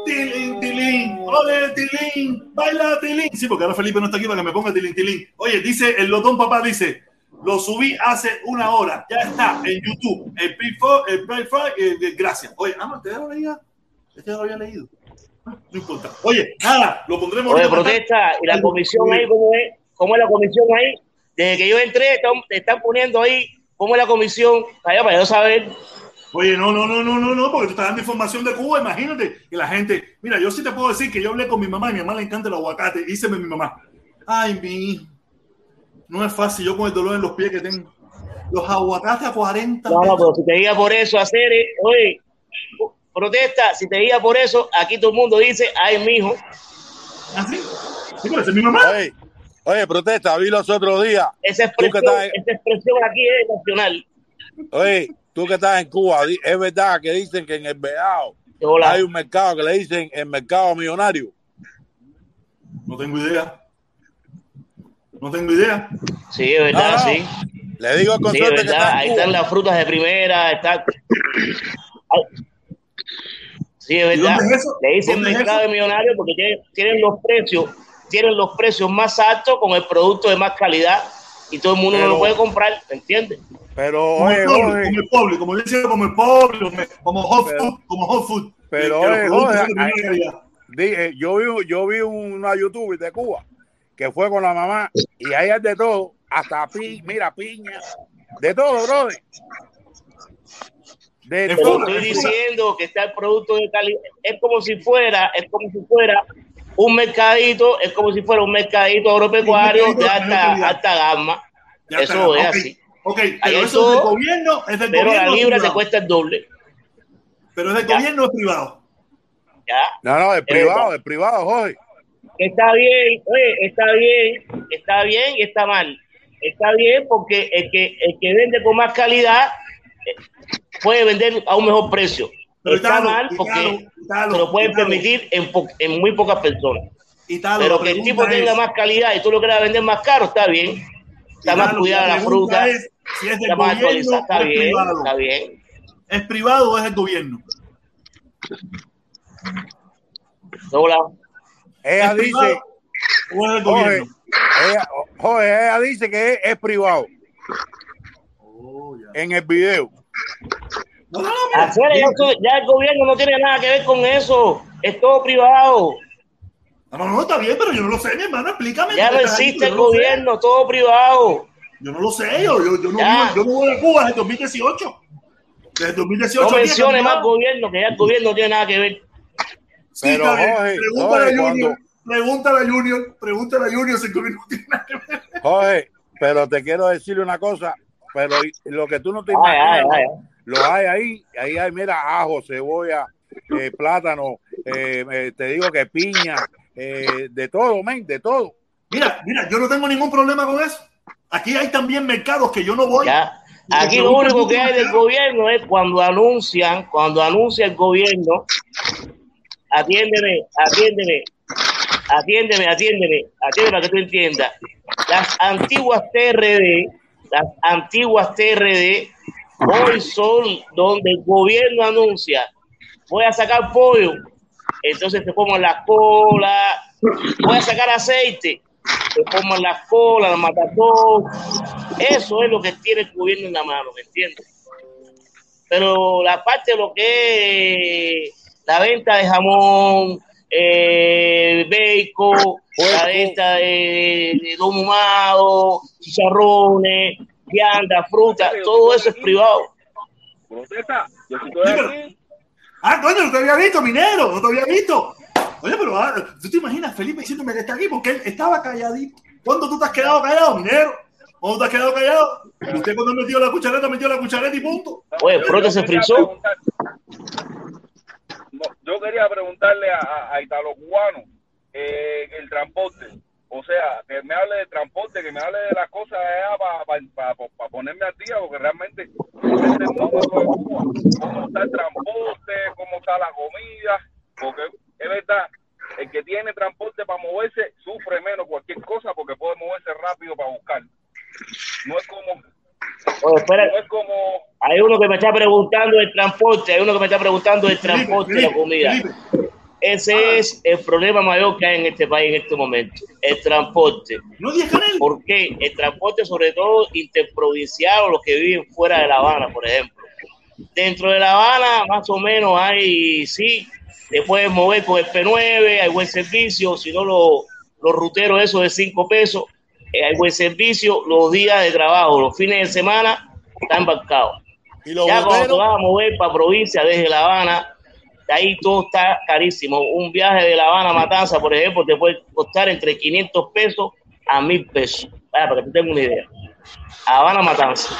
Tilín, tilín, ole, tilín, baila tilín. Sí, porque ahora Felipe no está aquí para que me ponga tilín, tilín. Oye, dice el Lotón Papá, dice, lo subí hace una hora, ya está en YouTube. El Play for- el eh, gracias. Oye, ah, no, te lo leía. Este ya lo había leído. Ah, No importa. Oye, nada, lo pondremos. Oye, protesta, y la comisión ahí, ¿cómo es? ¿Cómo es la comisión ahí? Desde que yo entré, están, están poniendo ahí, ¿cómo es la comisión? Allá para yo saber. Oye, no, no, no, no, no, no, porque tú estás dando información de Cuba, imagínate que la gente, mira, yo sí te puedo decir que yo hablé con mi mamá y mi mamá le encanta el aguacate, dice mi mamá, ay, mi hijo, no es fácil, yo con el dolor en los pies que tengo, los aguacates a 40 No, no, pero si te diga por eso hacer, eh, oye, protesta, si te diga por eso, aquí todo el mundo dice, ay, mijo. ¿Ah, sí? Sí, pero es mi mamá. Oye, oye, protesta, vi los otros días. Esa expresión, estás, esa expresión aquí es nacional. oye, tú que estás en Cuba, es verdad que dicen que en el Beao Hola. hay un mercado que le dicen el mercado millonario. No tengo idea. No tengo idea. Sí, es verdad, No, no. sí. Le digo al Sí, que está Ahí están las frutas de primera, está. Sí, es ¿Y verdad. es eso? Le dicen ¿Dónde es mercado de millonarios porque tienen, tienen los precios, tienen los precios más altos con el producto de más calidad y todo el mundo no lo puede comprar, ¿me entiendes? Pero, Como oye, el pobre, como el pobre, como yo decía, como el pobre, como, hot Pero- food, como hot food. pero, oye, calidad. dije, yo vi, yo vi una youtuber de Cuba que fue con la mamá y ahí hay de todo, hasta pi, mira, piña, de todo, brother. De Es todo. estoy es diciendo que está el producto de calidad. Es como si fuera, es como si fuera un mercadito, es como si fuera un mercadito agropecuario de mercadito de alta, alta gama. Ya Eso está, es así. Ok, pero eso es del gobierno, es del Pero la gobierno. o libra te cuesta el doble. Pero es del Ya. gobierno o es privado. ¿Ya? No, no, Es privado, el privado, Jorge. Está bien, oye, está bien, está bien y está mal. Está bien porque el que, el que vende con más calidad eh, puede vender a un mejor precio. Pero está Italo, mal porque Italo, se lo pueden permitir en, po- en muy pocas personas. Pero la que el tipo tenga más calidad y tú lo quieras vender más caro, está bien. Está más cuidada la pregunta fruta, es si es del está más actualizada, está es bien, privado. está bien. ¿Es privado o es del gobierno? Hola. Ella ¿Es dice, privado o es del Jorge, ella, Jorge, ella dice que es, es privado Oh, ya. en el video. No, no, no. Hacer eso, ya el gobierno no tiene nada que ver con eso. Es todo privado. No, no, no, está bien, pero yo no lo sé, mi hermano, explícame. Ya no existe el no lo sé. gobierno, todo privado. Yo no lo sé, yo, yo, yo no, Ya. vivo- yo no voy a Cuba desde 2018. Desde 2018. No aquí he mencione cambiado. más gobierno, que ya el gobierno no tiene nada que ver. Sí, Pero. Jorge, pregúntale Jorge, a Junior, cuando- pregúntale a Junior, pregúntale a Junior si gobierno no tiene nada que ver. Jorge, pero te quiero decirle una cosa, pero lo que tú no te Ay, imaginas, ay, ay. lo hay ahí, ahí hay, mira, ajo, cebolla, eh, plátano, eh, eh, te digo que piña, eh, de todo, men, de todo. Mira, mira, yo no tengo ningún problema con eso. Aquí hay también mercados que yo no voy. Ya. Aquí lo único que hay del gobierno es cuando anuncian, cuando anuncia el gobierno, atiéndeme, atiéndeme, atiéndeme, atiéndeme, atiéndeme para que tú entiendas. Las antiguas TRD, las antiguas TRD, hoy son donde el gobierno anuncia, voy a sacar pollo, entonces te pongo la cola, voy a sacar aceite, te pongo la cola, la matatón, eso es lo que tiene el gobierno en la mano, ¿me entiendes? Pero la parte de lo que es la venta de jamón, eh, bacon, la venta de, de ahumado, chicharrones, vianda, fruta, todo eso es privado. Protesta, yo estoy Ah, coño, no te había visto, minero, no te había visto. Oye, pero ah, ¿tú te imaginas Felipe diciéndome que está aquí? Porque él estaba calladito. ¿Cuándo tú te has quedado callado, minero? ¿Cuándo te has quedado callado? Usted cuando metió la cuchareta, metió la cuchareta y punto. Oye, yo se frizó. Yo quería preguntarle a, a, a Italo Cubano eh, el transporte. O sea, que me hable de transporte, que me hable de las cosas para ponerme al día, porque realmente de Cuba. cómo está el transporte, cómo está la comida, porque es verdad, el que tiene transporte para moverse sufre menos cualquier cosa porque puede moverse rápido para buscar. No es como, Oye, espera, no es como hay uno que me está preguntando el transporte, hay uno que me está preguntando el transporte y la comida. Ese es el problema mayor que hay en este país en este momento, el transporte. no. ¿Por qué? El transporte, sobre todo interprovincial o los que viven fuera de La Habana, por ejemplo. Dentro de La Habana, más o menos, hay, sí, te puedes mover con el P9, hay buen servicio, si no, los, los ruteros, esos de 5 pesos, eh, hay buen servicio, los días de trabajo, los fines de semana. Y los Ya cuando vas a mover para provincia desde La Habana, de ahí todo está carísimo. Un viaje de La Habana a Matanza, por ejemplo, te puede costar entre 500 pesos a 1000 pesos. Vaya, para que tú tengas una idea. Habana Matanza.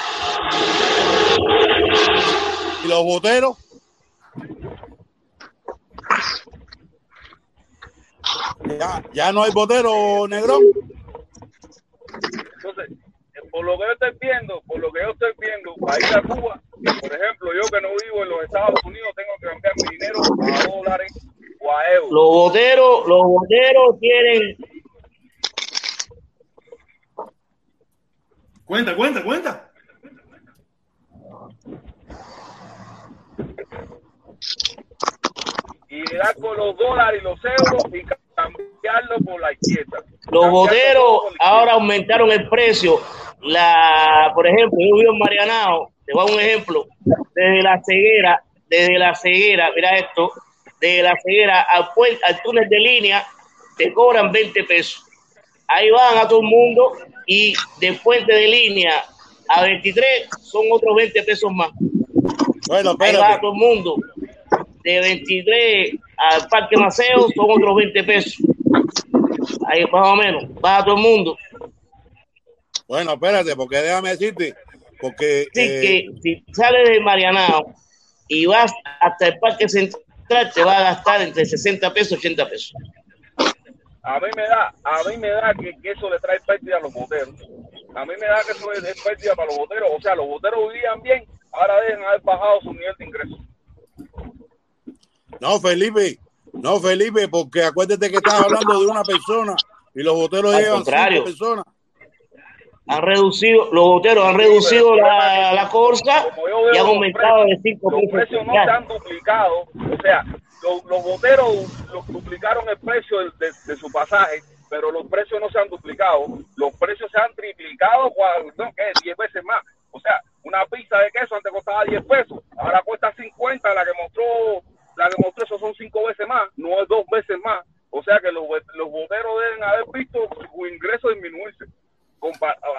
y los boteros, ya, ya no hay botero, negrón. Entonces, eh, por lo que yo estoy viendo, por lo que yo estoy viendo, para ir a Cuba, por ejemplo, yo que no vivo en los Estados Unidos, tengo que cambiar mi dinero a dólares o a euros. Los boteros, los boteros tienen. Cuenta, cuenta, cuenta. Y dar con los dólares y los euros y cambiarlo por la izquierda. Los boteros ahora aumentaron el precio. La, por ejemplo, yo vivo en Marianao, te voy a dar un ejemplo. Desde la ceguera, desde la ceguera, mira esto, desde la ceguera al, al túnel de línea, te cobran 20 pesos. Ahí van a todo el mundo y de puente de línea a 23 son otros 20 pesos más. Bueno, Ahí va a todo el mundo. De 23 al Parque Maceo son otros 20 pesos. Ahí más o menos. Va a todo el mundo. Bueno, espérate, porque déjame decirte, porque Así eh, que si sales de Marianao y vas hasta el Parque Central, te va a gastar entre 60 pesos y 80 pesos. A mí me da, a mí me da que, que eso le trae pérdida a los boteros. A mí me da que eso es, pérdida para los boteros. O sea, los boteros vivían bien, ahora deben haber bajado su nivel de ingreso. No, Felipe, no, Felipe, porque acuérdate que estás hablando de una persona y los boteros Al llevan contrario. cinco personas. Han reducido, los boteros han reducido la, la corsa veo y han los aumentado de precios, 5 los pesos. precios no se han duplicado. O sea, los, los boteros los duplicaron el precio de, de su pasaje, pero los precios no se han duplicado. Los precios se han triplicado, no, ¿qué? 10 veces más. O sea, una pizza de queso antes costaba 10 pesos, ahora cuesta 50, la que mostró, la que son 5 veces más, no es dos veces más. O sea que los, los boteros deben haber visto su ingreso disminuirse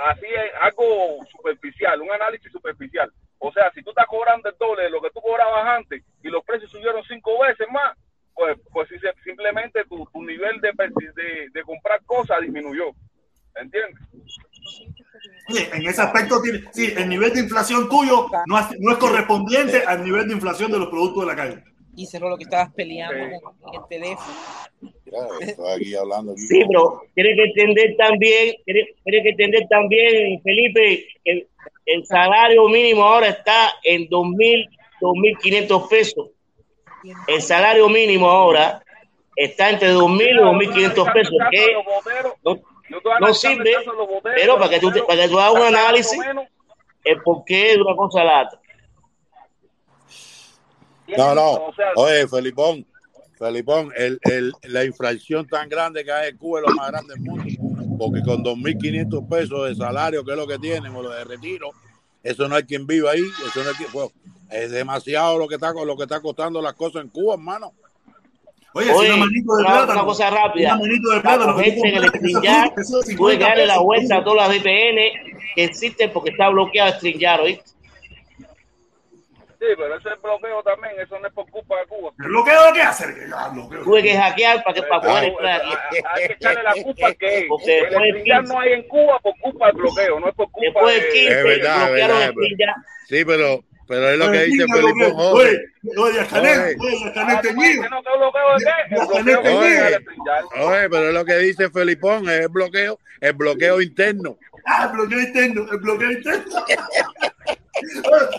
así es algo superficial, un análisis superficial. O sea, si tú estás cobrando el doble de lo que tú cobrabas antes y los precios subieron cinco veces más, pues, pues simplemente tu, tu nivel de, de, comprar cosas disminuyó. ¿Entiendes? Oye, en ese aspecto, sí, el nivel de inflación tuyo no no es correspondiente al nivel de inflación de los productos de la calle. Y cerró lo que estabas peleando con- en el teléfono. Mira, estoy aquí hablando. Aquí Sí, pero tiene que entender también, tiene, tiene que entender también, Felipe, el, el salario mínimo ahora está en 2.000, 2.500 pesos. El salario mínimo ahora está entre 2.000 y 2.500 pesos. Que no, no sirve, pero para que tú, para que tú hagas un análisis, el porqué de una cosa a la otra. No, no. o sea, Oye, Felipón, Felipón, el, el, la inflación tan grande que hay en Cuba es lo más grande del mundo. Porque con 2.500 pesos de salario, que es lo que tienen, o lo de retiro, eso no hay quien viva ahí. Eso no hay quien, bueno, es demasiado lo que está lo que está costando las cosas en Cuba, hermano. Oye, Oye, si una manito de una, plátano. una cosa rápida. Una manito de La plátano. que tú gente en el compras, StreamYard eso es 50 tuve que darle la vuelta a todas las VPN que existen porque está bloqueado StreamYard, ¿oíste? Sí, pero ese bloqueo también, eso no es por culpa de Cuba. ¿El bloqueo de qué hacer? Ah. Tuve que hackear para que para poder Ah, entrar aquí. Hay que echarle la culpa al que es. Porque El después del StreamYard 15, no hay en Cuba por culpa del bloqueo, no es por culpa después del de... 15 Es verdad, es bloquearon verdad. Sí, pero, pero es lo que dice. Jorge. Oye, oye, Janet, Oye. oye, Ah, Janet ¿tú me teñido. dices, no, ¿qué bloqueo de. Oye, pero es lo que dice Felipón, es el bloqueo, el bloqueo interno. Ah, el bloqueo interno, el bloqueo interno.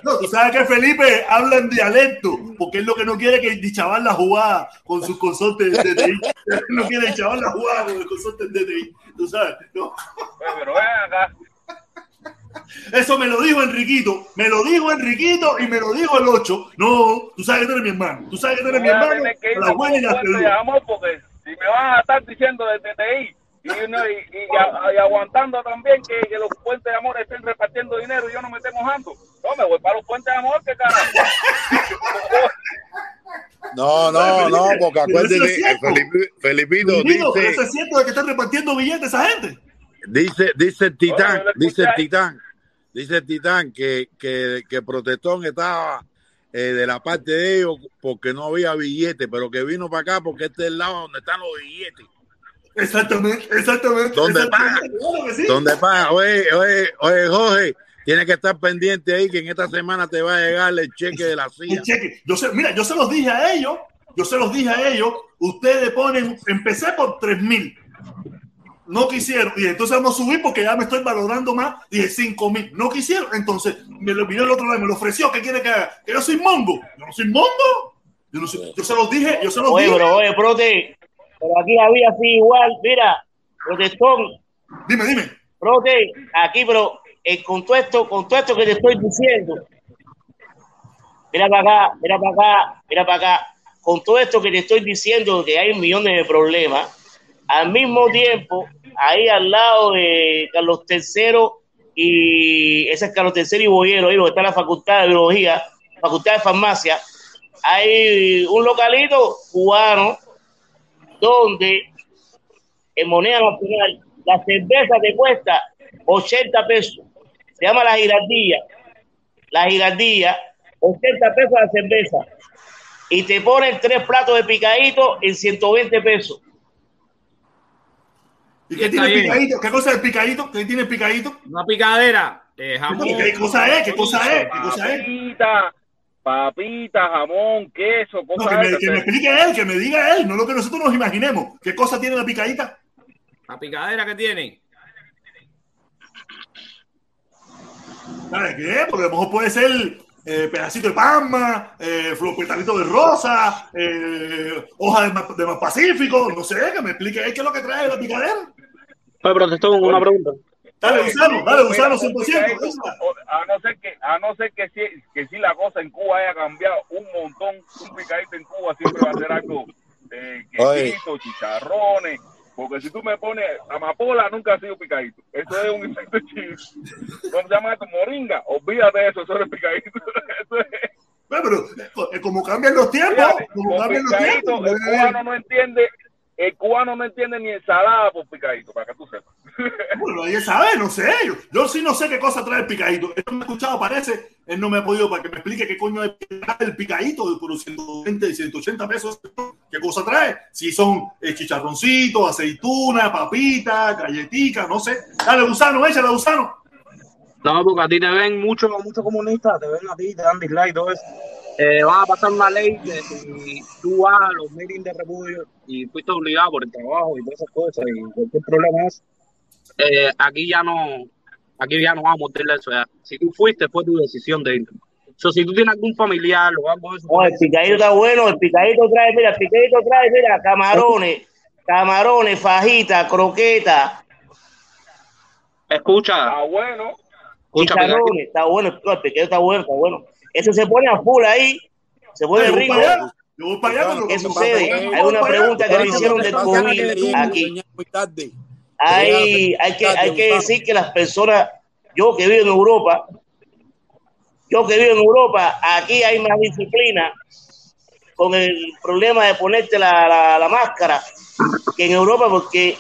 No, tú sabes que Felipe habla en dialecto, porque es lo que no quiere que el chaval la jugada con sus consortes de DTI. No quiere el chaval la jugada con el consorte de DTI. Tú sabes, no. Pues, Pero ven acá. Eso me lo dijo Enriquito, me lo dijo Enriquito y me lo dijo el 8. No, tú sabes que tú eres mi hermano, tú sabes que tú eres mi hermano. La buena y la porque si me van a estar diciendo de TTI y, no- y, y aguantando también que, que los puentes de amor estén repartiendo dinero y yo no me esté mojando. No, me voy para los puentes de amor, que carajo. No, no, no, porque. Felipe- Felipito pero dice, eso es cierto de que están repartiendo billetes esa gente. dice, dice el titán, dice el titán, dice el titán que, que, que Protestón estaba eh, de la parte de ellos porque no había billetes, pero que vino para acá porque este es el lado donde están los billetes. Exactamente, exactamente. ¿Dónde exactamente, claro sí. Donde paga, oye, oye, oye, Jorge, tienes que estar pendiente ahí que en esta semana te va a llegar el cheque de la CIA. El cheque. Yo sé, mira, yo se los dije a ellos, yo se los dije a ellos, ustedes ponen, empecé por 3 mil. No quisieron, y entonces vamos a subir porque ya me estoy valorando más, dije 5 mil. No quisieron, entonces me lo vino el otro lado, me lo ofreció, ¿qué quiere que haga? Que yo soy mongo. Yo no soy mongo. Yo, no soy- yo se los dije, yo se los Oye, dije. pero oye, prote, pero aquí la vida así igual, mira, protestón, Dime, dime. prote, aquí, pero eh, con, todo esto, con todo esto que te estoy diciendo, mira para acá, mira para acá, mira para acá, con todo esto que te estoy diciendo, que hay millones de problemas, al mismo tiempo, ahí al lado de Carlos III y ese es Carlos III y Boyero, ahí donde está la Facultad de Biología, Facultad de Farmacia, hay un localito cubano donde en moneda nacional la cerveza te cuesta 80 pesos. Se llama la girardilla. La girardilla, 80 pesos la cerveza. Y te ponen tres platos de picadito en 120 pesos. ¿Y qué tiene picadito? ¿Qué cosa es picadito? ¿Qué tiene picadito? Una picadera. Eh, jamón. ¿Qué cosa es? ¿Qué cosa es? ¿Qué cosa es? Papita, jamón, queso, No, cosas que, me, esas. que me explique él, que me diga él, no lo que nosotros nos imaginemos. ¿Qué cosa tiene la picadita? La picadera que tiene. ¿Sabes qué? Porque a lo mejor puede ser eh, pedacito de palma, eh, petalito de rosa, eh, hoja de más, de más pacífico, no sé, que me explique él qué es lo que trae la picadera. Oye, pero te con una pregunta. Dale, Gusano, dale, Gusano, Mira, un 100%. picadito, esa. o- A no ser que, a no ser que si, que si la cosa en Cuba haya cambiado un montón, un picadito en Cuba siempre va a ser algo Oye. quesito, chicharrones, porque si tú me pones amapola nunca ha sido picadito. Eso es un insecto chino. ¿Cómo se llama esto? Moringa. Olvídate de eso, eso es picadito. Eso es, Bueno, pero eh, como cambian los tiempos, fíjate, como cambian los tiempos. el cubano no entiende, el cubano no entiende ni ensalada por picadito, para que tú sepas. Bueno, nadie sabe, no sé. Yo, yo sí no sé qué cosa trae el picadito. Él no me ha escuchado, parece. Él no me ha podido para que me explique qué coño es el picadito por los 120 y 180 pesos. ¿Qué cosa trae? Si son eh, chicharroncitos, aceituna, papita, galletica, no sé. Dale, gusano, échale, gusano. No, porque a ti te ven muchos muchos comunistas, te ven a ti, te dan dislike y todo eso. Eh, van a pasar una ley que si tú vas a los meetings de refugio y fuiste obligado por el trabajo y todas esas cosas y cualquier problema es, eh, aquí ya no, aquí ya no vamos a morderle eso ya. Si tú fuiste, fue tu decisión de ir. So, si tú tienes algún familiar o algo de eso, Oh, el picadito está bueno, el picadito trae, mira, el picadito trae, mira, camarones, camarones, fajita, croqueta, escucha, Ah, bueno. escucha, está bueno, no, el picadito está bueno, está bueno. Eso se pone a full ahí, se pone allá. pero ¿Qué sucede? Hay una pregunta que le hicieron del COVID aquí. Muy tarde. Hay, hay, que, hay que decir que las personas, yo que vivo en Europa, yo que vivo en Europa, aquí hay más disciplina con el problema de ponerte la, la- la máscara que en Europa, porque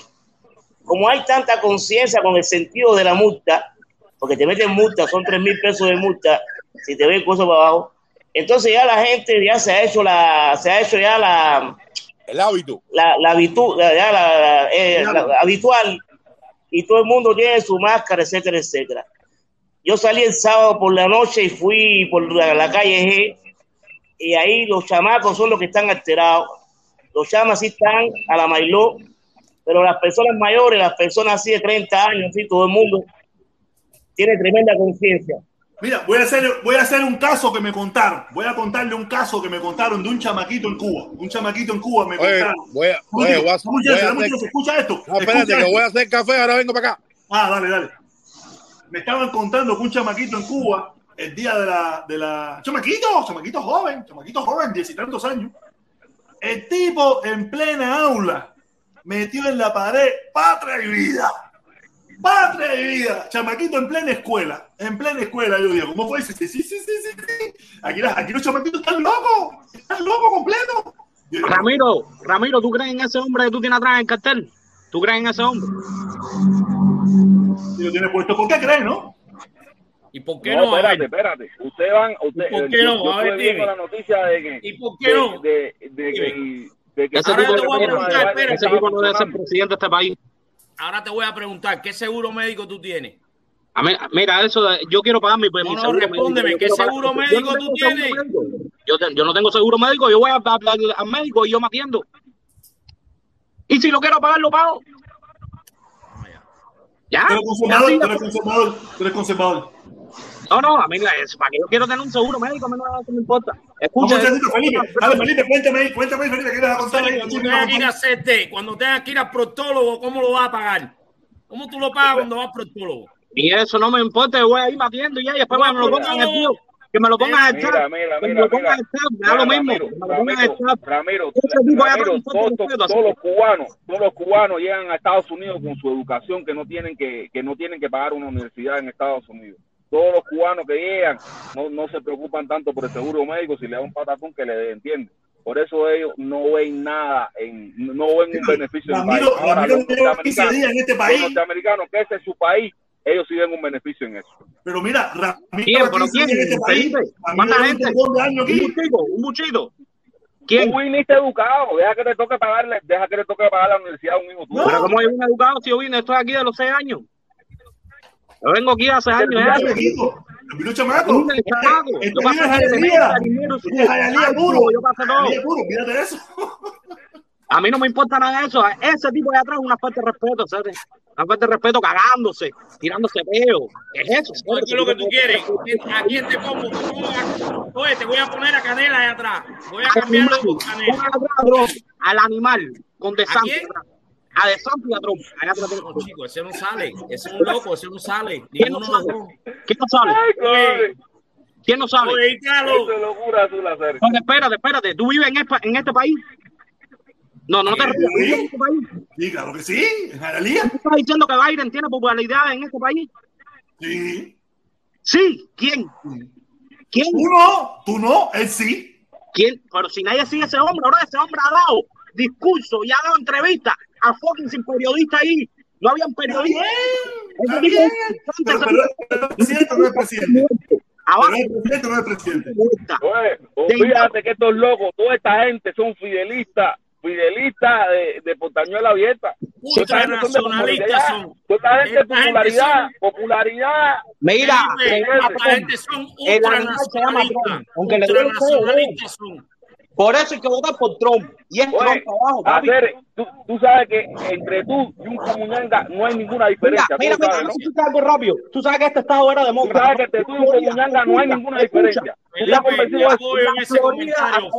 como hay tanta conciencia con el sentido de la multa, porque te meten multa, son tres mil pesos de multa, si te ven cosas para abajo, entonces ya la gente ya se ha hecho la, se ha hecho ya la, El hábito. la, la, habitu- la- la- eh, habitual y todo el mundo tiene su máscara, etcétera, etcétera. Yo salí el sábado por la noche y fui por la, calle G y ahí los chamacos son los que están alterados. Los chamas sí están a la mailó, pero las personas mayores, las personas así de 30 años, sí, todo el mundo tiene tremenda conciencia. Mira, voy a, hacer, voy a hacer un caso que me contaron. Voy a contarle un caso que me contaron de un chamaquito en Cuba. Un chamaquito en Cuba me Oye, contaron. voy a, Escucha, oye, voy a- escucha, voy a escucha, hacer- escucha esto. No, espérate, escucha que esto. voy a hacer café, ahora vengo para acá. Ah, dale, dale. Me estaban contando que un chamaquito en Cuba, el día de la, de la. Chamaquito, chamaquito joven, chamaquito joven, diez y tantos años. El tipo en plena aula metió en la pared patria y vida. Patria y vida. Chamaquito en plena escuela. En plena escuela, yo digo, ¿cómo fue? Sí, sí, sí, sí, sí, sí. Aquí, los chamaquitos están locos. Están locos completo. Yo digo, Ramiro, Ramiro, ¿tú crees en ese hombre que tú tienes atrás en el cartel? ¿Tú crees en ese hombre? y lo tiene puesto. ¿Por qué creen, no? ¿Y por qué no, no? Espérate, espérate. Ustedes van, usted, ¿Y por qué yo, no? yo A ver, dime. la noticia de que, ¿Y por qué de, no? de, de que, de Ese Ahora tipo, te voy a de- preguntar, Biden espérate. ese estaba tipo no debe ser presidente de este país. Ahora te voy a preguntar, ¿qué seguro médico tú tienes? A mí- mira, eso yo quiero pagar mi, mi No, no, seguro respóndeme, médico, ¿qué pagar- seguro yo no médico tú seguro tienes? médico. Yo, te- yo no tengo seguro médico, yo voy a- a- a- al médico y yo me atiendo. Y si lo quiero pagar, lo pago. ¿Ya? Tú eres conservador, tú eres conservador, tú eres conservador. No, no, a mí es para que yo quiero tener un seguro médico, a mí no, me importa. No, Escucha, muchachito, Felipe. Dale, Felipe, cuéntame ahí, cuéntame ahí, Felipe, ¿qué vas a contar? Cuando tengas que ir a hacerte, cuando tengas que ir al proctólogo, ¿cómo lo vas a pagar? ¿Cómo tú lo pagas cuando vas al proctólogo? Y eso no me importa, yo voy a ir batiendo y ya, y después No, me lo pongan en el tío. Que me lo pongan en el Mira, chat. mira, Que me lo pongan en mira. el chat. Me da lo mismo. Ramiro, Que me lo pongan en el Ramiro, chat. Todos, todos los cubanos, todos los cubanos llegan a Estados Unidos con su educación que no tienen que, que no tienen que pagar una universidad en Estados Unidos. Todos los cubanos que llegan no, no se preocupan tanto por el seguro médico si le da un patacón que le dé, ¿entiendes? Por eso ellos no ven nada, en, no ven un beneficio en el país. Ramiro, Ahora, Ramiro los lleva 15 norteamericanos, en este los país. norteamericanos, que ese es su país, ellos sí ven un beneficio en eso. Pero mira, Ramiro ¿Pero 15 quién? en este país. ¿Cuánta gente? un Un aquí. buchito, un buchito. ¿Quién? Tú viniste educado, deja que te toque pagarle, deja que le toque pagar la universidad a un hijo tuyo. Pero como hay un educado, si yo vine, estoy aquí de los seis años. Yo vengo aquí hace años. Chamaco. Este Yo pasé Este puro. Yo pasé todo. Mírate eso. A mí no me importa nada de eso. Ese tipo de atrás es una falta de respeto, ¿sabes? Una falta de respeto cagándose, tirándose peo. ¿Qué es eso? ¿Qué es lo que tú quieres? ¿A quién te pongo? Te pongo a- Oye, te voy a poner a Canela ahí atrás. Voy a cambiarlo por Canela. Al animal, con De ¿A Santis quién? atrás. A De Santis y a Trump. Allá No, chico, ese no sale. Ese es un loco, ese no sale. ¿Quién no dos. ¿Quién no? Ay, cobre. ¿Quién no sale? Oye, es locura espérate, espérate. ¿Tú vives en, espa- en este país? No, no te. ¿Tú vives en este país? Sí, claro que sí, en. ¿Tú estás diciendo que Biden tiene popularidad en este país? Sí. Sí. ¿Quién? ¿Quién? Tú no, tú no, él sí. ¿Quién? Pero si nadie sigue ese hombre, ahora ese hombre ha dado discurso y ha dado entrevistas a fucking sin periodista ahí. No habían periodistas. bien, Ese está tipo bien. es Pero, pero, pero el presidente no es presidente. Pero Abajo. el presidente no es presidente. Oye, o fíjate que estos locos, toda esta gente son fidelistas, fidelistas de, de Portañuela abierta. Toda esta gente son de Ultranacionalistas popularidad. son. Toda esta gente de Esta gente popularidad, son- popularidad. Mira, esta gente son ultranacionalistas. Ultranacionalistas son. Por eso hay que votar por Trump. Y es Oye, Trump abajo, papi. hacer, tú, tú sabes que entre tú y un comuñanga no hay ninguna Mira, diferencia. mira, tú mira, sabes, ¿no? tú sabes algo rápido. Tú sabes que este estado era Tú demócrata. sabes que entre tú y un comuñanga no hay ninguna diferencia. ¿Tú Felipe, ese comentario.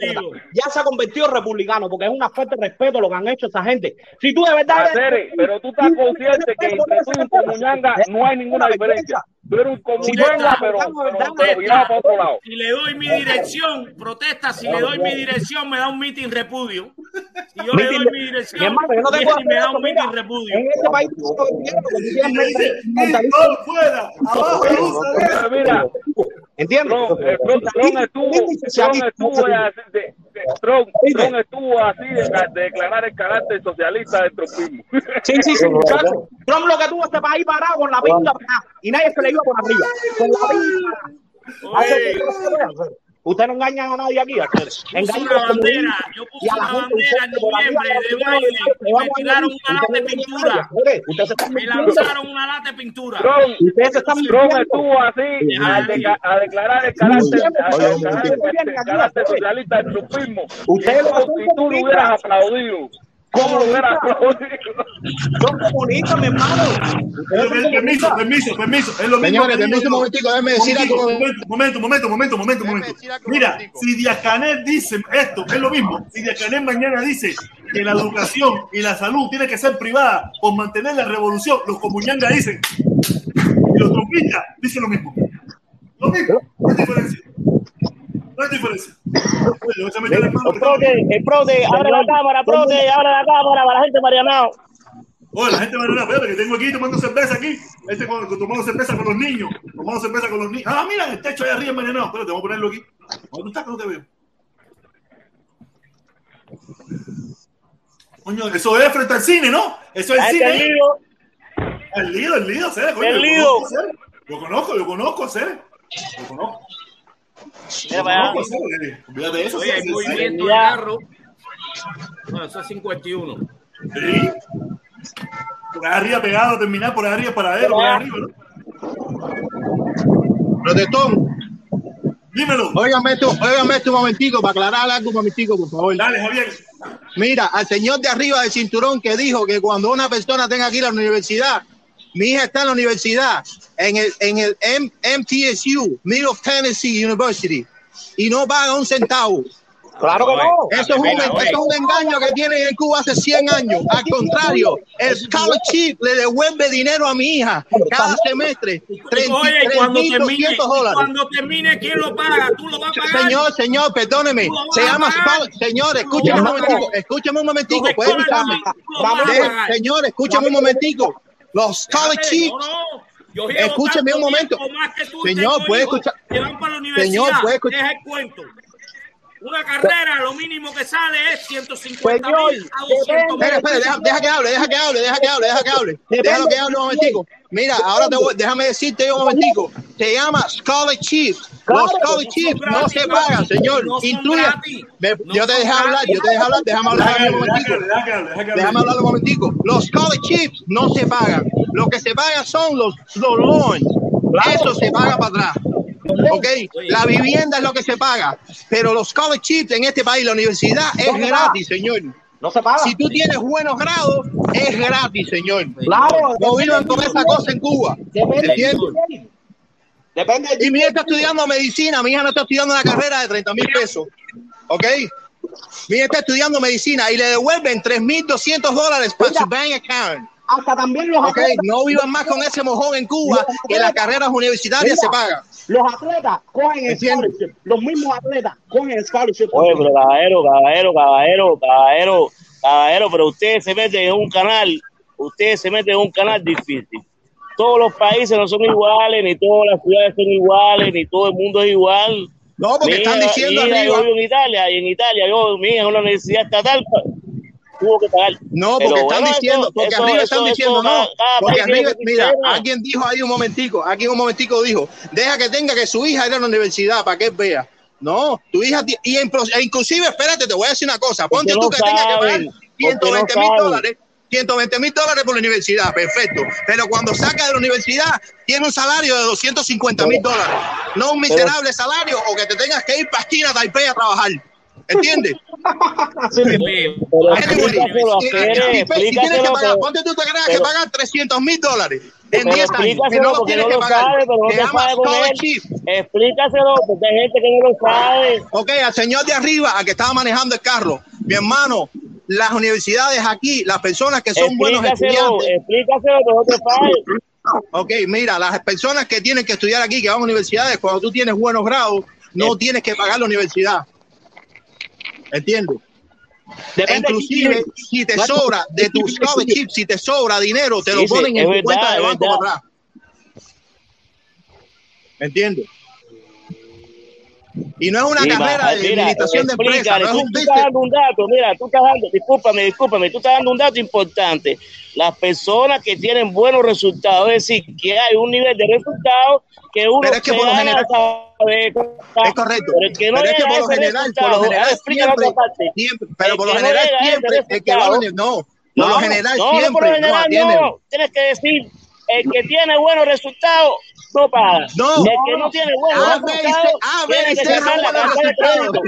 Felipe. Ya se ha convertido en republicano porque es una falta de respeto lo que han hecho esa gente. Si tú de verdad Hacer, pero tú estás consciente que entre tú y un comuñanga no hay ninguna diferencia. Tú eres un comuñanga, pero, pero, pero virado para otro lado. Si le doy mi dirección, protesta. Si le doy mi dirección, me da un meeting repudio. Si yo le doy mi Mi dirección, hermano, yo no tengo viene y me da un meeting repudio. En este país. Mira, ¿Entiendes? Trump estuvo, así de, de- Trump, Trump estuvo así de, de declarar el carácter socialista del trumpismo. Sí, sí, sí. Trump lo que tuvo este país parado con la pinta parada y nadie se le iba por arriba. Con la pinta. Que no engañan a nadie aquí, Engañan una bandera, yo puse una bandera en noviembre de baile me tiraron ir. una lata de pintura. nadie, mire, Usted se está Me lanzaron una lata de pintura. Trump, Ustedes se están Trump estuvo así a, declarar el carácter, socialista del trumpismo. Ustedes lo Si tú lo hubieras aplaudido, ¿cómo lo aplaudido? Son comunistas, mi hermano. Permiso, permiso, permiso. Es lo mismo Señores, permiso un momentico, déjeme decir algo. Momento, momento, momento, momento, momento, Mira, si Díaz Canel dice esto, es lo mismo. Si Díaz Canel mañana dice que la educación y la salud tiene que ser privada por mantener la revolución, los comuñangas dicen, y los trompistas dicen lo mismo. Lo mismo, no hay diferencia. No hay diferencia. El prote, abre la cámara, prote, abre la cámara para la gente marianao. Oye, la gente ver, espérate, que tengo aquí tomando cerveza aquí. Este tomando cerveza con los niños. Tomando cerveza con los niños. Ah, mira, el techo ahí arriba envenenado. Espérate, vamos a ponerlo aquí. ¿Dónde estás que no te veo? Coño, eso es frente al cine, ¿no? Eso es el Ahí cine. el lío. El lío, el lío, Cere, coño. El lío. Lo conozco, yo conozco Cere. Lo conozco. Mira Lo para allá. conozco a Cere. Olvídate de eso. Oye, hay movimiento de carro. No, eso es 51. Sí. Por ahí arriba pegado, terminar por ahí arriba, paradero, por ahí arriba, ¿no? Protestón, Dímelo. óigame esto, óigame esto un momentico para aclarar algo un momentico, por favor. Dale, Javier. Mira, al señor de arriba del cinturón que dijo que cuando una persona tenga que ir a la universidad, mi hija está en la universidad, en el, en el M- MTSU, Middle of Tennessee University, y no paga un centavo. Claro que no. Eso es, un, eso es un engaño que tienen en Cuba hace 100 años. Al contrario, el scholarship le devuelve dinero a mi hija cada semestre. Oye, cuando termine, 33.200 y dólares. cuando termine, ¿quién lo paga? ¿Tú lo vas a pagar? Señor, señor, perdóneme. Se llama scholar- Señor, escúcheme un momentico. Escúcheme un momentico. Puede escucharme. Señor, escúcheme un momentico. Los scholarships. No, no. Yo llevo Escúcheme un momento. Señor, puede escuchar. Señor, puede escuchar. Una carrera, lo mínimo que sale es 150 Señor, mil a 200 Espera, espera, deja, deja que hable, deja que hable, deja que hable, deja que hable. Déjalo que hable un momentico. Mira, ahora te voy, déjame decirte un momentico. Se llama scholarship. Los scholarships no se pagan, señor. Incluye. me- Yo te dejé hablar, yo te dejé hablar, déjame hablar un momentico. Déjame hablar un momentico. Los scholarships no se pagan. Lo que se paga son los, los loans. Eso se paga para atrás. Ok, la vivienda es lo que se paga, pero los scholarships en este país, la universidad es No se paga. gratis, señor. No se paga. Si tú tienes buenos grados, es gratis, señor. Claro, No vivan con esa cosa en Cuba. Depende. Depende Y mi hija está estudiando medicina, mi hija no está estudiando una carrera de 30 mil pesos. ¿Ok? Mi hija está estudiando medicina y le devuelven 3.200 dólares para su bank account. Hasta también los ¿Ok? atletas. No vivan más con ese mojón en Cuba que las carreras universitarias se pagan. Los atletas cogen el scholarship. Los mismos atletas cogen el scholarship. Oye, pero caballero, caballero, caballero, caballero, caballero, pero usted se mete en un canal, usted se mete en un canal difícil. Todos los países no son iguales, ni todas las ciudades son iguales, ni todo el mundo es igual. No, porque Mi están hija- diciendo mi hija, arriba. Yo vivo en Italia, y en Italia, yo, mi hija en una universidad estatal, pa- tuvo que pagar. No, Pero porque están bueno, diciendo, porque eso- arriba están eso diciendo, no, cada porque arriba, mira, sistema. alguien dijo ahí un momentico, aquí un momentico dijo, deja que tenga que su hija ir a la universidad para que vea. No, tu hija, y e inclusive, espérate, te voy a decir una cosa, ponte tú que tengas que pagar saben, porque 120 no mil saben. dólares, 120 mil dólares por la universidad, perfecto, pero cuando saca de la universidad, tiene un salario de 250 mil dólares, no un miserable salario o que te tengas que ir para China, Taipei a trabajar, ¿entiendes? Anyway, si- tienes que pagar, ponte tú te creas que pagar 300 mil dólares en pero 10 años, que no lo tienes que pagar. Se llama. Explícaselo, porque hay gente que no lo sabe. Ok, al señor de arriba, al que estaba manejando el carro, mi hermano, las universidades aquí, las personas que son buenos estudiantes, explícaselo, pero no te ok, mira, las personas que tienen que estudiar aquí, que van a universidades, cuando tú tienes buenos grados, no tienes que pagar la universidad. ¿Entiendes? E Depende inclusive, de si te sobra de tu scholarship, si te sobra dinero, te lo sí, ponen en tu verdad, cuenta de banco para atrás. ¿Entiendes? Y no es una Sí, carrera va, de mira, administración de empresas, no es tú, un tú estás dando un dato, mira, tú estás dando, discúlpame, discúlpame, tú estás dando un dato importante. Las personas que tienen buenos resultados, es decir, que hay un nivel de resultados que uno Pero es que por lo general- saber. Es correcto. Pero el que no pero es que por lo general, por lo general siempre, siempre, pero por lo no general ese siempre, el que va a resultado, no, por lo general no, no, por lo siempre no general no. Tienes que decir, el que tiene buenos resultados no paga. No. el que no tiene A, B A, B que C la carta de crédito.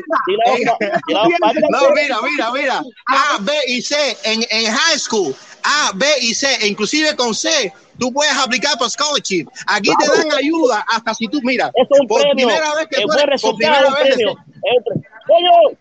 Parte No, es- mira, mira, mira. A, B y C en, en high school. A, B y C, e inclusive con C, tú puedes aplicar para scholarship. Aquí te dan ayuda hasta si tú, mira, Eso es un por premio. primera vez que el tú eres, por resultado es primera vez premio. Es un premio. Coño,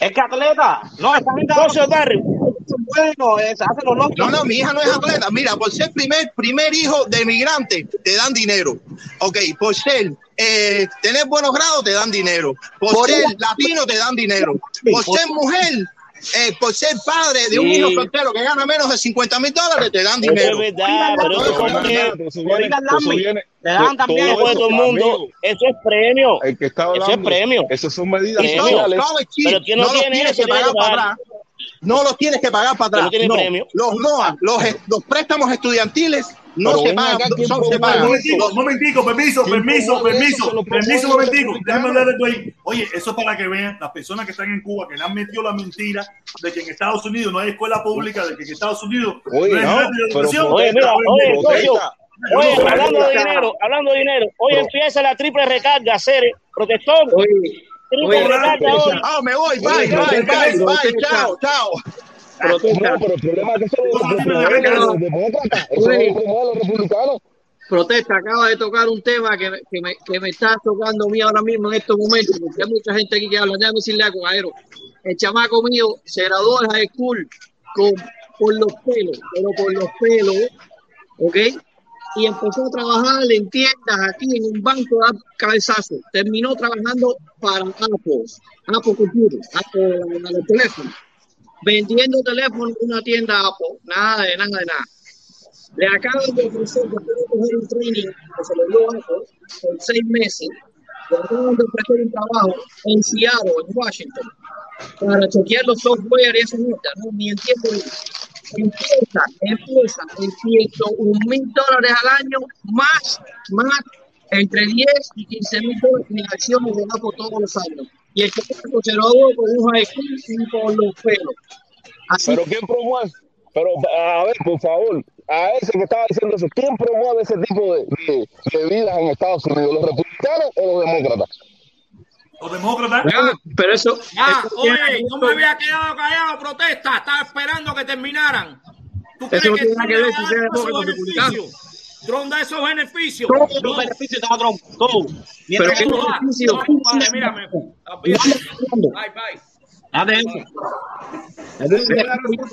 Es que atleta. No, esta gente Socio Barrio. Son buenos, eh, se hacen los locos. No, no, mi hija no es atleta. Mira, por ser primer, primer hijo de migrante, te dan dinero. Ok, por ser, eh, tener buenos grados, te dan dinero. Por, Por ser ella- latino, te dan dinero. Por por- ser mujer, eh, por ser padre de un Sí. hijo soltero que gana menos de 50 mil dólares, te dan Eso es dinero. verdad, pero eso le dan también todo todo el eso, mundo. amigo, Eso es premio. el que está Eso es hablando, premio. esas son medidas Premio. Pero quien no no los tiene tienes eso que tiene pagar para atrás. No los tienes que pagar para Que no atrás. tiene No. premio. Los NOA, los, los préstamos estudiantiles no Pero se pagan, acá, ¿quién son, se pagan. Un momentico, permiso, ¿Quién permiso, permiso, permiso, un momentico. Déjame hablar de esto ahí. Oye, eso es para que vean las personas que están en Cuba que le han metido la mentira de que en Estados Unidos no hay escuela pública, de que en Estados Unidos Oye, no hay educación. Oye, mira, oye, oye, sé. hablando de dinero, hablando de dinero, hoy empieza la triple recarga, Cere, protestón, Oye, Ah, me voy, bye, bye, bye, bye, chao, chao. No, pero el problema es que eso los demócratas. Eso los republicanos. Protesta acaba de tocar un tema que, me- que, me, que me está tocando a mí ahora mismo en estos momentos, porque hay mucha gente aquí que habla. Déjame decirle algo, caballero. El chamaco mío se graduó de high school con, por los pelos, pero por los pelos, ¿ok? Y empezó a trabajar en tiendas aquí en un banco de cabezazo. Terminó trabajando para Apple, Apple Computer, Apple, los teléfonos, vendiendo teléfonos en una tienda Apple. Nada de nada de nada. Le acaban de ofrecer, coger un training que se le dio Apple por seis meses, le acaban de ofrecer un trabajo en Seattle, en Washington, para chequear los software y esa mierda, ¿no? Ni entiendo bien. Empieza, empieza en 101 mil dólares al año, más, más, entre 10 y 15 mil dólares en acciones de Apple todos los años. Y el que se graduó con un high por los pelos. Así Pero ¿quién promueve? Pero a ver, por favor, a ese que estaba diciendo eso, ¿quién promueve ese tipo de, de, de vidas en Estados Unidos? ¿Los republicanos o los demócratas? Los demócratas. pero eso. Ah, eso oye, tiene- no me había quedado callado, protesta, estaba esperando que terminaran. ¿Tú Eso crees no que tiene nada que ver si Trump sea da demócrata esos o republicano. beneficios? Trump da esos beneficios. Todos No. los beneficios de Trump, todos. Pero Mientras qué que No, beneficio. no, compadre, mírame. Olvídate. Bye, bye. Nada de eso.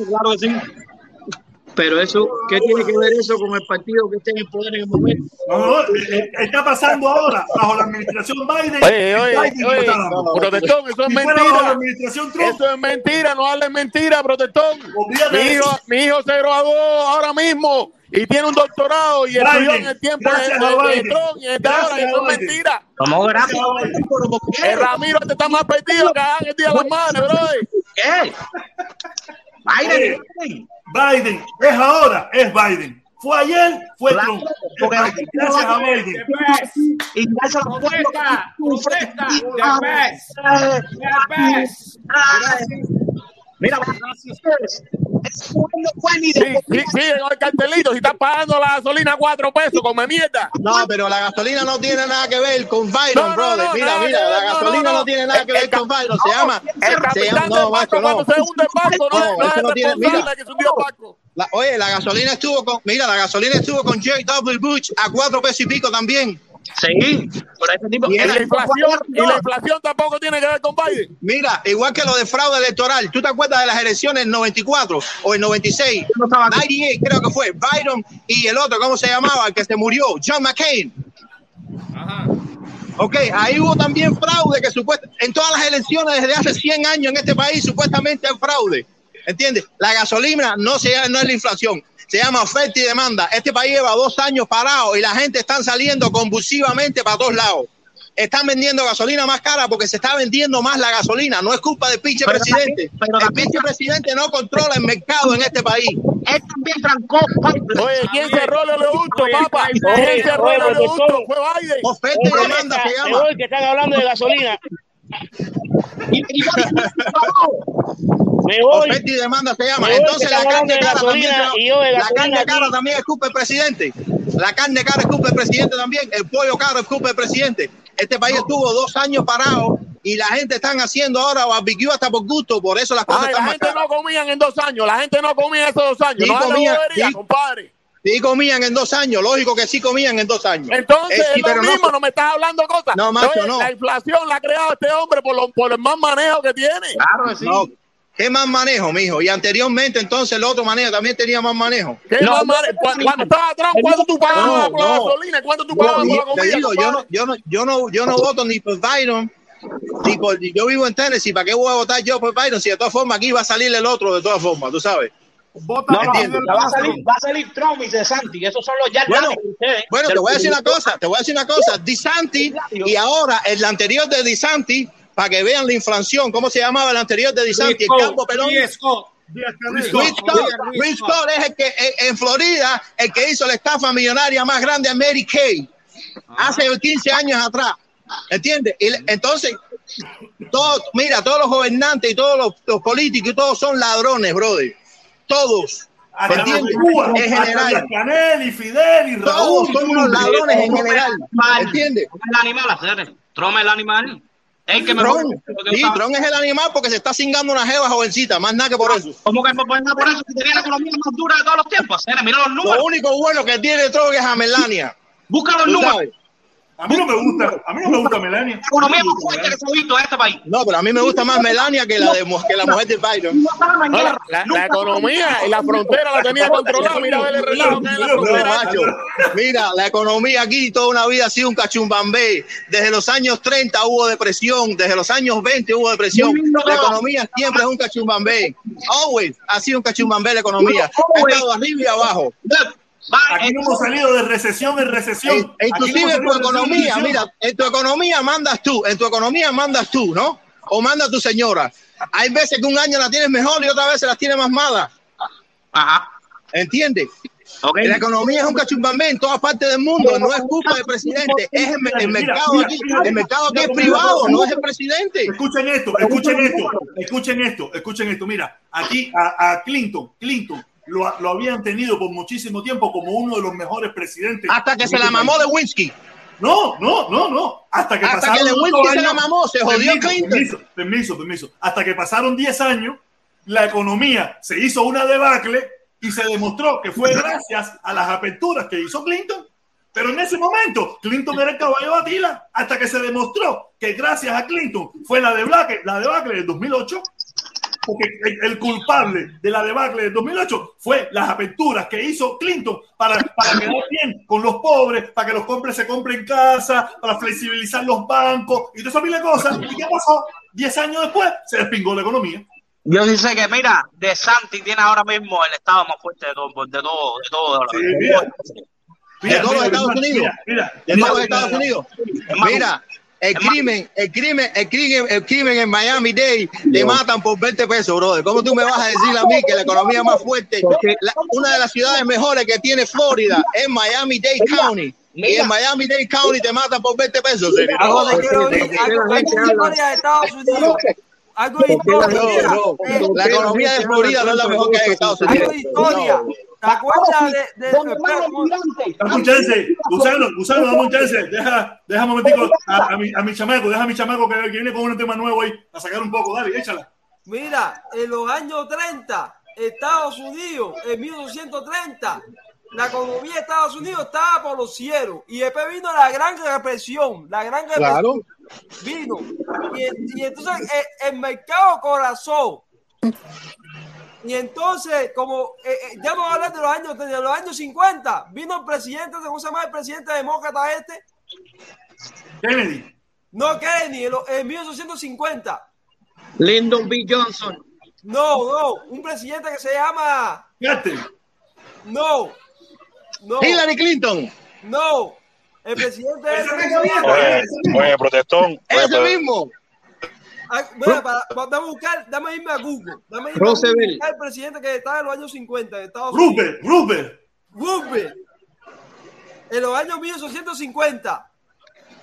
Claro que sí. Pero eso, ¿qué tiene que ver eso con el partido que esté en el poder en el momento? No, no, eh, está pasando ahora bajo la administración Biden. Oye, oye, Biden oye, protestón, eso es Si mentira. administración Trump, Eso es mentira, no hables mentira, protestón. Mi hijo, mi hijo se graduó ahora mismo y tiene un doctorado y Biden, estudió en el tiempo de, de-. Trump y está ahora, eso es mentira. El Ramiro te está más perdido que en el día de las madres, bro. ¿Qué? Oye, Biden. Biden, es ahora, es Biden. Fue ayer, fue Claro, Trump. Biden. Gracias a Biden. Y gracias a los pueblos Mira, es y Sí, sí, el cartelito, si estás pagando la gasolina cuatro pesos, come mierda. No, pero la gasolina no tiene nada que ver con Byron, No, no, brother. no, mira, mira, la gasolina no, no. tiene nada que ver con Byron. Se llama, El se capitán no, macho, no. se hunde el barco, no, No, tiene- mira. que barco. La- oye, la gasolina estuvo con, mira, la gasolina estuvo con J. W. Bush a cuatro pesos y pico también. Sí, pero este tipo Y la inflación, y la inflación tampoco tiene que ver con Biden. Mira, igual que lo de fraude electoral. ¿Tú te acuerdas de las elecciones en 94 o en 96? no estaba aquí. 98 creo que fue. Byron y el otro, ¿cómo se llamaba? El que se murió, John McCain. Ajá. Ok, ahí hubo también fraude que supuestamente, en todas las elecciones desde hace 100 años en este país supuestamente hay fraude. ¿Entiendes? La gasolina no, se, no es la inflación, se llama oferta y demanda. Este país lleva dos años parado y la gente está saliendo convulsivamente para todos lados. Están vendiendo gasolina más cara porque se está vendiendo más la gasolina. No es culpa del pinche Pero presidente. también- pero el también- pinche presidente no controla el mercado en este país. Él también trancó. Oye, ¿quién cerró el oleoducto, Oye, papá? ¿Quién cerró oleoducto? protestón. Fue Biden. Oferta y demanda se Me llama. voy, que están hablando de gasolina. Y, y, Me voy. Oferta y demanda se llama. Voy, Entonces la carne cara también. La carne cara también es culpa del presidente. La carne cara es culpa del presidente también. El pollo caro es culpa del presidente. Este país estuvo dos años parado y la gente están haciendo ahora barbecue hasta por gusto. Por eso las cosas Ay, están la más gente caras. no comían en dos años. La gente no comía esos dos años. Sí no hagas comía, bobería, sí. compadre. Sí comían en dos años. Lógico que sí comían en dos años. Entonces, Eh, sí, es lo pero no- mismo, no, me estás hablando cosas. No, macho, Oye, no. La inflación la ha creado este hombre por, lo- por el mal manejo que tiene. claro que sí. No. ¿Qué más manejo, mijo? Y anteriormente, entonces, el otro manejo también tenía más manejo. ¿Qué No, mal no, mane- no, Cu- no, Cuando estaba atrás, ¿cuánto tú pagabas No, por la no. gasolina? ¿Cuánto tú Yo, pagabas por la comida? digo, yo no, yo no, yo no, yo no voto ni por Biden, ni por, yo vivo en Tennessee, ¿para qué voy a votar yo por Biden? Si de todas formas aquí va a salir el otro, de todas formas, tú sabes. Vota No, no, va a salir, va a salir Trump y DeSantis, esos son los ya Bueno, ustedes. Te voy a decir una cosa, te voy a decir una cosa. DeSantis y ahora el anterior de DeSantis, para que vean la inflación, ¿cómo se llamaba el anterior de DeSantis? El campo pelón. Luis Scott. Es el que en- en Florida, el que hizo la estafa millonaria más grande a Mary Kay hace 15 años atrás. ¿Entiendes? Y entonces, todos, mira, todos los gobernantes y todos los, los políticos y todos son ladrones, brother. Todos. En general. Canel y Fidel y Todos Raúl. son unos ladrones en general. ¿Entiendes? El animal, es el animal. El que mejor. Tron, sí, Tron es el animal porque se está cingando una jeva jovencita, más nada que por eso. ¿Cómo que por por eso? Si tenía la economía más dura de todos los tiempos. Mira los números. Lo único bueno que tiene Tron es a Melania. Busca los números. sabes. A mí no me gusta, a mí no me gusta Melania. La economía más fuerte que se ha visto en este país. No, pero a mí me gusta más Melania que la, de, que la mujer de Biden. No, la, la- la economía y la frontera la tenía controlada. Mira, el relajo que la No, frontera. macho. Mira, la economía aquí toda una vida ha sido un cachumbambé. Desde los años 30 hubo depresión, desde los años 20 hubo depresión. La economía siempre es un cachumbambé. Always ha sido un cachumbambé la economía. Ha estado arriba y abajo. Aquí no hemos salido de recesión en recesión. E Inclusive en tu economía, recesión. mira, en tu economía mandas tú, en tu economía mandas tú, ¿no? O manda tu señora. Hay veces que un año la tienes mejor y otras veces las tienes más malas. Ajá. ¿Entiendes? Ok. La economía es un cachumbambé en todas partes del mundo, no es culpa del presidente, es el, mercado aquí, el mercado aquí es privado, no es el presidente. Escuchen esto, escuchen esto, escuchen esto, escuchen esto. Mira, aquí a, a Clinton, Clinton lo, lo habían tenido por muchísimo tiempo como uno de los mejores presidentes. Hasta que se la mamó de Winsky. No, no, no, no. Hasta que Hasta pasaron que Lewinsky otros se la años- mamó, se jodió Permiso, Clinton. Permiso, permiso, permiso. Hasta que pasaron 10 años, la economía se hizo una debacle y se demostró que fue gracias a las aperturas que hizo Clinton. Pero en ese momento, Clinton era el caballo de Atila, hasta que se demostró que gracias a Clinton fue la debacle, la debacle del 2008. Porque el, culpable de la debacle del 2008 fue las aperturas que hizo Clinton para, para quedar bien con los pobres, para que los hombres se compren casa, para flexibilizar los bancos y toda esa pila de cosas. ¿Y qué pasó? Diez años después se despingó la economía. Yo sí sé que, mira, De Santi tiene ahora mismo el estado más fuerte de todo, de todo, de todo. Sí, mira. De todos los Estados Unidos. mira, De todos los Estados Unidos. Mira, el crimen, el crimen, el crimen, el crimen en Miami Dade te matan por 20 pesos, brother. ¿Cómo tú me vas a decir a mí que la economía más fuerte, la- una de las ciudades mejores que tiene Florida es Miami Dade County? Y en Miami Dade County te matan por 20 pesos. Algo de de historia de Estados Unidos. Algo de historia. No, no, la economía de Florida no es la mejor que hay en Estados Algo Unidos. de historia. ¿Te acuerdas de, de. Dame un chance, Gusano, Gusano, dame un chance. Deja, deja un momentico a, a mi, a mi chamaco, deja a mi chamaco que, viene con un tema nuevo ahí, a sacar un poco. Dale, échala. Mira, en los años 30, Estados Unidos, en 1930, la economía de Estados Unidos estaba por los cielos. Y después vino la gran represión. La gran represión Claro. vino. Y, y entonces eh, el, mercado corazón. Y entonces, como eh, eh, ya vamos a hablar de los años, de los años 50, vino el presidente, ¿cómo se llama el presidente demócrata este? Kennedy. No, Kennedy, en, lo- en 1850. Lyndon B. Johnson. No, no, un presidente que se llama. Carter. No, no, Hillary Clinton. no. El presidente mismo se viejo, llama. ese mismo. Oye, protestón. Ese mismo. Ah, mira, para- para- dame a buscar, dame a irme a Google. Dame a irme a Roosevelt. Google, buscar el presidente que estaba en los años 50 de Estados Unidos. Rupert, Rupert. Roosevelt. En los años 1850.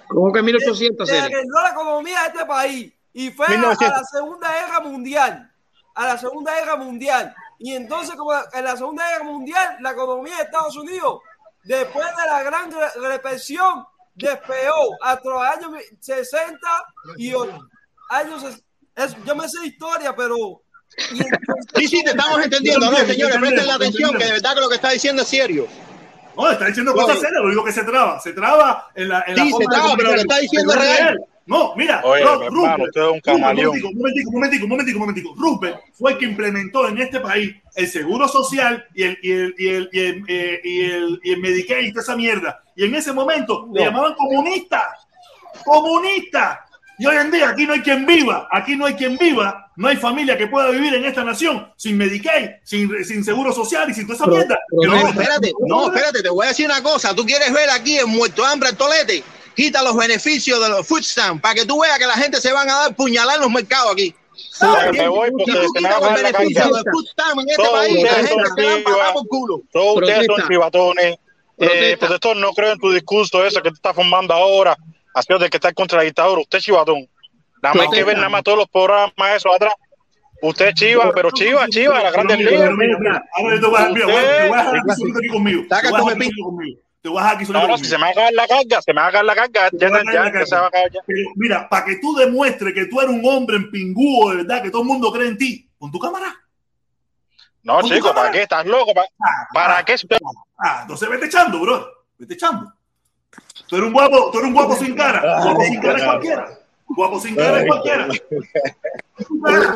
¿Cómo que 1800? Se arregló la economía de este país y fue a, a 1900. la Segunda Guerra Mundial. A la Segunda Guerra Mundial. Y entonces, como en la Segunda Guerra Mundial, la economía de Estados Unidos, después de la gran re- represión, despegó hasta los años 60 y o- años. es- yo me sé historia, pero. Sí, sí, te estamos entendiendo, ¿no, señores? Presten la atención, que de verdad que lo que está diciendo es serio. No, está diciendo Oye. cosas serias, lo único que se traba. Se traba en la. En la Sí, forma se de traba, pero lo que está diciendo Pero es real. No, mira, Oye, Rupert, usted es un camaleón. Un momentico, un momentico, un momentico, un momentico. Rupert fue el que implementó en este país el seguro social y el, y el, y el, y el, eh, y el, y el Medicaid y toda esa mierda. Y en ese momento le llamaban comunista. Comunista. Y hoy en día aquí no hay quien viva, aquí no hay quien viva, no hay familia que pueda vivir en esta nación sin Medicaid, sin, sin seguro social y sin toda esa Pero- mierda. pero No, espérate, no, espérate, te voy a decir una cosa. Tú quieres ver aquí en muerto hambre el tolete, quita los beneficios de los food stamps para que tú veas que la gente se van a dar puñalar en los mercados aquí. Me voy porque Si tú quitas los beneficios food stamp en este Todos país, la ustedes gente son se va a pagar chivas. por culo. Todos ustedes son Protesta. chivatones. Eh, protector, no creo en tu discurso ese que tú estás formando ahora, haciendo de que estás contra la dictadura. Usted es chivatón. Nada más hay que ver nada más todos los programas esos atrás. Usted es chiva, pero chiva, chiva, la grande liga. ahora yo te voy a, dejar aquí conmigo. Te voy a dejar aquí solito No, no, si se me va a caer la carga, se me va a caer la carga, ya, ya, se va a ya. Pero mira, para que tú demuestres que tú eres un hombre en pingúo, de verdad, que todo el mundo cree en ti, con tu cámara. No, ¿Con tu chico, ¿para qué? ¿Estás loco? ¿Para, para qué? Ah, entonces vete echando, bro. Vete echando. Tú eres un guapo, tú eres un guapo sin cara. Guapo sin cara es cualquiera. Guapo sin cara es cualquiera.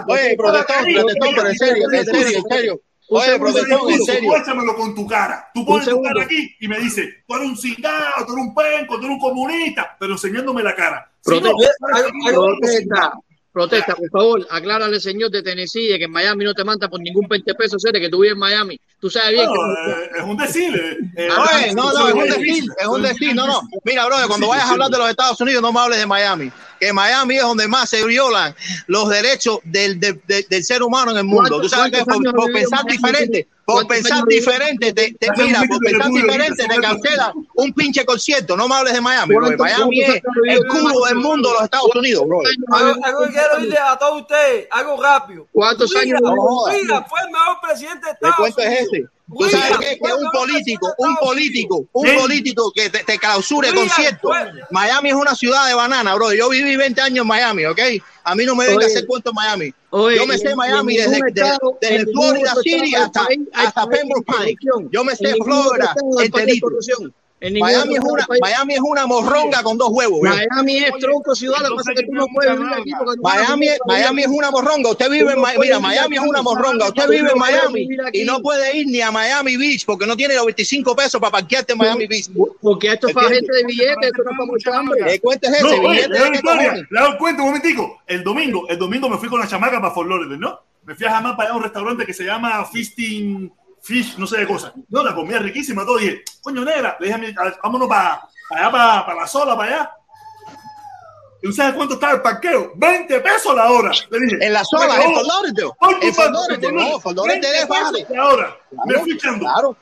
Oye, protestón, protestón, pero en serio, en serio, en serio. Oye, protestón, en serio. Tú échamelo con tu cara. Tú pones tu cara aquí y me dices, tú eres un cingado, tú eres un penco, tú eres un comunista, pero enseñándome la cara. Protesta, protesta, por favor, aclárale, señor de Tennessee, de que en Miami no te manda por ningún 20 pesos, seres que tú vives en Miami. Tú sabes bien no, que. eh, es un decir. eh, eh, Oye, no, no, es un decir, es un decir, no, no. Mira, brother, cuando vayas a hablar de los Estados Unidos, no me hables de Miami. Que Miami es donde más se violan los derechos del, del, del- del ser humano en el mundo. Tú sabes que por, por pensar diferente, por pensar diferente, te, te- mira, por pensar diferente, te cancela un pinche concierto. No me hables de Miami, bro. Miami es el culo del mundo de los Estados Unidos, bro. Algo, quiero decirle a todos ustedes, algo rápido. ¿Cuántos años mira, fue el mejor presidente de ¿Qué Estados cuento es Unidos. ese? Tú sabes que, que un político, un político, un político que te, te clausure Mira, concierto. Miami es una ciudad de banana, bro. Yo viví 20 años en Miami, ¿ok? A mí no me venga a hacer cuento en Miami. Oye, Yo me sé en- Miami desde, desde, estado- desde en ningún Florida City estado hasta, hay hasta Pembroke Pines. Yo me sé Florida enterito. Miami es una. Miami es una morronga con dos huevos. Miami es tronco ciudad, lo que pasa es que tú no puedes vivir aquí porque no Miami, es- Miami es una morronga. Usted vive en Miami. Mira, Miami es una morronga. Usted vive en Miami y no puede ir ni a Miami Beach porque no tiene los 25 pesos para parquearte en Miami Beach. Porque esto es para gente de billetes, esto no es para mucha hambre. ¿Qué cuento es No, ese? oye, ¿Billete le de doy qué historia, cojones? le doy cuenta un momentico. El domingo, el domingo me fui con la chamaca para Fort Lauderdale, ¿no? Me fui a jamás para allá a un restaurante que se llama Fisting Fish, no sé de cosas. No, la comida riquísima, todo. Dije, coño, negra, le dije a mi, a- vámonos para allá, para, para la sola, para allá. ¿Y usted sabe cuánto estaba el parqueo? 20 pesos la hora. Le dije, En la sola, en. Fort Lauderdale. En Fort Lauderdale, no, Fort Lauderdale 20 es vale. pesos la hora. Me fui echando. Claro.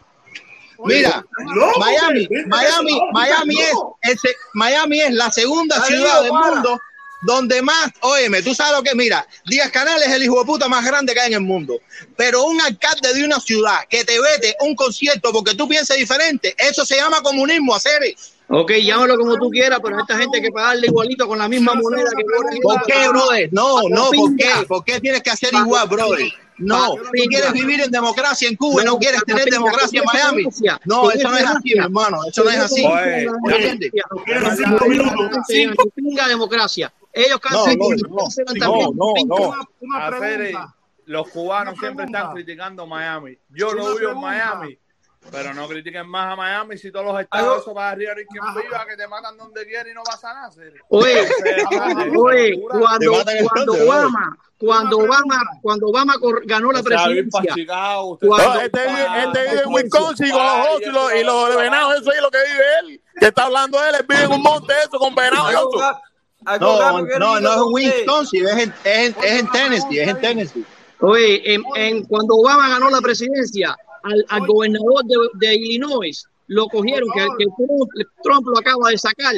Oye, Mira, loco, Miami, 20 Miami, Miami es, ese- Miami es la segunda ciudad del mundo donde más, óyeme, tú sabes lo que, mira, Díaz Canal es el hijo de puta más grande que hay en el mundo, pero un alcalde de una ciudad que te vete un concierto porque tú pienses diferente, eso se llama comunismo, hacer. Ok, llámalo como tú quieras, pero esta gente hay que pagarle igualito con la misma moneda que ¿Por qué, brother? No, no, ¿por qué? ¿Por qué tienes que hacer igual, brother? No, tú quieres vivir en democracia en Cuba y no quieres tener democracia en Miami. No, eso no es así, mi hermano, eso no es así. Oye, cinco minutos. Democracia. Ellos No, cancelan no, no, no, también. no. Una eh, pregunta. los cubanos siempre están criticando Miami. Yo no vivo en. Miami, pero no critiquen más a Miami si todos los estados eso para arriba y quien viva, que te matan donde quiera y no pasa nada. hacer. Oye, oye, cuando, cuando Obama, cuando Obama, cuando Obama ganó la presidencia, Cuando- este vive, este vive en Wisconsin con los osos y los, y los venados, eso es lo que vive él. Que está hablando él, él vive en un monte eso con venados y osos. No, no, no es. Wisconsin, es en, es en, es en Tennessee, es en Tennessee. Oye, en, en- cuando Obama ganó la presidencia, al, al gobernador de, de Illinois lo cogieron, que, que Trump, Trump lo acaba de sacar,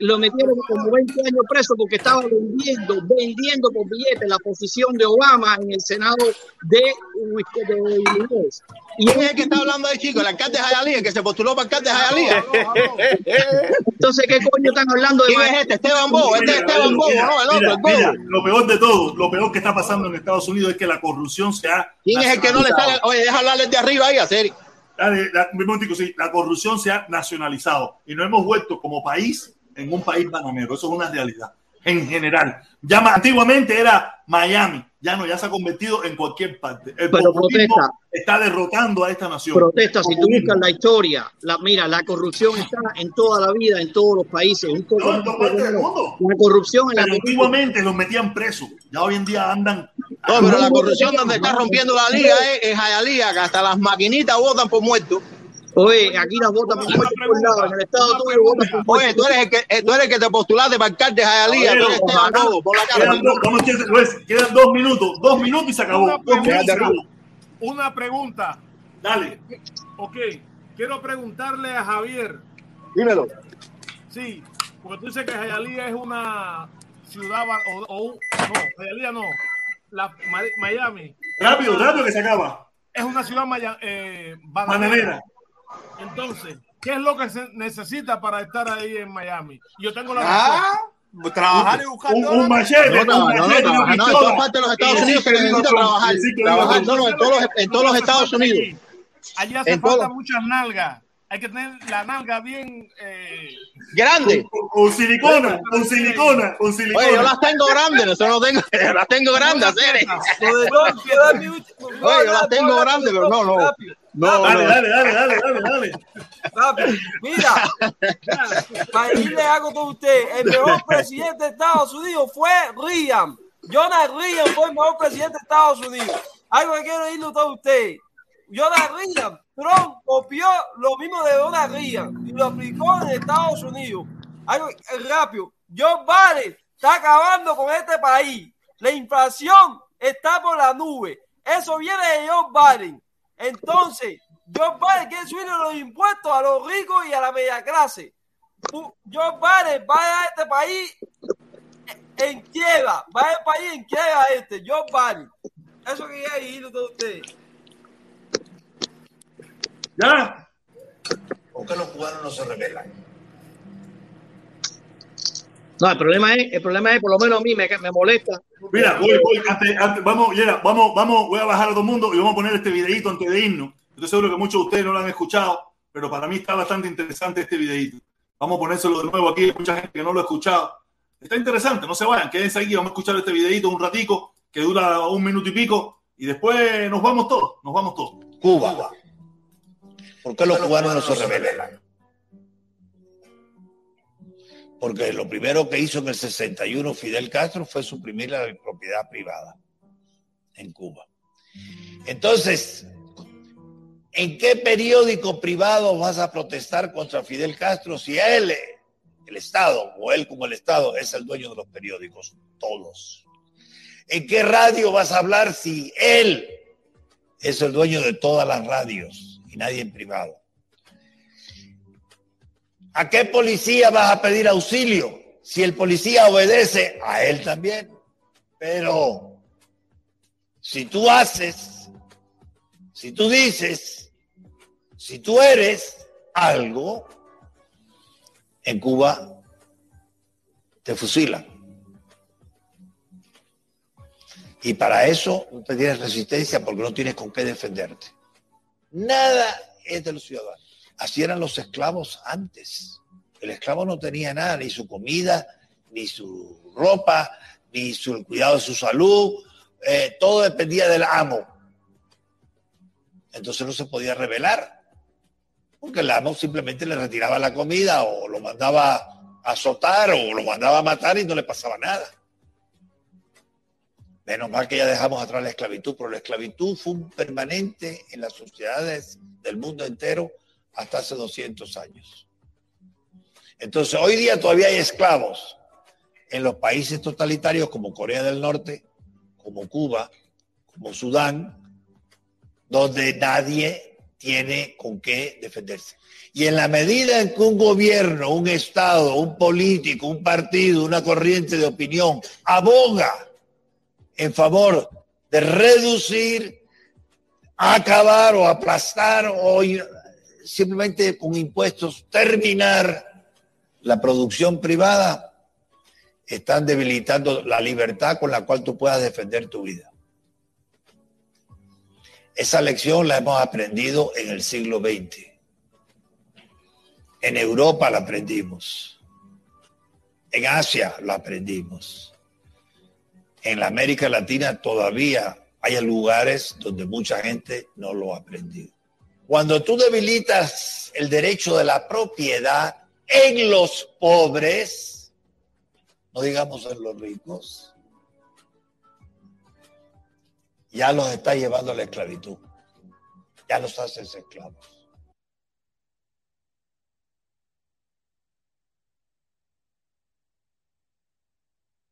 lo metieron como 20 años preso porque estaba vendiendo, vendiendo por billetes la posición de Obama en el Senado de, de Illinois. Y ¿Quién es el que está hablando ahí, chico? El alcalde el que se postuló para alcalde de Hialeah. entonces, ¿qué coño están hablando de ¿Quién es este? Esteban Bobo, este es Esteban Bobo, Mira, no, el otro, mira, el Bobo. mira, lo peor de todo, lo peor que está pasando en Estados Unidos es que la corrupción se ha ¿Quién es el que no le sale? Oye, deja hablarle de arriba ahí, a serio. La, un momentico, sí, la corrupción se ha nacionalizado y nos hemos vuelto como país en un país bananero. Eso es una realidad en general. Ya antiguamente era Miami, ya no, ya se ha convertido en cualquier parte. El Pero protesta. está derrotando a esta nación. protesta, si tú buscas la historia, la, mira, la corrupción está en toda la vida, en todos los países. Un poco No, en más todas partes del mundo. La corrupción en la Pero antiguamente los metían presos, ya hoy en día andan. No, pero la corrupción donde está rompiendo la liga es en Hialeah, que hasta las maquinitas votan por muertos. Oye, aquí las votan por por lado, en el estado tuyo votan por Oye, tú eres el que, eh, tú eres el que te postulaste para alcalde de Hialeah, tú eres Esteban Bobo, por la cara. Quedan dos, quedan minutos, dos minutos y se acabó. Una pregunta. acabó. Una pregunta. Dale. Ok, quiero preguntarle a Javier. Dímelo. Sí, porque tú dices que Hialeah es una ciudad o, o no, Hialeah no. La, Miami Rápido, rápido que se acaba. es una ciudad maya- eh, bananera. Bananera. Entonces, ¿qué es lo que se necesita para estar ahí en Miami? Yo tengo la Ah, respuesta. trabajar y buscar Un, machete, No, un no, no, machete, no, no, en todas partes de los Estados Unidos se necesita trabajar. Trabajar, no, no, en todos los, en todos los Estados Unidos. Allí hace En falta todo. muchas nalgas. hay que tener la nalga bien. Eh, Grande. Con, con silicona, con silicona, con silicona. Oye, yo las tengo grandes, no, eso no tengo, las tengo grandes. Oye, yo las tengo grandes, pero no, no. No, dale, no. dale, dale, dale, dale, dale. Papi, mira, para irle algo con usted, el mejor presidente de Estados Unidos fue Reagan. Jonathan Reagan fue el mejor presidente de Estados Unidos. Algo que quiero decirle a todo usted. Jonathan Reagan, Trump copió lo mismo de Donald Reagan y lo aplicó en Estados Unidos. Algo rápido. Joe Biden está acabando con este país. La inflación está por la nube. Eso viene de Joe Biden. Entonces, Joe Biden quiere subir los impuestos a los ricos y a la media clase. Joe Biden va a dejar este país en quiebra. Va a dejar el país en quiebra este. Joe Biden. Eso quería decirle a todos ustedes. ¿Ya? ¿Por qué los cubanos no se rebelan? No, el problema es, el problema es, por lo menos a mí me, me molesta. Mira, voy, voy, antes- antes- vamos, Yera, vamos, vamos, voy a bajar a todo el mundo y vamos a poner este videito antes de irnos. Estoy seguro que muchos de ustedes no lo han escuchado, pero para mí está bastante interesante este videito. Vamos a ponérselo de nuevo aquí, hay mucha gente que no lo ha escuchado. Está interesante, no se vayan, quédense aquí, vamos a escuchar este videito un ratico que dura un minuto y pico y después nos vamos todos, nos vamos todos. Cuba. ¿Por qué los cubanos no se rebelan? Porque lo primero que hizo en el 61 Fidel Castro fue suprimir la propiedad privada en Cuba. Entonces, ¿en qué periódico privado vas a protestar contra Fidel Castro si él, el Estado, o él como el Estado, es el dueño de los periódicos? Todos. ¿En qué radio vas a hablar si él es el dueño de todas las radios y nadie en privado? ¿A qué policía vas a pedir auxilio si el policía obedece a él también? Pero si tú haces, si tú dices, si tú eres algo, en Cuba te fusilan. Y para eso no tienes resistencia porque no tienes con qué defenderte. Nada es de los ciudadanos. Así eran los esclavos antes. El esclavo no tenía nada, ni su comida, ni su ropa, ni su el cuidado de su salud. eh, todo dependía del amo. Entonces no se podía rebelar. Porque el amo simplemente le retiraba la comida o lo mandaba a azotar o lo mandaba a matar y no le pasaba nada. Menos mal que ya dejamos atrás la esclavitud, pero la esclavitud fue permanente en las sociedades del mundo entero hasta hace 200 años. Entonces, hoy día todavía hay esclavos en los países totalitarios como Corea del Norte, como Cuba, como Sudán, donde nadie tiene con qué defenderse. Y en la medida en que un gobierno, un Estado, un político, un partido, una corriente de opinión aboga en favor de reducir, acabar o aplastar o simplemente con impuestos terminar la producción privada, están debilitando la libertad con la cual tú puedas defender tu vida. Esa lección la hemos aprendido en el siglo XX. En Europa la aprendimos. En Asia la aprendimos. En la América Latina todavía hay lugares donde mucha gente no lo ha aprendido. Cuando tú debilitas el derecho de la propiedad en los pobres, no digamos en los ricos, ya los está llevando a la esclavitud. Ya los haces esclavos.